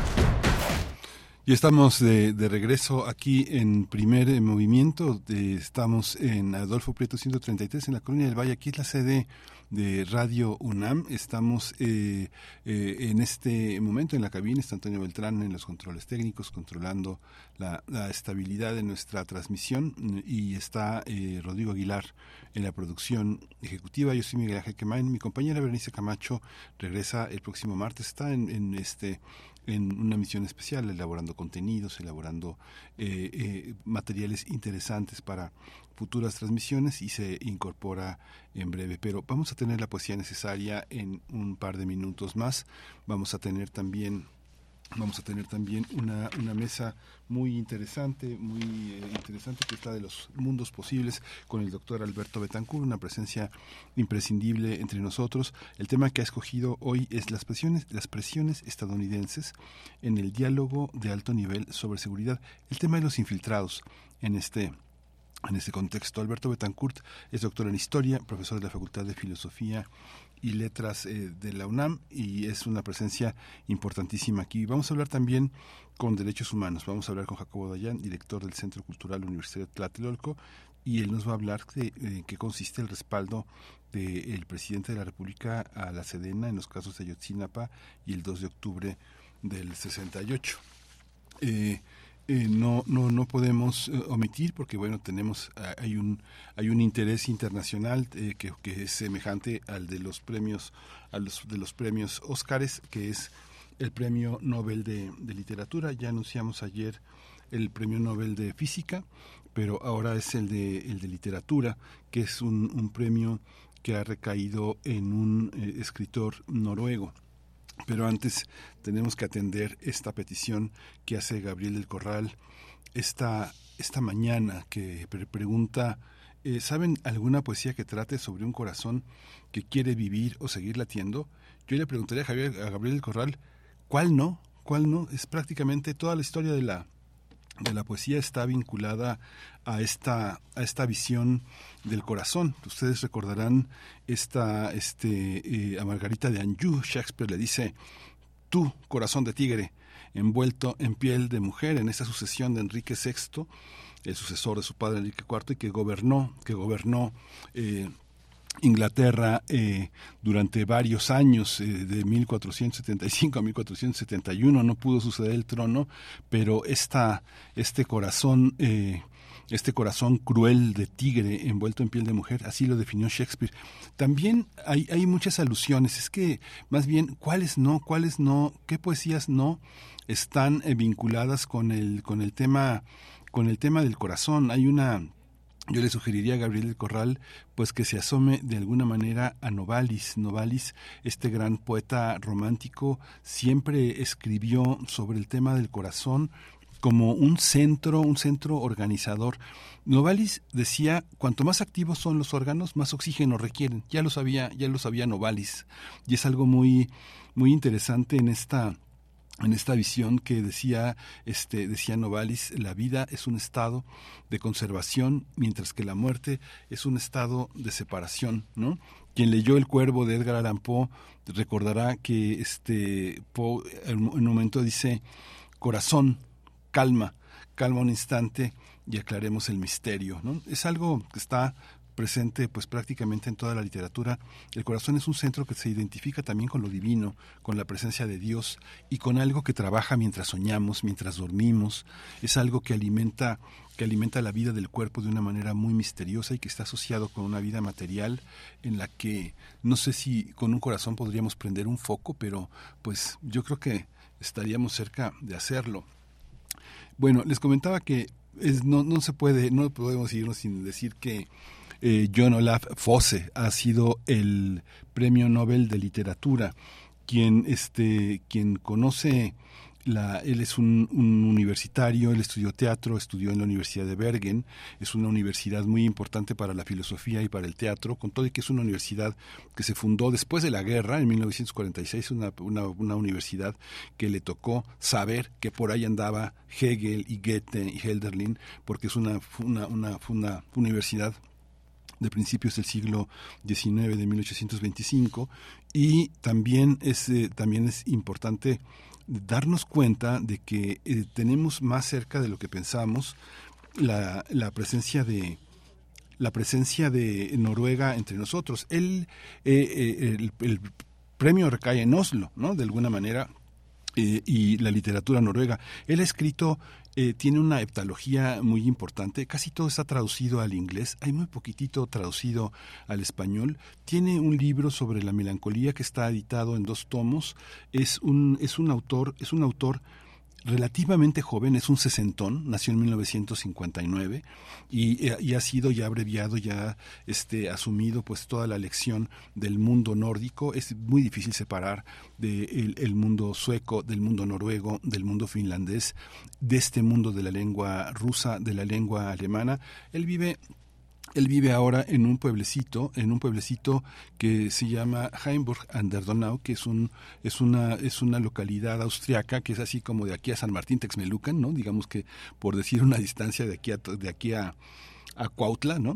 Estamos de, regreso aquí en primer movimiento. De, estamos en Adolfo Prieto 133 en la Colonia del Valle. Aquí es la sede de Radio UNAM. Estamos eh, eh, en este momento en la cabina. Está Antonio Beltrán en los controles técnicos, controlando la, estabilidad de nuestra transmisión. Y está eh, Rodrigo Aguilar en la producción ejecutiva. Yo soy Miguel Ángel. Mi compañera Berenice Camacho regresa el próximo martes. Está en, en este en una misión especial, elaborando contenidos, elaborando eh, eh, materiales interesantes para futuras transmisiones y se incorpora en breve. Pero vamos a tener la poesía necesaria en un par de minutos más. Vamos a tener también Vamos a tener también una, una mesa muy interesante, muy eh, interesante que está de los mundos posibles con el doctor Alberto Betancourt, una presencia imprescindible entre nosotros. El tema que ha escogido hoy es las presiones, las presiones estadounidenses en el diálogo de alto nivel sobre seguridad. El tema de los infiltrados en este en este contexto, Alberto Betancourt es doctor en Historia, profesor de la Facultad de Filosofía y Letras eh, de la UNAM y es una presencia importantísima aquí. Vamos a hablar también con derechos humanos. Vamos a hablar con Jacobo Dayan, director del Centro Cultural Universidad de Tlatelolco, y él nos va a hablar de en qué consiste el respaldo del presidente de la República a la Sedena en los casos de Ayotzinapa y el 2 de octubre del 68. Eh, eh, no, no, no podemos eh, omitir porque bueno tenemos ah, hay un hay un interés internacional eh, que, que, es semejante al de los premios a los de los premios Óscares que es el premio Nobel de, de, literatura. Ya anunciamos ayer el premio Nobel de física pero ahora es el de el de literatura que es un, un premio que ha recaído en un escritor noruego pero antes tenemos que atender esta petición que hace Gabriel del Corral esta, esta mañana, que pregunta, eh, ¿saben alguna poesía que trate sobre un corazón que quiere vivir o seguir latiendo? Yo le preguntaría a, Gabriel del Corral, ¿cuál no? ¿Cuál no? Es prácticamente toda la historia de la, de la poesía está vinculada a esta, a esta visión del corazón. Ustedes recordarán esta, este, eh, a Margarita de Anjou, Shakespeare le dice, tú, corazón de tigre, envuelto en piel de mujer, en esa sucesión de Enrique VI, el sucesor de su padre Enrique IV, que gobernó, que gobernó eh, Inglaterra eh, durante varios años, de 1475 a 1471, no pudo suceder el trono, pero esta, este corazón, este corazón cruel de tigre envuelto en piel de mujer, así lo definió Shakespeare. También hay, muchas alusiones, es que más bien, ¿cuáles no? ¿Cuáles no? ¿Qué poesías no están vinculadas con el, con el tema, con el tema del corazón? Hay una yo le sugeriría a Gabriel del Corral pues que se asome de alguna manera a Novalis. Novalis, este gran poeta romántico, siempre escribió sobre el tema del corazón como un centro, un centro organizador. Novalis decía, cuanto más activos son los órganos, más oxígeno requieren. Ya lo sabía, ya lo sabía Novalis. Y es algo muy muy interesante en esta en esta visión que decía este decía Novalis la vida es un estado de conservación mientras que la muerte es un estado de separación no quien leyó el cuervo de Edgar Allan Poe recordará que este Poe en un momento dice corazón calma calma un instante y aclaremos el misterio no es algo que está presente pues prácticamente en toda la literatura. El corazón es un centro que se identifica también con lo divino, con la presencia de Dios y con algo que trabaja mientras soñamos, mientras dormimos. Es algo que alimenta que alimenta la vida del cuerpo de una manera muy misteriosa y que está asociado con una vida material en la que no sé si con un corazón podríamos prender un foco, pero pues yo creo que estaríamos cerca de hacerlo. Bueno, les comentaba que no, no se puede, no podemos irnos sin decir que eh, John Olaf Fosse ha sido el premio Nobel de literatura, quien, este, quien conoce la, él es un, universitario, él estudió teatro, estudió en la Universidad de Bergen, es una universidad muy importante para la filosofía y para el teatro, con todo y que es una universidad que se fundó después de la guerra, en 1946, una, una, una universidad que le tocó saber que por ahí andaba Hegel y Goethe y Helderlin, porque es una, una, una, una universidad de principios del siglo XIX, de 1825, y también es, eh, también es importante darnos cuenta de que eh, tenemos más cerca de lo que pensamos la, la presencia de la presencia de Noruega entre nosotros. El, eh, el, el, premio recae en Oslo, ¿no? De alguna manera, y la literatura noruega. Él ha escrito eh, tiene una heptalogía muy importante, casi todo está traducido al inglés, hay muy poquitito traducido al español. Tiene un libro sobre la melancolía que está editado en dos tomos. Es un, es un autor, es un autor relativamente joven, es un sesentón, nació en 1959 y, y, ha sido ya abreviado, ya este, asumido pues toda la lección del mundo nórdico. Es muy difícil separar del el mundo sueco, del mundo noruego, del mundo finlandés, de este mundo de la lengua rusa, de la lengua alemana. Él vive él vive ahora en un pueblecito, en un pueblecito que se llama Heimburg an der Donau, que es un es una es una localidad austriaca que es así como de aquí a San Martín Texmelucan, ¿no? Digamos que por decir una distancia de aquí a de aquí a, Cuautla, ¿no?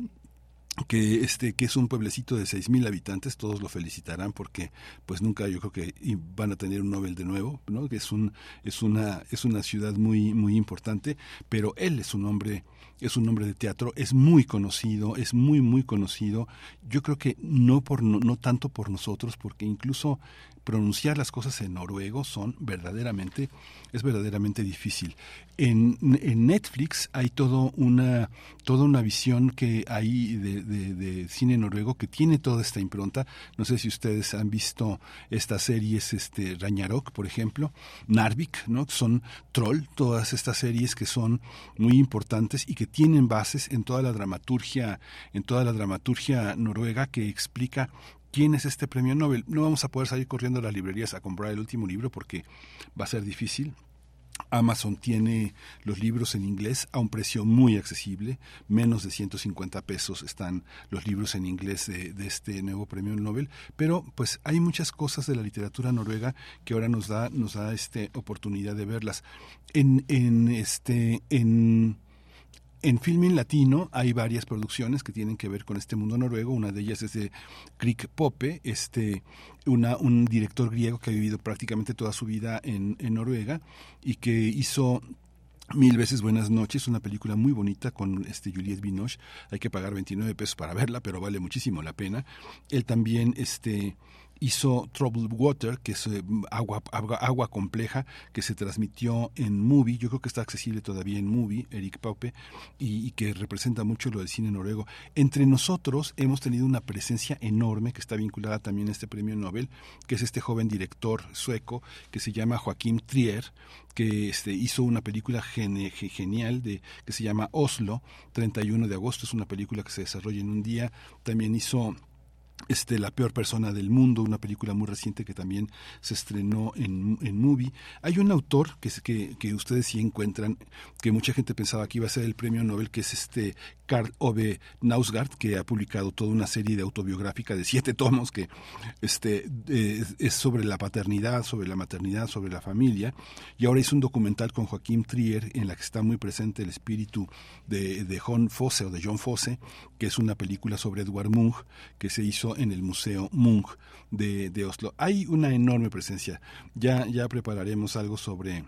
que este que es un pueblecito de seis mil habitantes todos lo felicitarán porque pues nunca yo creo que van a tener un Nobel de nuevo no que es un es una es una ciudad muy muy importante pero él es un hombre es un hombre de teatro, es muy conocido, es muy, muy conocido. Yo creo que no, por, no, no tanto por nosotros, porque incluso pronunciar las cosas en noruego son verdaderamente, es verdaderamente difícil. En, en Netflix hay todo una, toda una visión que hay de, de, cine noruego que tiene toda esta impronta. No sé si ustedes han visto estas series, este, Ragnarok, por ejemplo, Narvik, ¿no? Son Troll, todas estas series que son muy importantes que tienen bases en toda la dramaturgia, en toda la dramaturgia noruega que explica quién es este premio Nobel. No vamos a poder salir corriendo a las librerías a comprar el último libro porque va a ser difícil. Amazon tiene los libros en inglés a un precio muy accesible, menos de 150 pesos están los libros en inglés de, de, este nuevo premio Nobel, pero pues hay muchas cosas de la literatura noruega que ahora nos da nos da este oportunidad de verlas. En, en este en en Filmin Latino hay varias producciones que tienen que ver con este mundo noruego. Una de ellas es de Krik Pope, este, un director griego que ha vivido prácticamente toda su vida en, en Noruega y que hizo Mil veces buenas noches, una película muy bonita con este Juliette Binoche. Hay que pagar 29 pesos para verla, pero vale muchísimo la pena. Él también este hizo Troubled Water, que es eh, agua, agua, agua, compleja, que se transmitió en Movie, yo creo que está accesible todavía en Movie, Eric Paupe, y, que representa mucho lo del cine noruego. Entre nosotros hemos tenido una presencia enorme que está vinculada también a este premio Nobel, que es este joven director sueco que se llama Joaquín Trier, que este, hizo una película genial de, que se llama Oslo, 31 de agosto, es una película que se desarrolla en un día, también hizo este, La peor persona del mundo, una película muy reciente que también se estrenó en, en Movie. Hay un autor que, que, que ustedes sí encuentran, que mucha gente pensaba que iba a ser el premio Nobel, que es este Karl Ove Nausgaard, que ha publicado toda una serie de autobiográfica de siete tomos que este, es sobre la paternidad, sobre la maternidad, sobre la familia. Y ahora hizo un documental con Joaquín Trier en la que está muy presente el espíritu de, de John Fosse o de John Fosse, que es una película sobre Edward Munch que se hizo en el Museo Munch de, de Oslo. Hay una enorme presencia. Ya, ya prepararemos algo sobre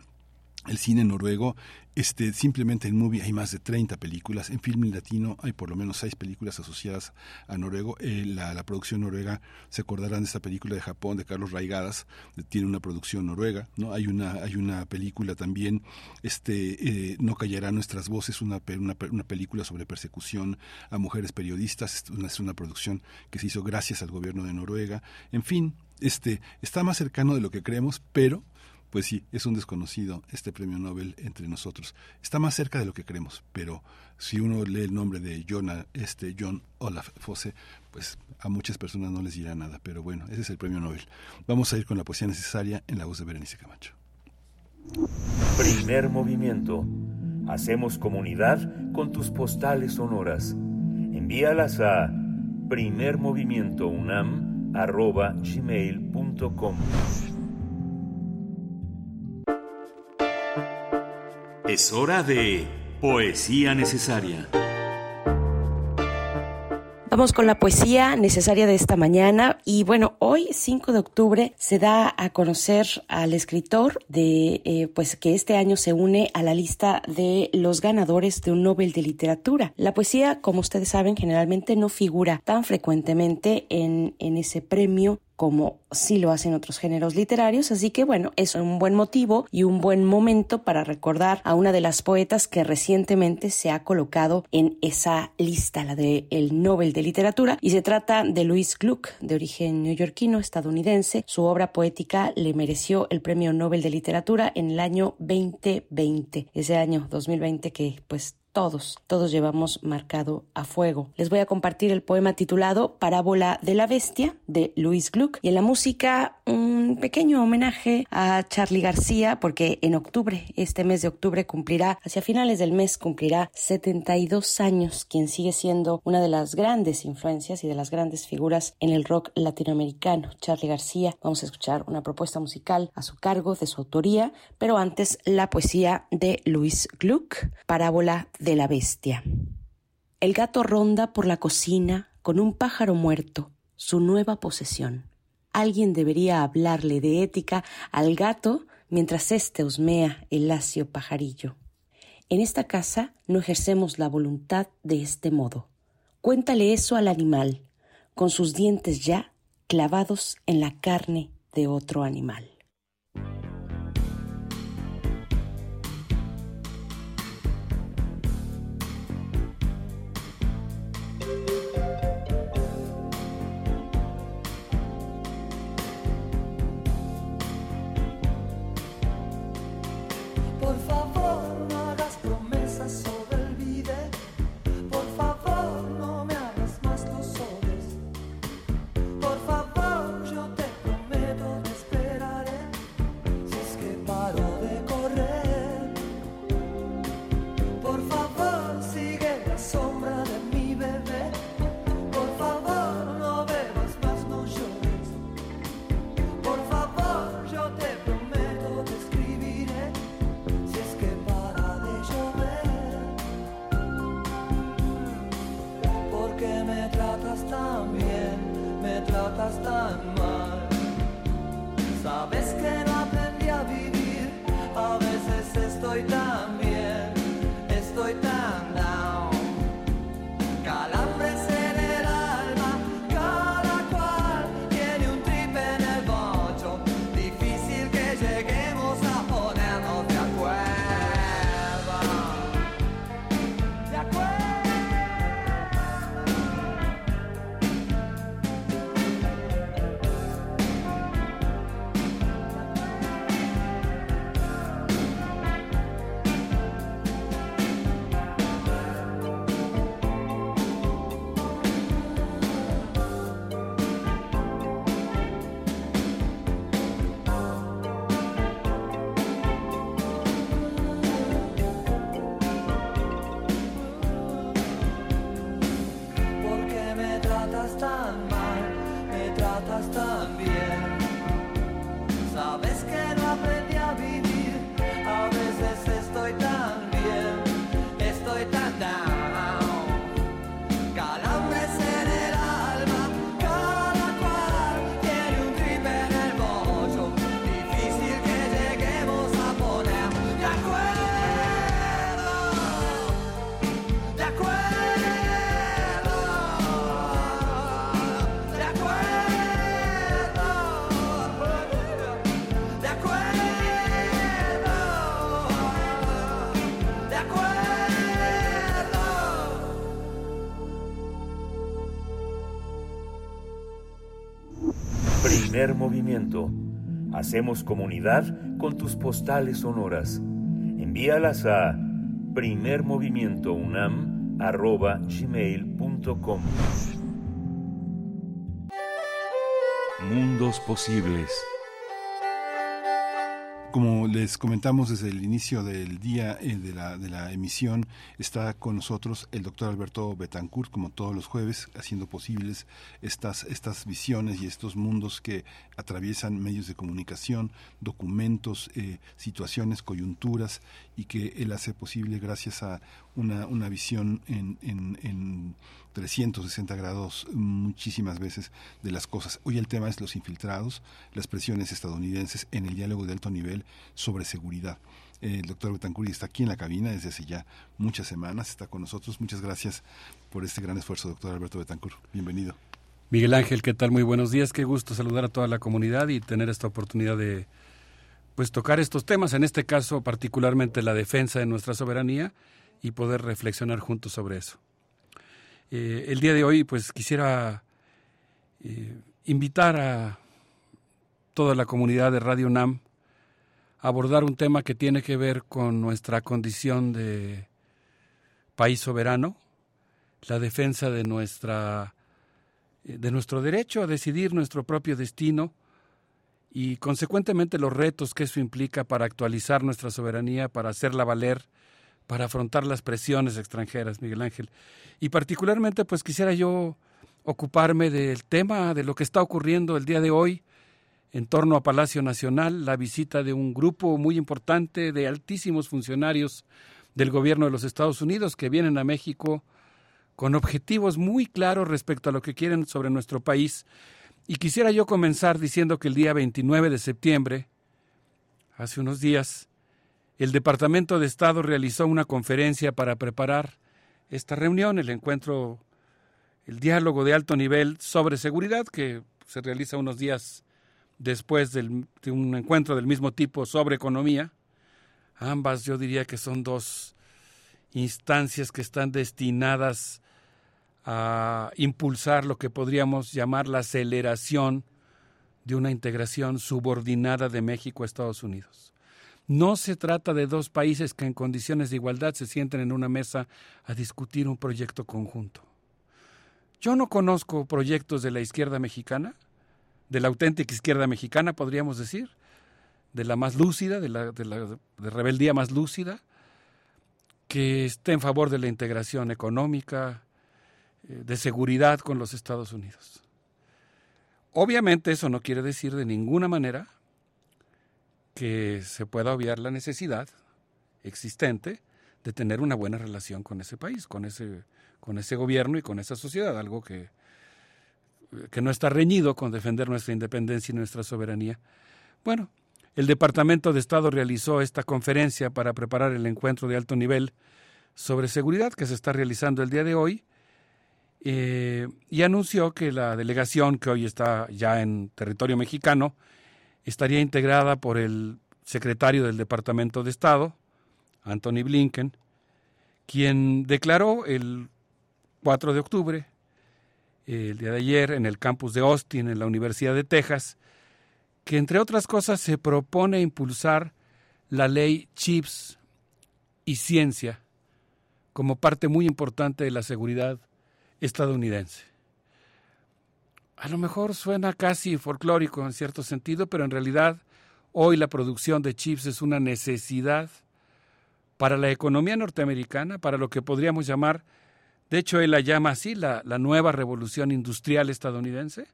el cine noruego, este, simplemente en Movie hay más de 30 películas, en Film Latino hay por lo menos 6 películas asociadas a noruego, eh, la, producción noruega, se acordarán de esta película de Japón de Carlos Raigadas, tiene una producción noruega, ¿no? Hay una, hay una película también, este, eh, No callará nuestras voces, una, película sobre persecución a mujeres periodistas, es una, es una producción que se hizo gracias al gobierno de Noruega, en fin, este, está más cercano de lo que creemos, pero pues sí, es un desconocido este premio Nobel entre nosotros. Está más cerca de lo que creemos, pero si uno lee el nombre de John, este John Olaf Fosse, pues a muchas personas no les dirá nada, pero bueno, ese es el premio Nobel. Vamos a ir con la poesía necesaria en la voz de Berenice Camacho. Primer movimiento. Hacemos comunidad con tus postales sonoras. Envíalas a primermovimientounam.gmail.com Es hora de Poesía Necesaria. Vamos con la poesía necesaria de esta mañana y bueno, hoy 5 de octubre se da a conocer al escritor de eh, pues que este año se une a la lista de los ganadores de un Nobel de Literatura. La poesía, como ustedes saben, generalmente no figura tan frecuentemente en, en ese premio como sí lo hacen otros géneros literarios, así que bueno, es un buen motivo y un buen momento para recordar a una de las poetas que recientemente se ha colocado en esa lista, la de el Nobel de Literatura, y se trata de Louise Gluck, de origen neoyorquino estadounidense. Su obra poética le mereció el Premio Nobel de Literatura en el año 2020, ese año 2020 que pues todos, todos llevamos marcado a fuego. Les voy a compartir el poema titulado Parábola de la Bestia de Luis Gluck y en la música un pequeño homenaje a Charlie García porque en octubre, este mes de octubre cumplirá, hacia finales del mes cumplirá 72 años, quien sigue siendo una de las grandes influencias y de las grandes figuras en el rock latinoamericano, Charlie García. Vamos a escuchar una propuesta musical a su cargo, de su autoría, pero antes la poesía de Luis Gluck, Parábola de la bestia. El gato ronda por la cocina con un pájaro muerto, su nueva posesión. Alguien debería hablarle de ética al gato mientras éste osmea el lacio pajarillo. En esta casa no ejercemos la voluntad de este modo. Cuéntale eso al animal, con sus dientes ya clavados en la carne de otro animal. Hacemos comunidad con tus postales sonoras. Envíalas a primermovimientounam.gmail.com Mundos posibles. Les comentamos desde el inicio del día eh, de, la, de la emisión, está con nosotros el doctor Alberto Betancourt, como todos los jueves, haciendo posibles estas, estas visiones y estos mundos que atraviesan medios de comunicación, documentos, eh, situaciones, coyunturas, y que él hace posible gracias a una, una visión en, en, en 360 grados muchísimas veces de las cosas. Hoy el tema es los infiltrados, las presiones estadounidenses en el diálogo de alto nivel sobre seguridad. El doctor Betancuri está aquí en la cabina desde hace ya muchas semanas, está con nosotros. Muchas gracias por este gran esfuerzo, doctor Alberto Betancourt. Bienvenido. Miguel Ángel, ¿qué tal? Muy buenos días. Qué gusto saludar a toda la comunidad y tener esta oportunidad de pues tocar estos temas, en este caso particularmente la defensa de nuestra soberanía y poder reflexionar juntos sobre eso. Eh, el día de hoy pues quisiera eh, invitar a toda la comunidad de Radio NAM a abordar un tema que tiene que ver con nuestra condición de país soberano, la defensa de nuestra de nuestro derecho a decidir nuestro propio destino y consecuentemente los retos que eso implica para actualizar nuestra soberanía, para hacerla valer, para afrontar las presiones extranjeras, Miguel Ángel. Y particularmente pues quisiera yo ocuparme del tema de lo que está ocurriendo el día de hoy en torno a Palacio Nacional, la visita de un grupo muy importante de altísimos funcionarios del gobierno de los Estados Unidos que vienen a México con objetivos muy claros respecto a lo que quieren sobre nuestro país. Y quisiera yo comenzar diciendo que el día 29 de septiembre, hace unos días, el Departamento de Estado realizó una conferencia para preparar esta reunión, el encuentro, el diálogo de alto nivel sobre seguridad, que se realiza unos días después de un encuentro del mismo tipo sobre economía. Ambas yo diría que son dos instancias que están destinadas a impulsar lo que podríamos llamar la aceleración de una integración subordinada de México a Estados Unidos. No se trata de dos países que en condiciones de igualdad se sienten en una mesa a discutir un proyecto conjunto. Yo no conozco proyectos de la izquierda mexicana, de la auténtica izquierda mexicana, podríamos decir, de la más lúcida, de la, rebeldía más lúcida, que esté en favor de la integración económica, eh, de seguridad con los Estados Unidos. Obviamente eso no quiere decir de ninguna manera que se pueda obviar la necesidad existente de tener una buena relación con ese país, con ese, con ese gobierno y con esa sociedad, algo que, que no está reñido con defender nuestra independencia y nuestra soberanía. Bueno, el Departamento de Estado realizó esta conferencia para preparar el encuentro de alto nivel sobre seguridad que se está realizando el día de hoy eh, y anunció que la delegación que hoy está ya en territorio mexicano estaría integrada por el secretario del Departamento de Estado, Anthony Blinken, quien declaró el 4 de octubre, el día de ayer, en el campus de Austin, en la Universidad de Texas, que entre otras cosas se propone impulsar la ley CHIPS y ciencia como parte muy importante de la seguridad estadounidense. A lo mejor suena casi folclórico en cierto sentido, pero en realidad hoy la producción de chips es una necesidad para la economía norteamericana, para lo que podríamos llamar, de hecho él la llama así, la, la nueva revolución industrial estadounidense,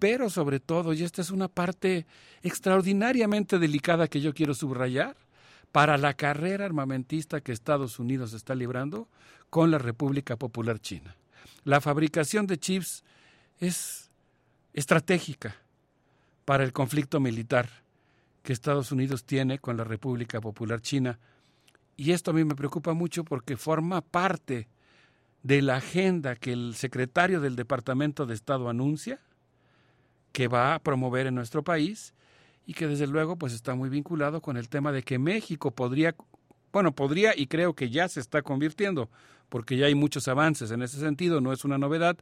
pero sobre todo, y esta es una parte extraordinariamente delicada que yo quiero subrayar, para la carrera armamentista que Estados Unidos está librando con la República Popular China. La fabricación de chips es estratégica para el conflicto militar que Estados Unidos tiene con la República Popular China. Y esto a mí me preocupa mucho porque forma parte de la agenda que el secretario del Departamento de Estado anuncia que va a promover en nuestro país y que desde luego pues está muy vinculado con el tema de que México podría bueno, podría y creo que ya se está convirtiendo porque ya hay muchos avances en ese sentido, no es una novedad,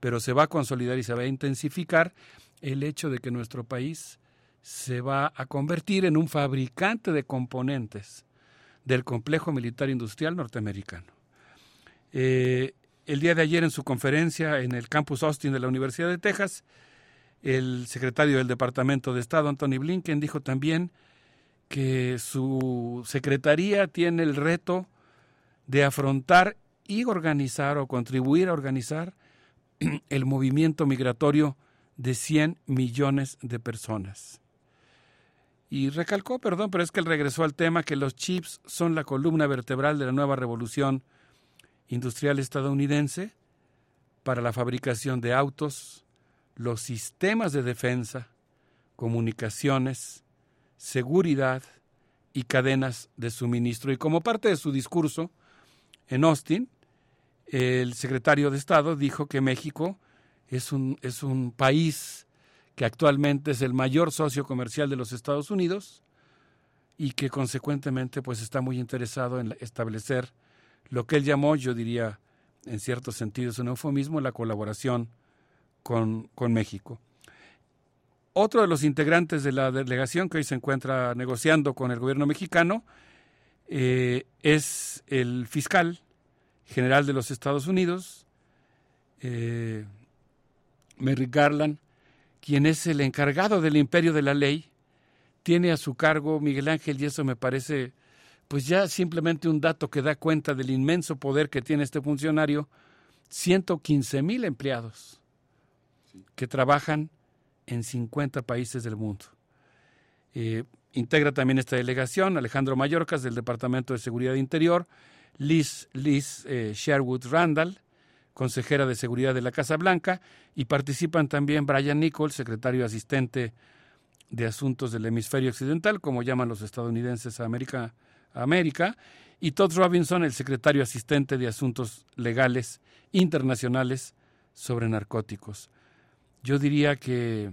pero se va a consolidar y se va a intensificar el hecho de que nuestro país se va a convertir en un fabricante de componentes del complejo militar industrial norteamericano. Eh, el día de ayer en su conferencia en el campus Austin de la Universidad de Texas, el secretario del Departamento de Estado, Anthony Blinken, dijo también que su secretaría tiene el reto de afrontar y organizar o contribuir a organizar el movimiento migratorio de 100 millones de personas. Y recalcó, perdón, pero es que él regresó al tema que los chips son la columna vertebral de la nueva revolución industrial estadounidense para la fabricación de autos, los sistemas de defensa, comunicaciones, seguridad y cadenas de suministro. Y como parte de su discurso en Austin, el secretario de Estado dijo que México es un, es un país que actualmente es el mayor socio comercial de los Estados Unidos y que consecuentemente pues está muy interesado en establecer lo que él llamó, yo diría en ciertos sentidos un eufemismo, la colaboración con, con México. Otro de los integrantes de la delegación que hoy se encuentra negociando con el gobierno mexicano eh, es el fiscal general de los Estados Unidos, eh, Merrick Garland, quien es el encargado del imperio de la ley, tiene a su cargo Miguel Ángel y eso me parece pues ya simplemente un dato que da cuenta del inmenso poder que tiene este funcionario, 115 mil empleados que trabajan en 50 países del mundo. Eh, integra también esta delegación Alejandro Mayorkas del Departamento de Seguridad Interior, Liz, Liz eh, Sherwood Randall, consejera de Seguridad de la Casa Blanca, y participan también Brian Nichols, secretario asistente de Asuntos del Hemisferio Occidental, como llaman los estadounidenses a América, América, y Todd Robinson, el secretario asistente de Asuntos Legales Internacionales sobre Narcóticos. Yo diría que,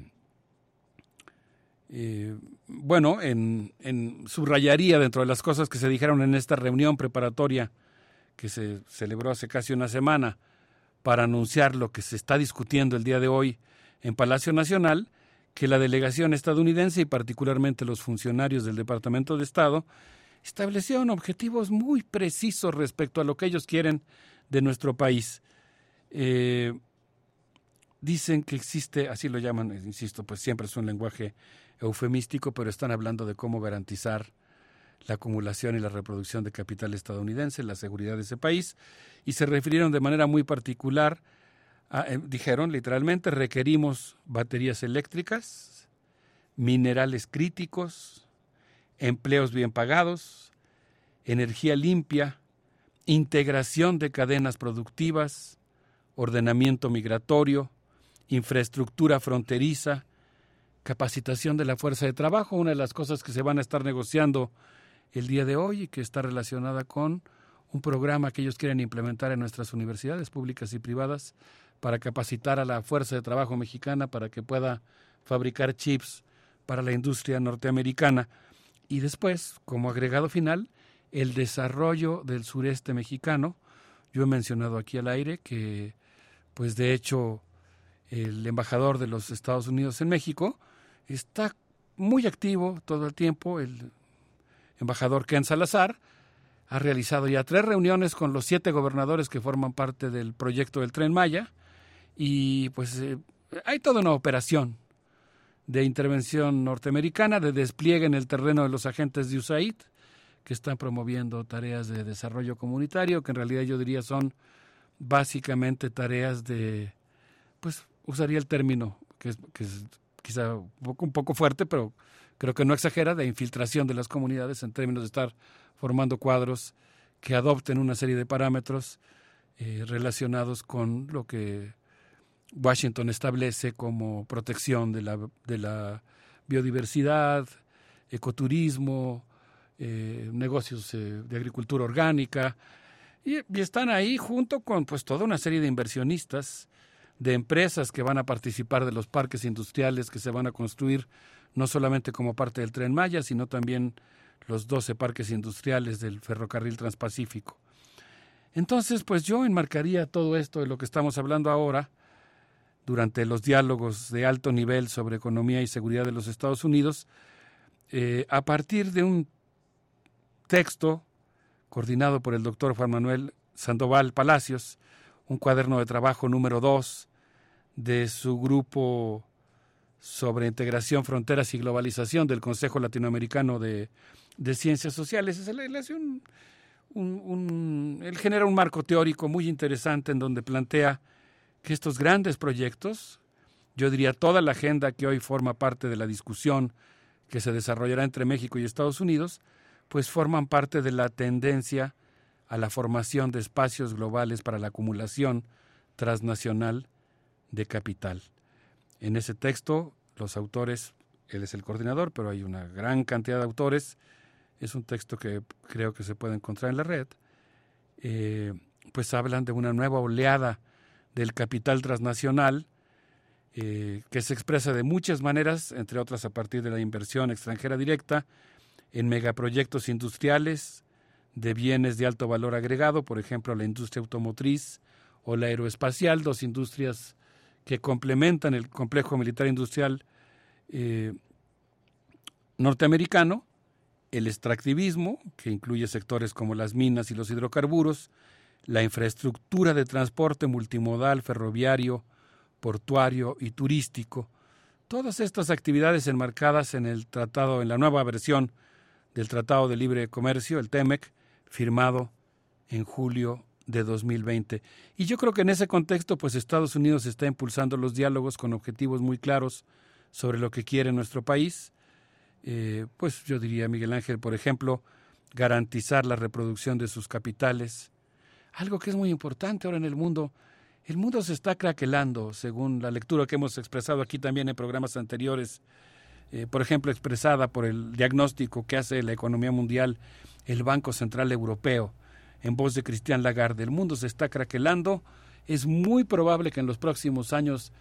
eh, bueno, en, subrayaría dentro de las cosas que se dijeron en esta reunión preparatoria que se celebró hace casi una semana para anunciar lo que se está discutiendo el día de hoy en Palacio Nacional, que la delegación estadounidense y particularmente los funcionarios del Departamento de Estado establecieron objetivos muy precisos respecto a lo que ellos quieren de nuestro país. Eh, dicen que existe, así lo llaman, insisto, pues siempre es un lenguaje eufemístico, pero están hablando de cómo garantizar la acumulación y la reproducción de capital estadounidense, la seguridad de ese país, y se refirieron de manera muy particular, eh, dijeron literalmente, requerimos baterías eléctricas, minerales críticos, empleos bien pagados, energía limpia, integración de cadenas productivas, ordenamiento migratorio, infraestructura fronteriza, capacitación de la fuerza de trabajo, una de las cosas que se van a estar negociando el día de hoy y que está relacionada con un programa que ellos quieren implementar en nuestras universidades públicas y privadas para capacitar a la fuerza de trabajo mexicana para que pueda fabricar chips para la industria norteamericana. Y después, como agregado final, el desarrollo del sureste mexicano. Yo he mencionado aquí al aire que, pues de hecho, el embajador de los Estados Unidos en México está muy activo todo el tiempo. El embajador Ken Salazar ha realizado ya tres reuniones con los siete gobernadores que forman parte del proyecto del Tren Maya y pues eh, hay toda una operación de intervención norteamericana, de despliegue en el terreno de los agentes de USAID, que están promoviendo tareas de desarrollo comunitario, que en realidad yo diría son básicamente tareas de, pues usaría el término, que que quizá un poco, fuerte, pero creo que no exagera, de infiltración de las comunidades en términos de estar formando cuadros que adopten una serie de parámetros eh, relacionados con lo que Washington establece como protección de la, de la biodiversidad, ecoturismo, eh, negocios eh, de agricultura orgánica, y, y, están ahí junto con pues toda una serie de inversionistas, de empresas que van a participar de los parques industriales que se van a construir no solamente como parte del tren Maya, sino también los 12 parques industriales del ferrocarril transpacífico. Entonces, pues yo enmarcaría todo esto de lo que estamos hablando ahora durante los diálogos de alto nivel sobre economía y seguridad de los Estados Unidos, eh, a partir de un texto coordinado por el doctor Juan Manuel Sandoval Palacios, un cuaderno de trabajo número dos de su grupo sobre integración, fronteras y globalización del Consejo Latinoamericano de, Ciencias Sociales. Él, hace un, un, él genera un marco teórico muy interesante en donde plantea que estos grandes proyectos, yo diría toda la agenda que hoy forma parte de la discusión que se desarrollará entre México y Estados Unidos, pues forman parte de la tendencia a la formación de espacios globales para la acumulación transnacional de capital. En ese texto, los autores, él es el coordinador, pero hay una gran cantidad de autores, es un texto que creo que se puede encontrar en la red, eh, pues hablan de una nueva oleada del capital transnacional eh, que se expresa de muchas maneras, entre otras a partir de la inversión extranjera directa en megaproyectos industriales de bienes de alto valor agregado, por ejemplo, la industria automotriz o la aeroespacial, dos industrias que complementan el complejo militar industrial eh, norteamericano, el extractivismo, que incluye sectores como las minas y los hidrocarburos, la infraestructura de transporte multimodal, ferroviario, portuario y turístico. Todas estas actividades enmarcadas en el tratado, en la nueva versión del Tratado de Libre Comercio, el TEMEC, firmado en julio de 2020. Y yo creo que en ese contexto, pues Estados Unidos está impulsando los diálogos con objetivos muy claros sobre lo que quiere nuestro país. Eh, pues yo diría, Miguel Ángel, por ejemplo, garantizar la reproducción de sus capitales, algo que es muy importante ahora en el mundo. El mundo se está craquelando, según la lectura que hemos expresado aquí también en programas anteriores, eh, por ejemplo, expresada por el diagnóstico que hace la economía mundial el Banco Central Europeo, en voz de Cristian Lagarde. El mundo se está craquelando. Es muy probable que en los próximos años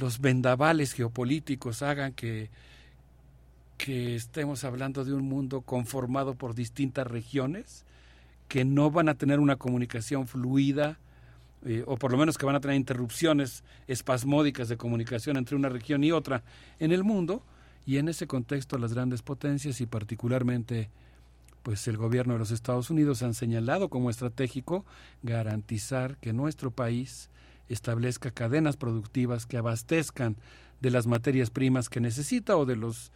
los vendavales geopolíticos hagan que, que estemos hablando de un mundo conformado por distintas regiones que no van a tener una comunicación fluida, eh, o por lo menos que van a tener interrupciones espasmódicas de comunicación entre una región y otra en el mundo, y en ese contexto las grandes potencias y particularmente pues el gobierno de los Estados Unidos han señalado como estratégico garantizar que nuestro país establezca cadenas productivas que abastezcan de las materias primas que necesita o de los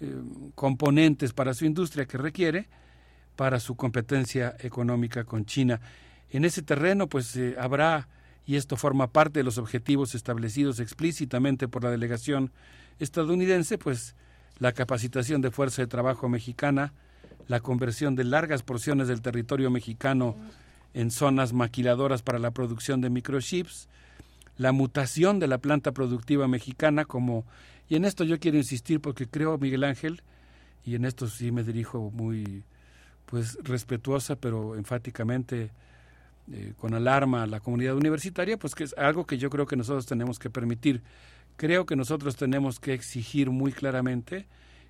eh, componentes para su industria que requiere para su competencia económica con China. En ese terreno, pues eh, habrá, y esto forma parte de los objetivos establecidos explícitamente por la delegación estadounidense, pues la capacitación de fuerza de trabajo mexicana, la conversión de largas porciones del territorio mexicano en zonas maquiladoras para la producción de microchips, la mutación de la planta productiva mexicana como y en esto yo quiero insistir porque creo Miguel Ángel y en esto sí me dirijo muy pues respetuosa pero enfáticamente eh, con alarma a la comunidad universitaria pues que es algo que yo creo que nosotros tenemos que permitir creo que nosotros tenemos que exigir muy claramente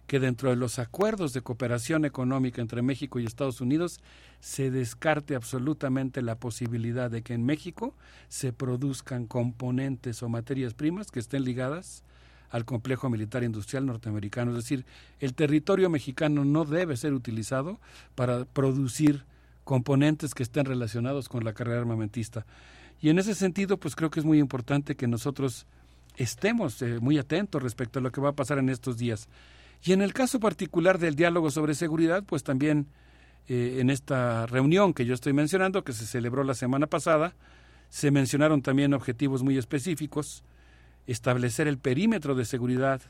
que dentro de los acuerdos de cooperación económica entre México y Estados Unidos se descarte absolutamente la posibilidad de que en México se produzcan componentes o materias primas que estén ligadas al complejo militar industrial norteamericano. Es decir, el territorio mexicano no debe ser utilizado para producir componentes que estén relacionados con la carrera armamentista. Y en ese sentido, pues creo que es muy importante que nosotros estemos eh, muy atentos respecto a lo que va a pasar en estos días. Y en el caso particular del diálogo sobre seguridad, pues también eh, en esta reunión que yo estoy mencionando, que se celebró la semana pasada, se mencionaron también objetivos muy específicos, establecer el perímetro de seguridad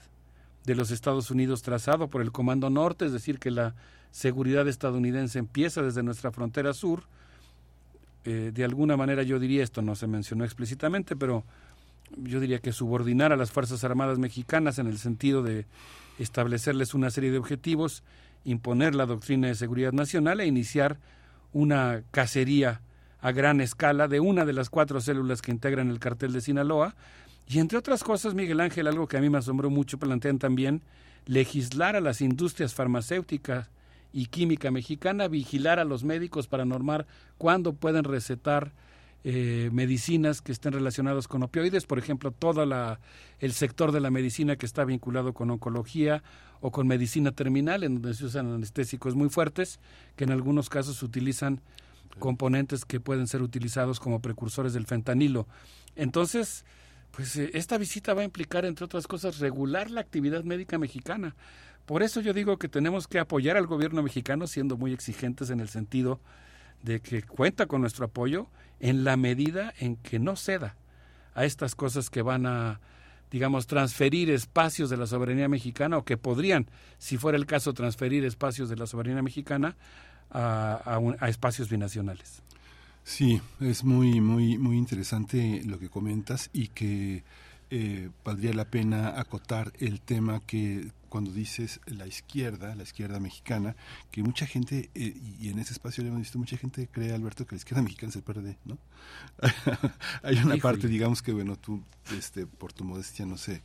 de los Estados Unidos trazado por el Comando Norte, es decir, que la seguridad estadounidense empieza desde nuestra frontera sur. Eh, de alguna manera yo diría, esto no se mencionó explícitamente, pero yo diría que subordinar a las Fuerzas Armadas mexicanas en el sentido de establecerles una serie de objetivos, imponer la doctrina de seguridad nacional e iniciar una cacería a gran escala de una de las cuatro células que integran el cartel de Sinaloa. Y entre otras cosas, Miguel Ángel, algo que a mí me asombró mucho, plantean también legislar a las industrias farmacéuticas y química mexicana, vigilar a los médicos para normar cuándo pueden recetar eh, medicinas que estén relacionadas con opioides, por ejemplo, todo la, el sector de la medicina que está vinculado con oncología o con medicina terminal, en donde se usan anestésicos muy fuertes, que en algunos casos utilizan componentes que pueden ser utilizados como precursores del fentanilo. Entonces, pues eh, esta visita va a implicar, entre otras cosas, regular la actividad médica mexicana. Por eso yo digo que tenemos que apoyar al gobierno mexicano siendo muy exigentes en el sentido de que cuenta con nuestro apoyo en la medida en que no ceda a estas cosas que van a, digamos, transferir espacios de la soberanía mexicana o que podrían, si fuera el caso, transferir espacios de la soberanía mexicana a, a, espacios binacionales. Sí, es muy, muy, muy interesante lo que comentas y que eh, valdría la pena acotar el tema que cuando dices la izquierda, la izquierda mexicana, que mucha gente, eh, y en ese espacio le hemos visto, mucha gente cree, Alberto, que la izquierda mexicana se pierde, ¿no? hay una parte, digamos que, bueno, tú, este, por tu modestia, no sé,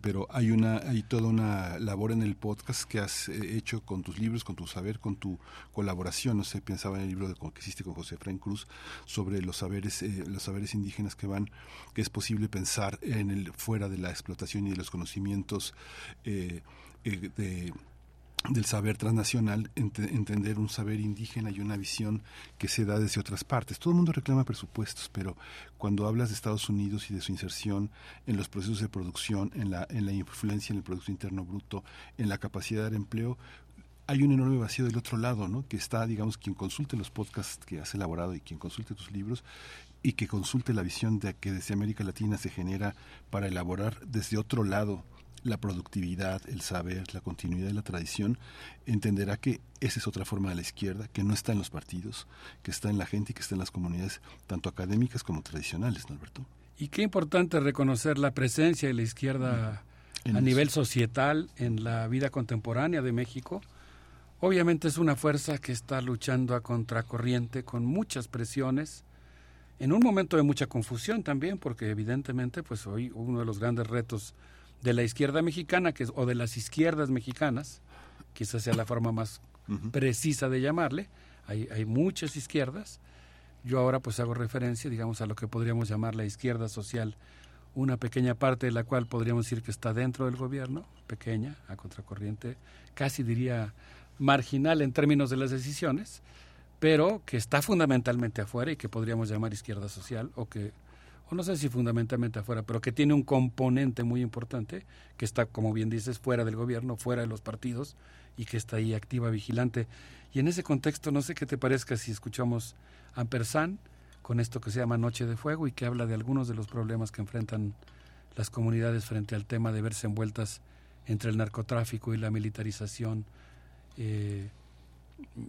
pero hay una hay toda una labor en el podcast que has eh, hecho con tus libros, con tu saber, con tu colaboración. No sé, pensaba en el libro de, que hiciste con José Efraín Cruz sobre los saberes eh, los saberes indígenas que van que es posible pensar en el fuera de la explotación y de los conocimientos eh, de del saber transnacional, entender un saber indígena y una visión que se da desde otras partes. Todo el mundo reclama presupuestos, pero cuando hablas de Estados Unidos y de su inserción en los procesos de producción, en la, en la influencia en el Producto Interno Bruto, en la capacidad de empleo, hay un enorme vacío del otro lado, ¿no? Que está, digamos, quien consulte los podcasts que has elaborado y quien consulte tus libros y que consulte la visión de que desde América Latina se genera para elaborar desde otro lado la productividad, el saber, la continuidad de la tradición, entenderá que esa es otra forma de la izquierda, que no está en los partidos, que está en la gente y que está en las comunidades, tanto académicas como tradicionales, ¿no, Alberto? Y qué importante reconocer la presencia de la izquierda a nivel societal en la vida contemporánea de México. Obviamente es una fuerza que está luchando a contracorriente con muchas presiones, en un momento de mucha confusión también, porque evidentemente pues hoy uno de los grandes retos de la izquierda mexicana que, o de las izquierdas mexicanas, quizás sea la forma más precisa de llamarle, hay, hay muchas izquierdas, yo ahora pues hago referencia, digamos, a lo que podríamos llamar la izquierda social, una pequeña parte de la cual podríamos decir que está dentro del gobierno, pequeña, a contracorriente, casi diría marginal en términos de las decisiones, pero que está fundamentalmente afuera y que podríamos llamar izquierda social o que o no sé si fundamentalmente afuera, pero que tiene un componente muy importante, que está, como bien dices, fuera del gobierno, fuera de los partidos, y que está ahí activa, vigilante. Y en ese contexto, no sé qué te parezca si escuchamos a Ampersand con esto que se llama Noche de Fuego y que habla de algunos de los problemas que enfrentan las comunidades frente al tema de verse envueltas entre el narcotráfico y la militarización, eh,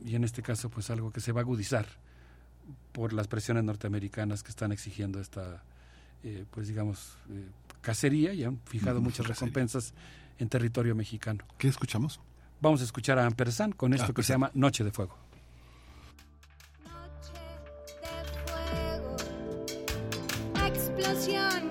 y en este caso, pues algo que se va a agudizar por las presiones norteamericanas que están exigiendo esta, eh, pues digamos, eh, cacería y han fijado muchas recompensas en territorio mexicano. ¿Qué escuchamos? Vamos a escuchar a Ampersand con esto que se llama Noche de Fuego. Explosión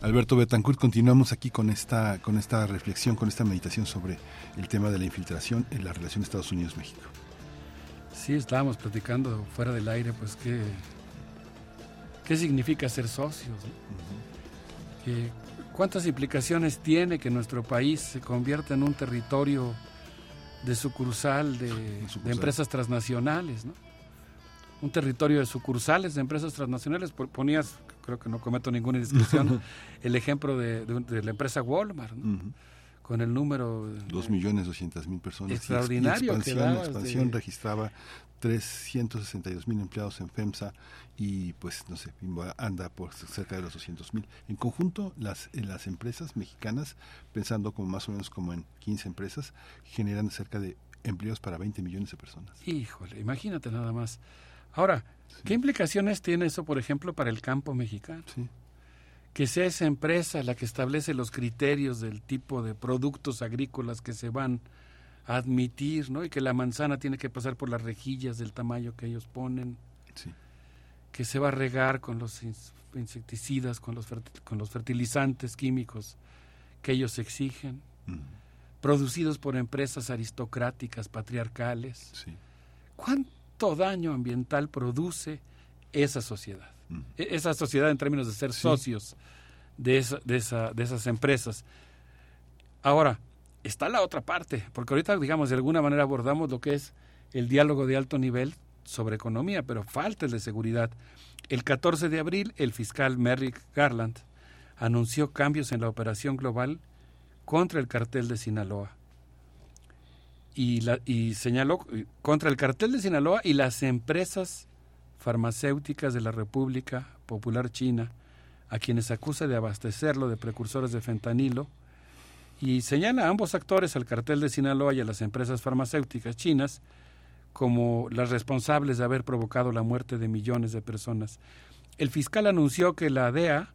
Alberto Betancourt, continuamos aquí con esta, con esta reflexión, con esta meditación sobre el tema de la infiltración en la relación Estados Unidos-México. Sí, estábamos platicando fuera del aire, pues qué, qué significa ser socios, cuántas implicaciones tiene que nuestro país se convierta en un territorio de sucursal de, de empresas transnacionales, ¿no? Un territorio de sucursales de empresas transnacionales. Ponías, creo que no cometo ninguna indiscreción, el ejemplo de, de- de la empresa Walmart, con el número... Dos millones doscientas mil personas. Y ex- y Extraordinario que expansión, dabas expansión de- registraba 362 mil empleados en FEMSA y pues no sé, anda por cerca de los 200 mil. En conjunto, las, eh, las empresas mexicanas, pensando como más o menos como en 15 empresas, generan cerca de empleos para 20 millones de personas. Híjole, imagínate nada más. Ahora, ¿qué implicaciones tiene eso, por ejemplo, para el campo mexicano? Que sea esa empresa la que establece los criterios del tipo de productos agrícolas que se van a admitir, ¿no? Y que la manzana tiene que pasar por las rejillas del tamaño que ellos ponen. Sí. Que se va a regar con los ins- insecticidas, con los, con los fertilizantes químicos que ellos exigen. Producidos por empresas aristocráticas, patriarcales. ¿Cuánto daño ambiental produce esa sociedad? E- Esa sociedad en términos de ser socios de, esa- de, esa- de esas empresas. Ahora, está la otra parte, porque ahorita, digamos, de alguna manera abordamos lo que es el diálogo de alto nivel sobre economía, pero falta el de seguridad. El 14 de abril, el fiscal Merrick Garland anunció cambios en la operación global contra el cartel de Sinaloa. Y, la- señaló eh, contra el cartel de Sinaloa y las empresas farmacéuticas de la República Popular China, a quienes acusa de abastecerlo de precursores de fentanilo, y señala a ambos actores, al cartel de Sinaloa y a las empresas farmacéuticas chinas, como las responsables de haber provocado la muerte de millones de personas. El fiscal anunció que la DEA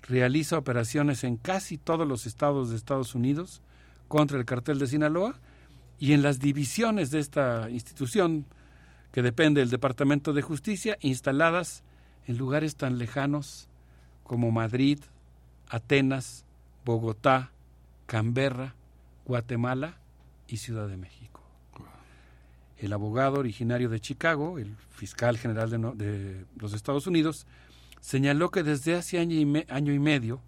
realiza operaciones en casi todos los estados de Estados Unidos contra el cartel de Sinaloa y en las divisiones de esta institución que depende del Departamento de Justicia instaladas en lugares tan lejanos como Madrid, Atenas, Bogotá, Canberra, Guatemala y Ciudad de México. El abogado originario de Chicago, el fiscal general de, los Estados Unidos, señaló que desde hace año y medio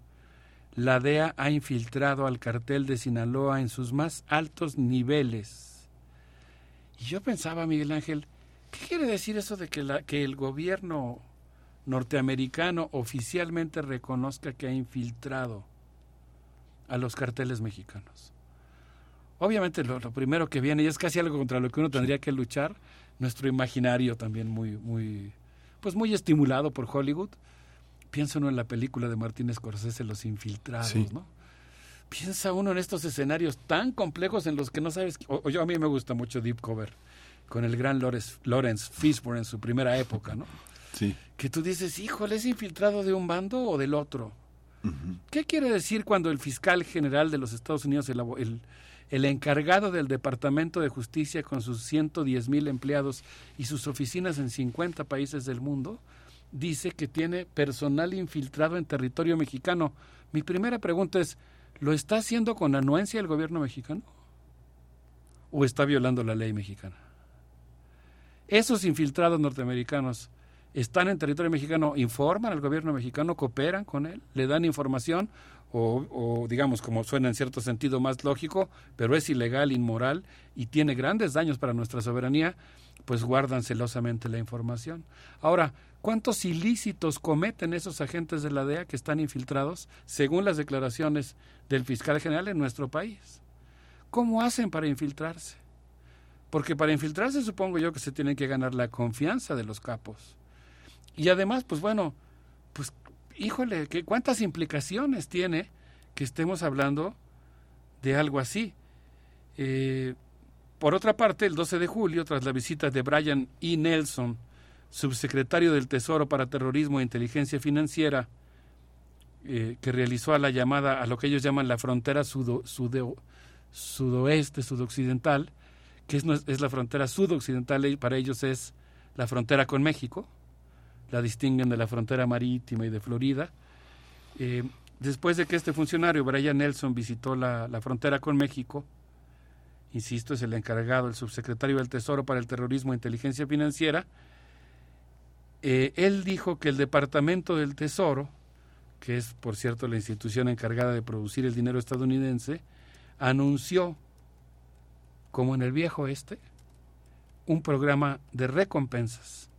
la DEA ha infiltrado al cartel de Sinaloa en sus más altos niveles. Y yo pensaba, Miguel Ángel, ¿qué quiere decir eso de que, la, que el gobierno norteamericano oficialmente reconozca que ha infiltrado a los carteles mexicanos? Obviamente lo, lo primero que viene, y es casi algo contra lo que uno tendría que luchar, nuestro imaginario también muy, muy, pues muy estimulado por Hollywood. Piensa uno en la película de Martin Scorsese, Los Infiltrados, Sí. ¿no? Piensa uno en estos escenarios tan complejos en los que no sabes, o, o yo a mí me gusta mucho Deep Cover, con el gran Lawrence, Lawrence Fishburne en su primera época, ¿no? Sí. Que tú dices, híjole, ¿es infiltrado de un bando o del otro? ¿Qué quiere decir cuando el fiscal general de los Estados Unidos, el, el encargado del Departamento de Justicia con sus 110 mil empleados y sus oficinas en 50 países del mundo, dice que tiene personal infiltrado en territorio mexicano? Mi primera pregunta es, ¿lo está haciendo con anuencia el gobierno mexicano? ¿O está violando la ley mexicana? Esos infiltrados norteamericanos están en territorio mexicano, informan al gobierno mexicano, cooperan con él, le dan información o, o, digamos como suena en cierto sentido más lógico, pero es ilegal, inmoral y tiene grandes daños para nuestra soberanía, pues guardan celosamente la información. Ahora, ¿cuántos ilícitos cometen esos agentes de la DEA que están infiltrados, según las declaraciones del fiscal general en nuestro país? ¿Cómo hacen para infiltrarse? Porque para infiltrarse supongo yo que se tiene que ganar la confianza de los capos. Y además, pues bueno, pues híjole, ¿qué, ¿cuántas implicaciones tiene que estemos hablando de algo así? Eh, por otra parte, el 12 de julio, tras la visita de Brian E. Nelson, subsecretario del Tesoro para Terrorismo e Inteligencia Financiera, eh, que realizó a la llamada a lo que ellos llaman la frontera sudo- sudo- sudoeste, sudoccidental, que es, la frontera sudoccidental, para ellos es la frontera con México, la distinguen de la frontera marítima y de Florida. Eh, después de que este funcionario, Brian Nelson, visitó la, la frontera con México, insisto, es el encargado, el subsecretario del Tesoro para el Terrorismo e Inteligencia Financiera, eh, él dijo que el Departamento del Tesoro, que es, por cierto, la institución encargada de producir el dinero estadounidense, anunció como en el viejo este, un programa de recompensas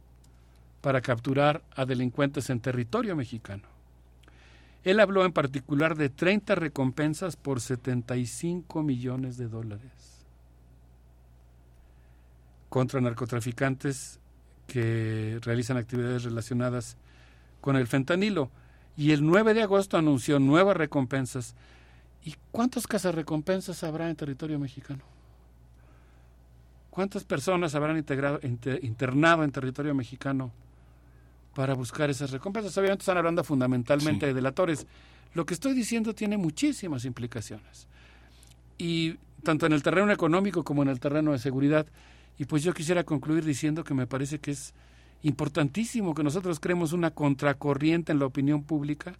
para capturar a delincuentes en territorio mexicano. Él habló en particular de 30 recompensas por 75 millones de dólares contra narcotraficantes que realizan actividades relacionadas con el fentanilo. Y el 9 de agosto anunció nuevas recompensas. ¿Y cuántas casas recompensas habrá en territorio mexicano? ¿Cuántas personas habrán integrado, internado en territorio mexicano para buscar esas recompensas. Obviamente están hablando fundamentalmente de delatores. Lo que estoy diciendo tiene muchísimas implicaciones. Y tanto en el terreno económico como en el terreno de seguridad. Y pues yo quisiera concluir diciendo que me parece que es importantísimo que nosotros creemos una contracorriente en la opinión pública,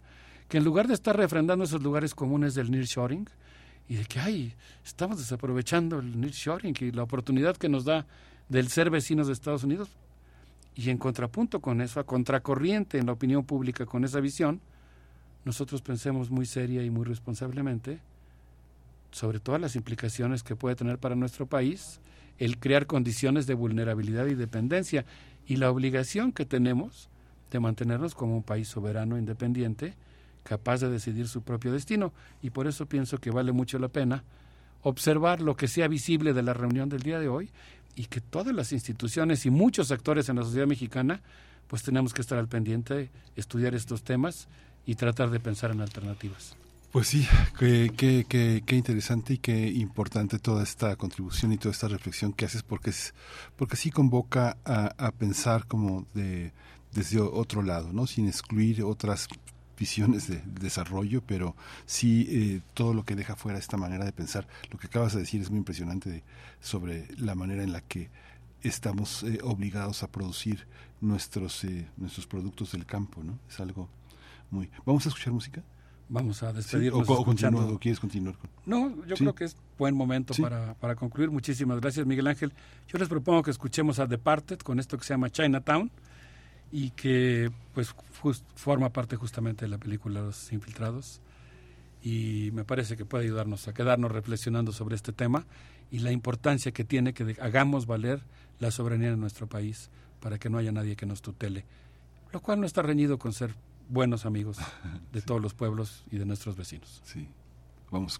que en lugar de estar refrendando esos lugares comunes del nearshoring y de que ay, estamos desaprovechando el nearshoring y la oportunidad que nos da del ser vecinos de Estados Unidos, y en contrapunto con eso, a contracorriente en la opinión pública con esa visión, nosotros pensemos muy seria y muy responsablemente sobre todas las implicaciones que puede tener para nuestro país el crear condiciones de vulnerabilidad y dependencia y la obligación que tenemos de mantenernos como un país soberano, independiente, capaz de decidir su propio destino. Y por eso pienso que vale mucho la pena observar lo que sea visible de la reunión del día de hoy y que todas las instituciones y muchos actores en la sociedad mexicana pues tenemos que estar al pendiente, estudiar estos temas y tratar de pensar en alternativas. Pues sí, qué, qué, qué, interesante y qué importante toda esta contribución y toda esta reflexión que haces porque es porque sí convoca a, a pensar como de desde otro lado, ¿no? Sin excluir otras visiones de desarrollo, pero sí eh, todo lo que deja fuera esta manera de pensar. Lo que acabas de decir es muy impresionante sobre la manera en la que estamos eh, obligados a producir nuestros eh, nuestros productos del campo, ¿no? Es algo muy. ¿Vamos a escuchar música? Vamos a despedirnos. o, quieres continuar? No, yo creo que es buen momento para, para concluir. Muchísimas gracias, Miguel Ángel. Yo les propongo que escuchemos a Departed con esto que se llama Chinatown y que pues forma parte justamente de la película Los Infiltrados y me parece que puede ayudarnos a quedarnos reflexionando sobre este tema y la importancia que tiene que hagamos valer la soberanía de nuestro país para que no haya nadie que nos tutele, lo cual no está reñido con ser buenos amigos de todos los pueblos y de nuestros vecinos. Sí, vamos.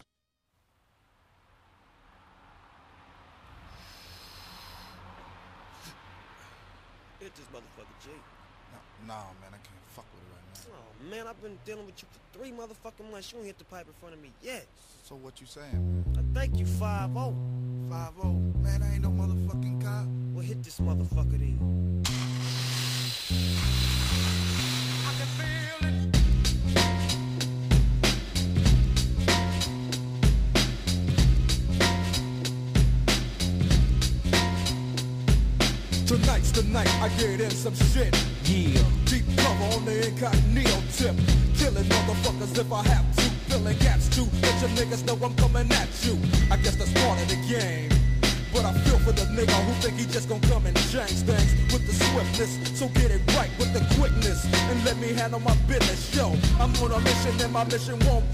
Nah, man, I can't fuck with it right now. Oh, man, I've been dealing with you for three motherfucking months. You ain't hit the pipe in front of me yet. So what you saying? I thank you 5 0. 5 0? Man, I ain't no motherfucking cop. Well, hit this motherfucker then. Tonight's the night I get in some shit. Yeah. Deep cover on the incognito tip. Killing motherfuckers if I have to. Filling gaps too. Let your niggas know I'm coming at you. I guess that's part of the game. But I feel for the nigga who think he just gon' come and change things with the swiftness. So get it right with the quickness and let me handle my business. Yo, I'm on a mission and my mission won't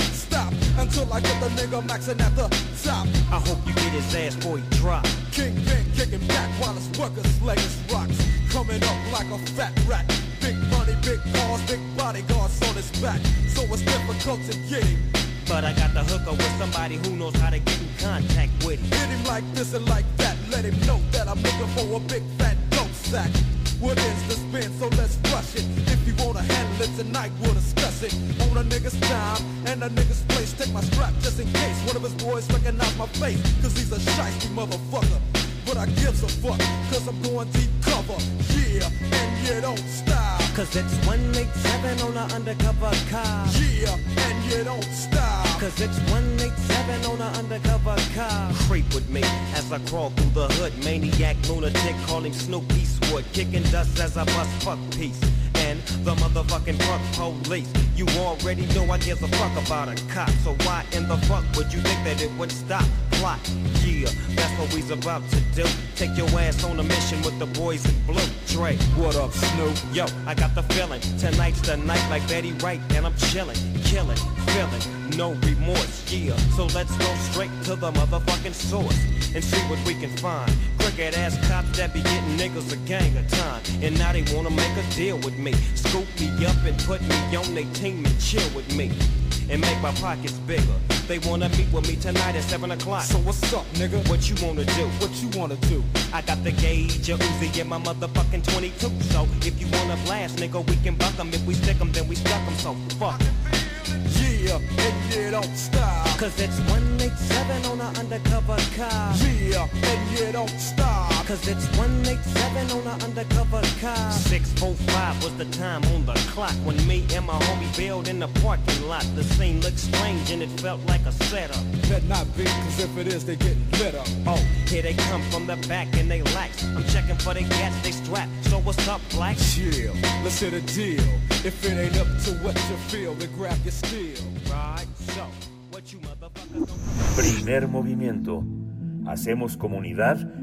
until I get the nigga maxing at the top. I hope you get his ass before he drop. Kingpin kicking back while his workers slaying rocks. Coming up like a fat rat. Big money, big cars, big bodyguards on his back. So it's difficult to get him. But I got the hooker with somebody who knows how to get in contact with him. Hit him like this and like that. Let him know that I'm looking for a big fat dope sack. What is the spin? So let's rush it. If you wanna handle it tonight, we'll discuss it. On a nigga's time and a nigga's place. Take my strap just in case one of his boys recognize my face. Cause he's a shiesty motherfucker. But I gives a fuck, cause I'm going deep cover. Yeah, and you don't stop. Cause it's 187 on an undercover car. Yeah, and you don't stop. Cause it's 187 on an undercover car. Creep with me as I crawl through the hood. Maniac lunatic, call him Snoop Eastwood. Kicking dust as I bust fuck peace. The motherfucking fuck police. You already know I give a fuck about a cop, so why in the fuck would you think that it would stop? Plot, yeah, that's what we's about to do. Take your ass on a mission with the boys in blue. Dre, what up, Snoop? Yo, I got the feeling tonight's the night like Betty Wright, and I'm chilling, killing, feeling, no remorse, yeah. So let's go straight to the motherfucking source and see what we can find. Crooked ass cops that be getting niggas a gang of time, and now they wanna make a deal with me, scoop me up and put me on their team and chill with me. And make my pockets bigger. They wanna meet with me tonight at 7 o'clock. So what's up, nigga? What you wanna do? What you wanna do? I got the gauge, a Uzi, and my motherfucking 22. So if you wanna blast, nigga, we can buck 'em. If we stick 'em, then we stuck 'em. So fuck. Yeah, and you don't stop. Cause it's 187 on an undercover car. Yeah, and you don't stop. Cause it's 187 on an undercover car. 645 was the time on the clock when me and my homie bailed in the parking lot. The scene looked strange and it felt like a setup. Better not be, cause if it is, they get lit up. Oh, here they come from the back and they lax. I'm checking for the gas, they strap. So what's up, black? Chill, let's hit a deal. If it ain't up to what you feel, then grab your steel. Right, so, what you motherfuckers Primer movimiento. Hacemos comunidad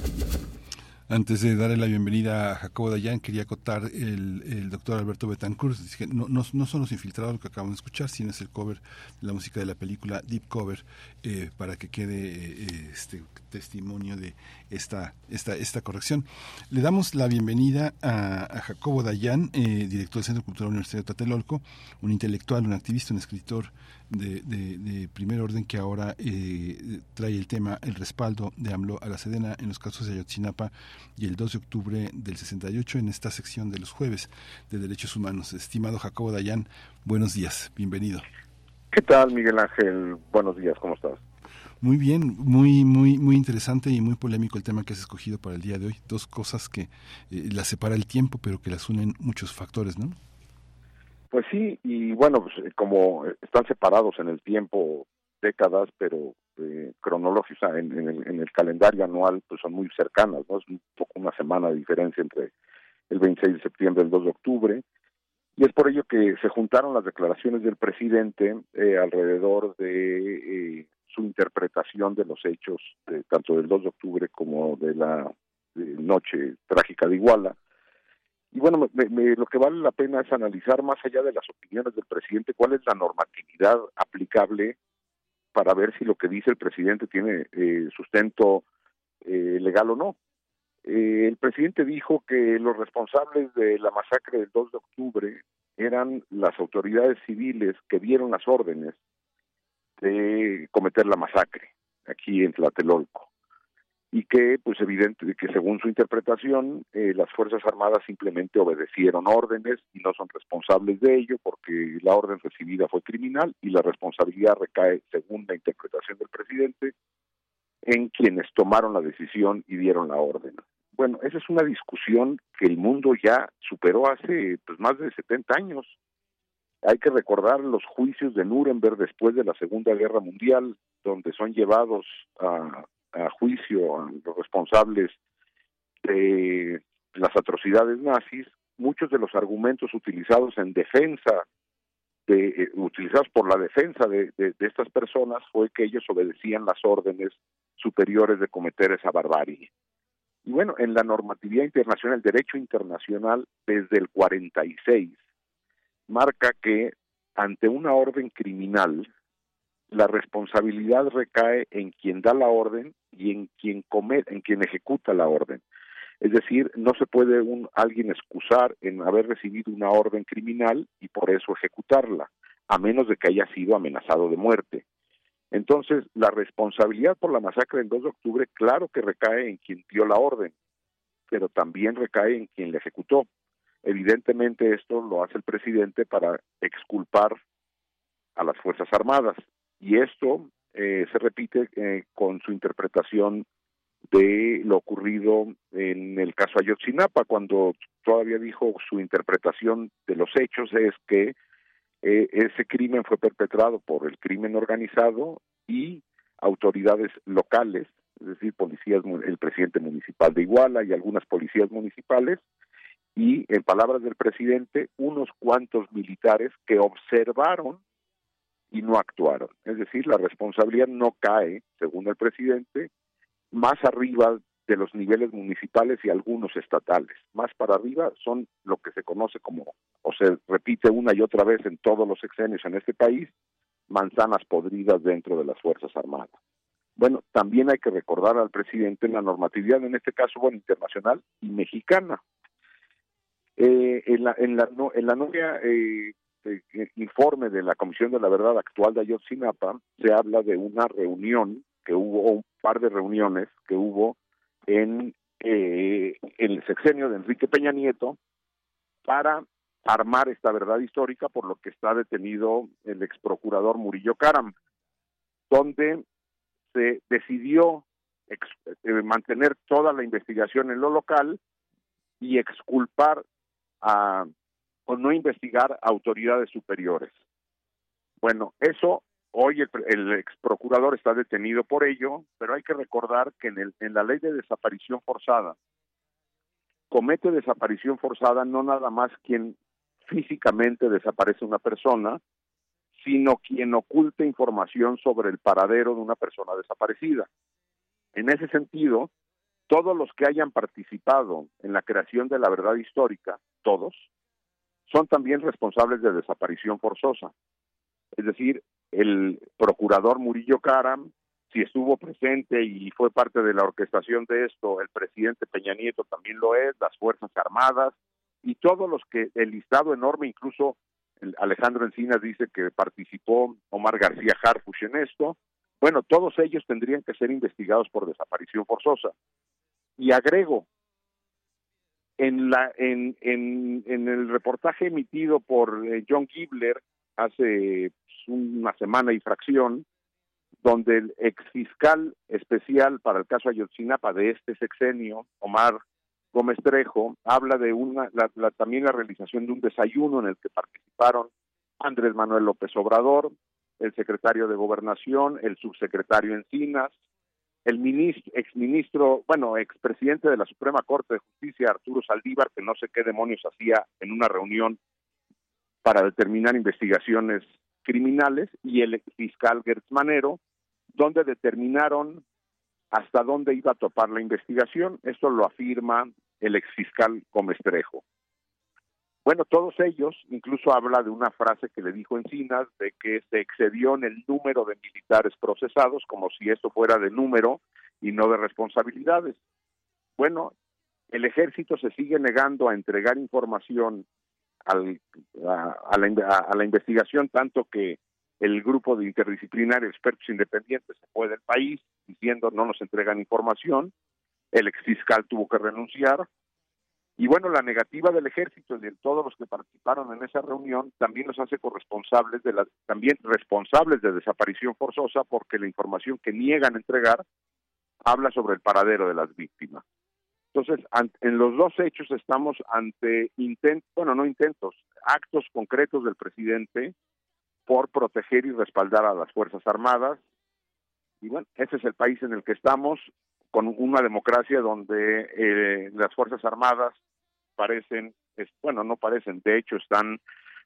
Antes de darle la bienvenida a Jacobo Dayan, quería acotar el, el doctor Alberto Betancourt. Dice que no, no, no son los infiltrados lo que acabamos de escuchar, sino es el cover la música de la película Deep Cover, eh, para que quede eh, este testimonio de esta, esta, esta corrección. Le damos la bienvenida a, a Jacobo Dayan, eh, director del Centro Cultural Universitario de Tlatelolco, un intelectual, un activista, un escritor de, de- de primer orden que ahora eh, trae el tema el respaldo de AMLO a la Sedena en los casos de Ayotzinapa y el 2 de octubre del 68 en esta sección de los jueves de derechos humanos. Estimado Jacobo Dayan, buenos días, bienvenido. ¿Qué tal, Miguel Ángel? Buenos días, ¿cómo estás? Muy bien, muy, muy, muy interesante y muy polémico el tema que has escogido para el día de hoy. Dos cosas que eh, las separa el tiempo, pero que las unen muchos factores, ¿no? Pues sí, y bueno, pues, eh, como eh, están separados en el tiempo décadas, pero eh, sea, en, en el, en el calendario anual, pues son muy cercanas, ¿no? Es un poco una semana de diferencia entre el 26 de septiembre y el 2 de octubre, y es por ello que se juntaron las declaraciones del presidente eh, alrededor de eh, su interpretación de los hechos, eh, tanto del 2 de octubre como de la eh, noche trágica de Iguala, Y bueno, me- me- lo que vale la pena es analizar más allá de las opiniones del presidente cuál es la normatividad aplicable para ver si lo que dice el presidente tiene eh, sustento eh, legal o no. Eh, el presidente dijo que los responsables de la masacre del 2 de octubre eran las autoridades civiles que dieron las órdenes de cometer la masacre aquí en Tlatelolco y que, pues evidente de que según su interpretación, eh, las Fuerzas Armadas simplemente obedecieron órdenes y no son responsables de ello porque la orden recibida fue criminal y la responsabilidad recae, según la interpretación del presidente, en quienes tomaron la decisión y dieron la orden. Bueno, esa es una discusión que el mundo ya superó hace pues, más de 70 años. Hay que recordar los juicios de Nuremberg después de la Segunda Guerra Mundial, donde son llevados a, a juicio a los responsables de las atrocidades nazis. Muchos de los argumentos utilizados en defensa de, eh, utilizados por la defensa de, de- estas personas fue que ellos obedecían las órdenes superiores de cometer esa barbarie. Y bueno, en la normatividad internacional, el derecho internacional desde el 46 marca que ante una orden criminal la responsabilidad recae en quien da la orden y en quien come, en quien ejecuta la orden. Es decir, no se puede un alguien excusar en haber recibido una orden criminal y por eso ejecutarla, a menos de que haya sido amenazado de muerte. Entonces, la responsabilidad por la masacre del 2 de octubre, claro que recae en quien dio la orden, pero también recae en quien la ejecutó. Evidentemente esto lo hace el presidente para exculpar a las Fuerzas Armadas Y esto eh, se repite eh, con su interpretación de lo ocurrido en el caso Ayotzinapa, cuando todavía dijo su interpretación de los hechos es que eh, ese crimen fue perpetrado por el crimen organizado y autoridades locales, es decir, policías, el presidente municipal de Iguala y algunas policías municipales, y en palabras del presidente, unos cuantos militares que observaron y no actuaron. Es decir, la responsabilidad no cae, según el presidente, más arriba de los niveles municipales y algunos estatales. Más para arriba son lo que se conoce como, o se repite una y otra vez en todos los sexenios en este país, manzanas podridas dentro de las Fuerzas Armadas. Bueno, también hay que recordar al presidente la normatividad, en este caso, bueno, internacional y mexicana. Eh, en, la, en, la, en la novia eh, eh, informe de la Comisión de la Verdad actual de Ayotzinapa, se habla de una reunión que hubo, un par de reuniones que hubo en eh, el sexenio de Enrique Peña Nieto para armar esta verdad histórica por lo que está detenido el ex procurador Murillo Caram, donde se decidió eh, mantener toda la investigación en lo local y exculpar a, o no investigar a autoridades superiores. Bueno, eso hoy el, ex procurador está detenido por ello, pero hay que recordar que en, el, en la ley de desaparición forzada comete desaparición forzada no nada más quien físicamente desaparece una persona, sino quien oculta información sobre el paradero de una persona desaparecida. En ese sentido, todos los que hayan participado en la creación de la verdad histórica, todos, son también responsables de desaparición forzosa. Es decir, el procurador Murillo Caram, si estuvo presente y fue parte de la orquestación de esto, el presidente Peña Nieto también lo es, las Fuerzas Armadas y todos los que, el listado enorme, incluso Alejandro Encinas dice que participó Omar García Harfuch en esto, bueno, todos ellos tendrían que ser investigados por desaparición forzosa. Y agrego, en, la, en, en, el reportaje emitido por eh, John Gibler hace pues, una semana y fracción, donde el ex fiscal especial para el caso Ayotzinapa de este sexenio, Omar Gómez Trejo, habla de una, también la realización de un desayuno en el que participaron Andrés Manuel López Obrador, el secretario de Gobernación, el subsecretario Encinas, el ministro, exministro, bueno, expresidente de la Suprema Corte de Justicia, Arturo Saldívar, que no sé qué demonios hacía en una reunión para determinar investigaciones criminales, y el fiscal Gertz Manero, donde determinaron hasta dónde iba a topar la investigación. Esto lo afirma el exfiscal Comestrejo. Bueno, todos ellos, incluso habla de una frase que le dijo Encinas, de que se excedió en el número de militares procesados, como si esto fuera de número y no de responsabilidades. Bueno, el ejército se sigue negando a entregar información al, a, la, a la investigación, tanto que el grupo de interdisciplinario expertos independientes se fue del país diciendo no nos entregan información, el ex fiscal tuvo que renunciar, y bueno, la negativa del ejército y de todos los que participaron en esa reunión también los hace corresponsables de la, también responsables de desaparición forzosa porque la información que niegan entregar habla sobre el paradero de las víctimas. Entonces, en los dos hechos estamos ante intentos, bueno, no intentos, actos concretos del presidente por proteger y respaldar a las Fuerzas Armadas. Y bueno, ese es el país en el que estamos, con una democracia donde eh, las Fuerzas Armadas parecen, bueno, no parecen, de hecho están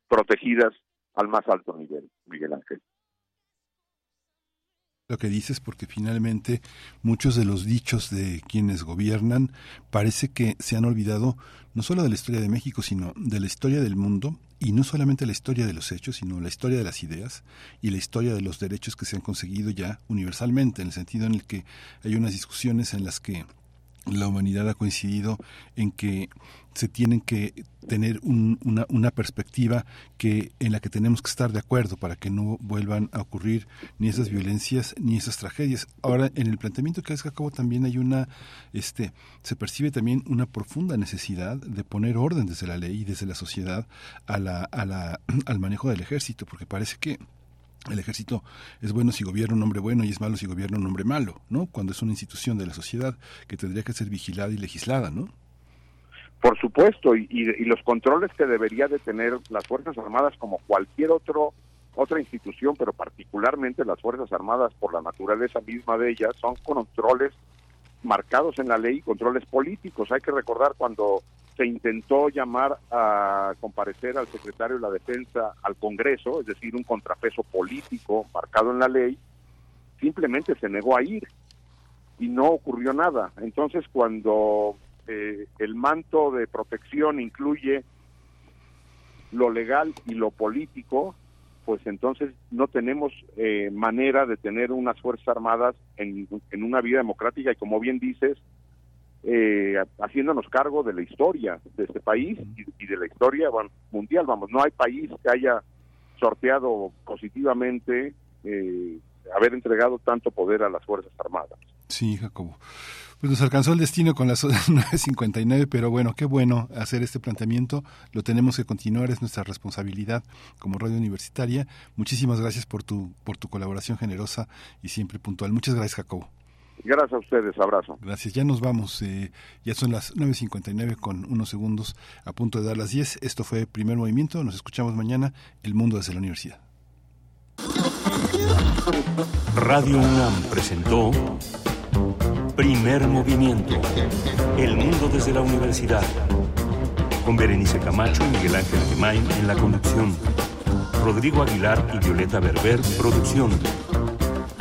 protegidas al más alto nivel, Miguel Ángel. Lo que dices porque finalmente muchos de los dichos de quienes gobiernan parece que se han olvidado no solo de la historia de México, sino de la historia del mundo y no solamente la historia de los hechos, sino la historia de las ideas y la historia de los derechos que se han conseguido ya universalmente, en el sentido en el que hay unas discusiones en las que la humanidad ha coincidido en que se tienen que tener una, una, perspectiva que en la que tenemos que estar de acuerdo para que no vuelvan a ocurrir ni esas violencias ni esas tragedias. Ahora, en el planteamiento que hace cabo también hay una, este, se percibe también una profunda necesidad de poner orden desde la ley y desde la sociedad a la, a la, al manejo del ejército, porque parece que el ejército es bueno si gobierna un hombre bueno y es malo si gobierna un hombre malo, ¿no? Cuando es una institución de la sociedad que tendría que ser vigilada y legislada, ¿no? Por supuesto, y, y, los controles que debería de tener las Fuerzas Armadas como cualquier otro otra institución, pero particularmente las Fuerzas Armadas por la naturaleza misma de ellas, son controles marcados en la ley, controles políticos. Hay que recordar cuando se intentó llamar a comparecer al secretario de la Defensa al Congreso, es decir, un contrapeso político marcado en la ley, simplemente se negó a ir y no ocurrió nada. Entonces, cuando eh, el manto de protección incluye lo legal y lo político, pues entonces no tenemos eh, manera de tener unas Fuerzas Armadas en, en, una vida democrática y como bien dices, eh, haciéndonos cargo de la historia de este país y, de la historia mundial. Vamos, no hay país que haya sorteado positivamente eh, haber entregado tanto poder a las Fuerzas Armadas. Sí, Jacobo. Pues nos alcanzó el destino con las 9.59, pero bueno, qué bueno hacer este planteamiento. Lo tenemos que continuar, es nuestra responsabilidad como radio universitaria. Muchísimas gracias por tu, por tu colaboración generosa y siempre puntual. Muchas gracias, Jacobo. Gracias a ustedes, abrazo. Gracias, ya nos vamos. Eh, ya son las 9.59 con unos segundos a punto de dar las 10. Esto fue Primer Movimiento. Nos escuchamos mañana. El Mundo desde la Universidad. Radio UNAM presentó Primer movimiento. El mundo desde la universidad. Con Berenice Camacho y Miguel Ángel Gemain en la conducción. Rodrigo Aguilar y Violeta Berber, producción.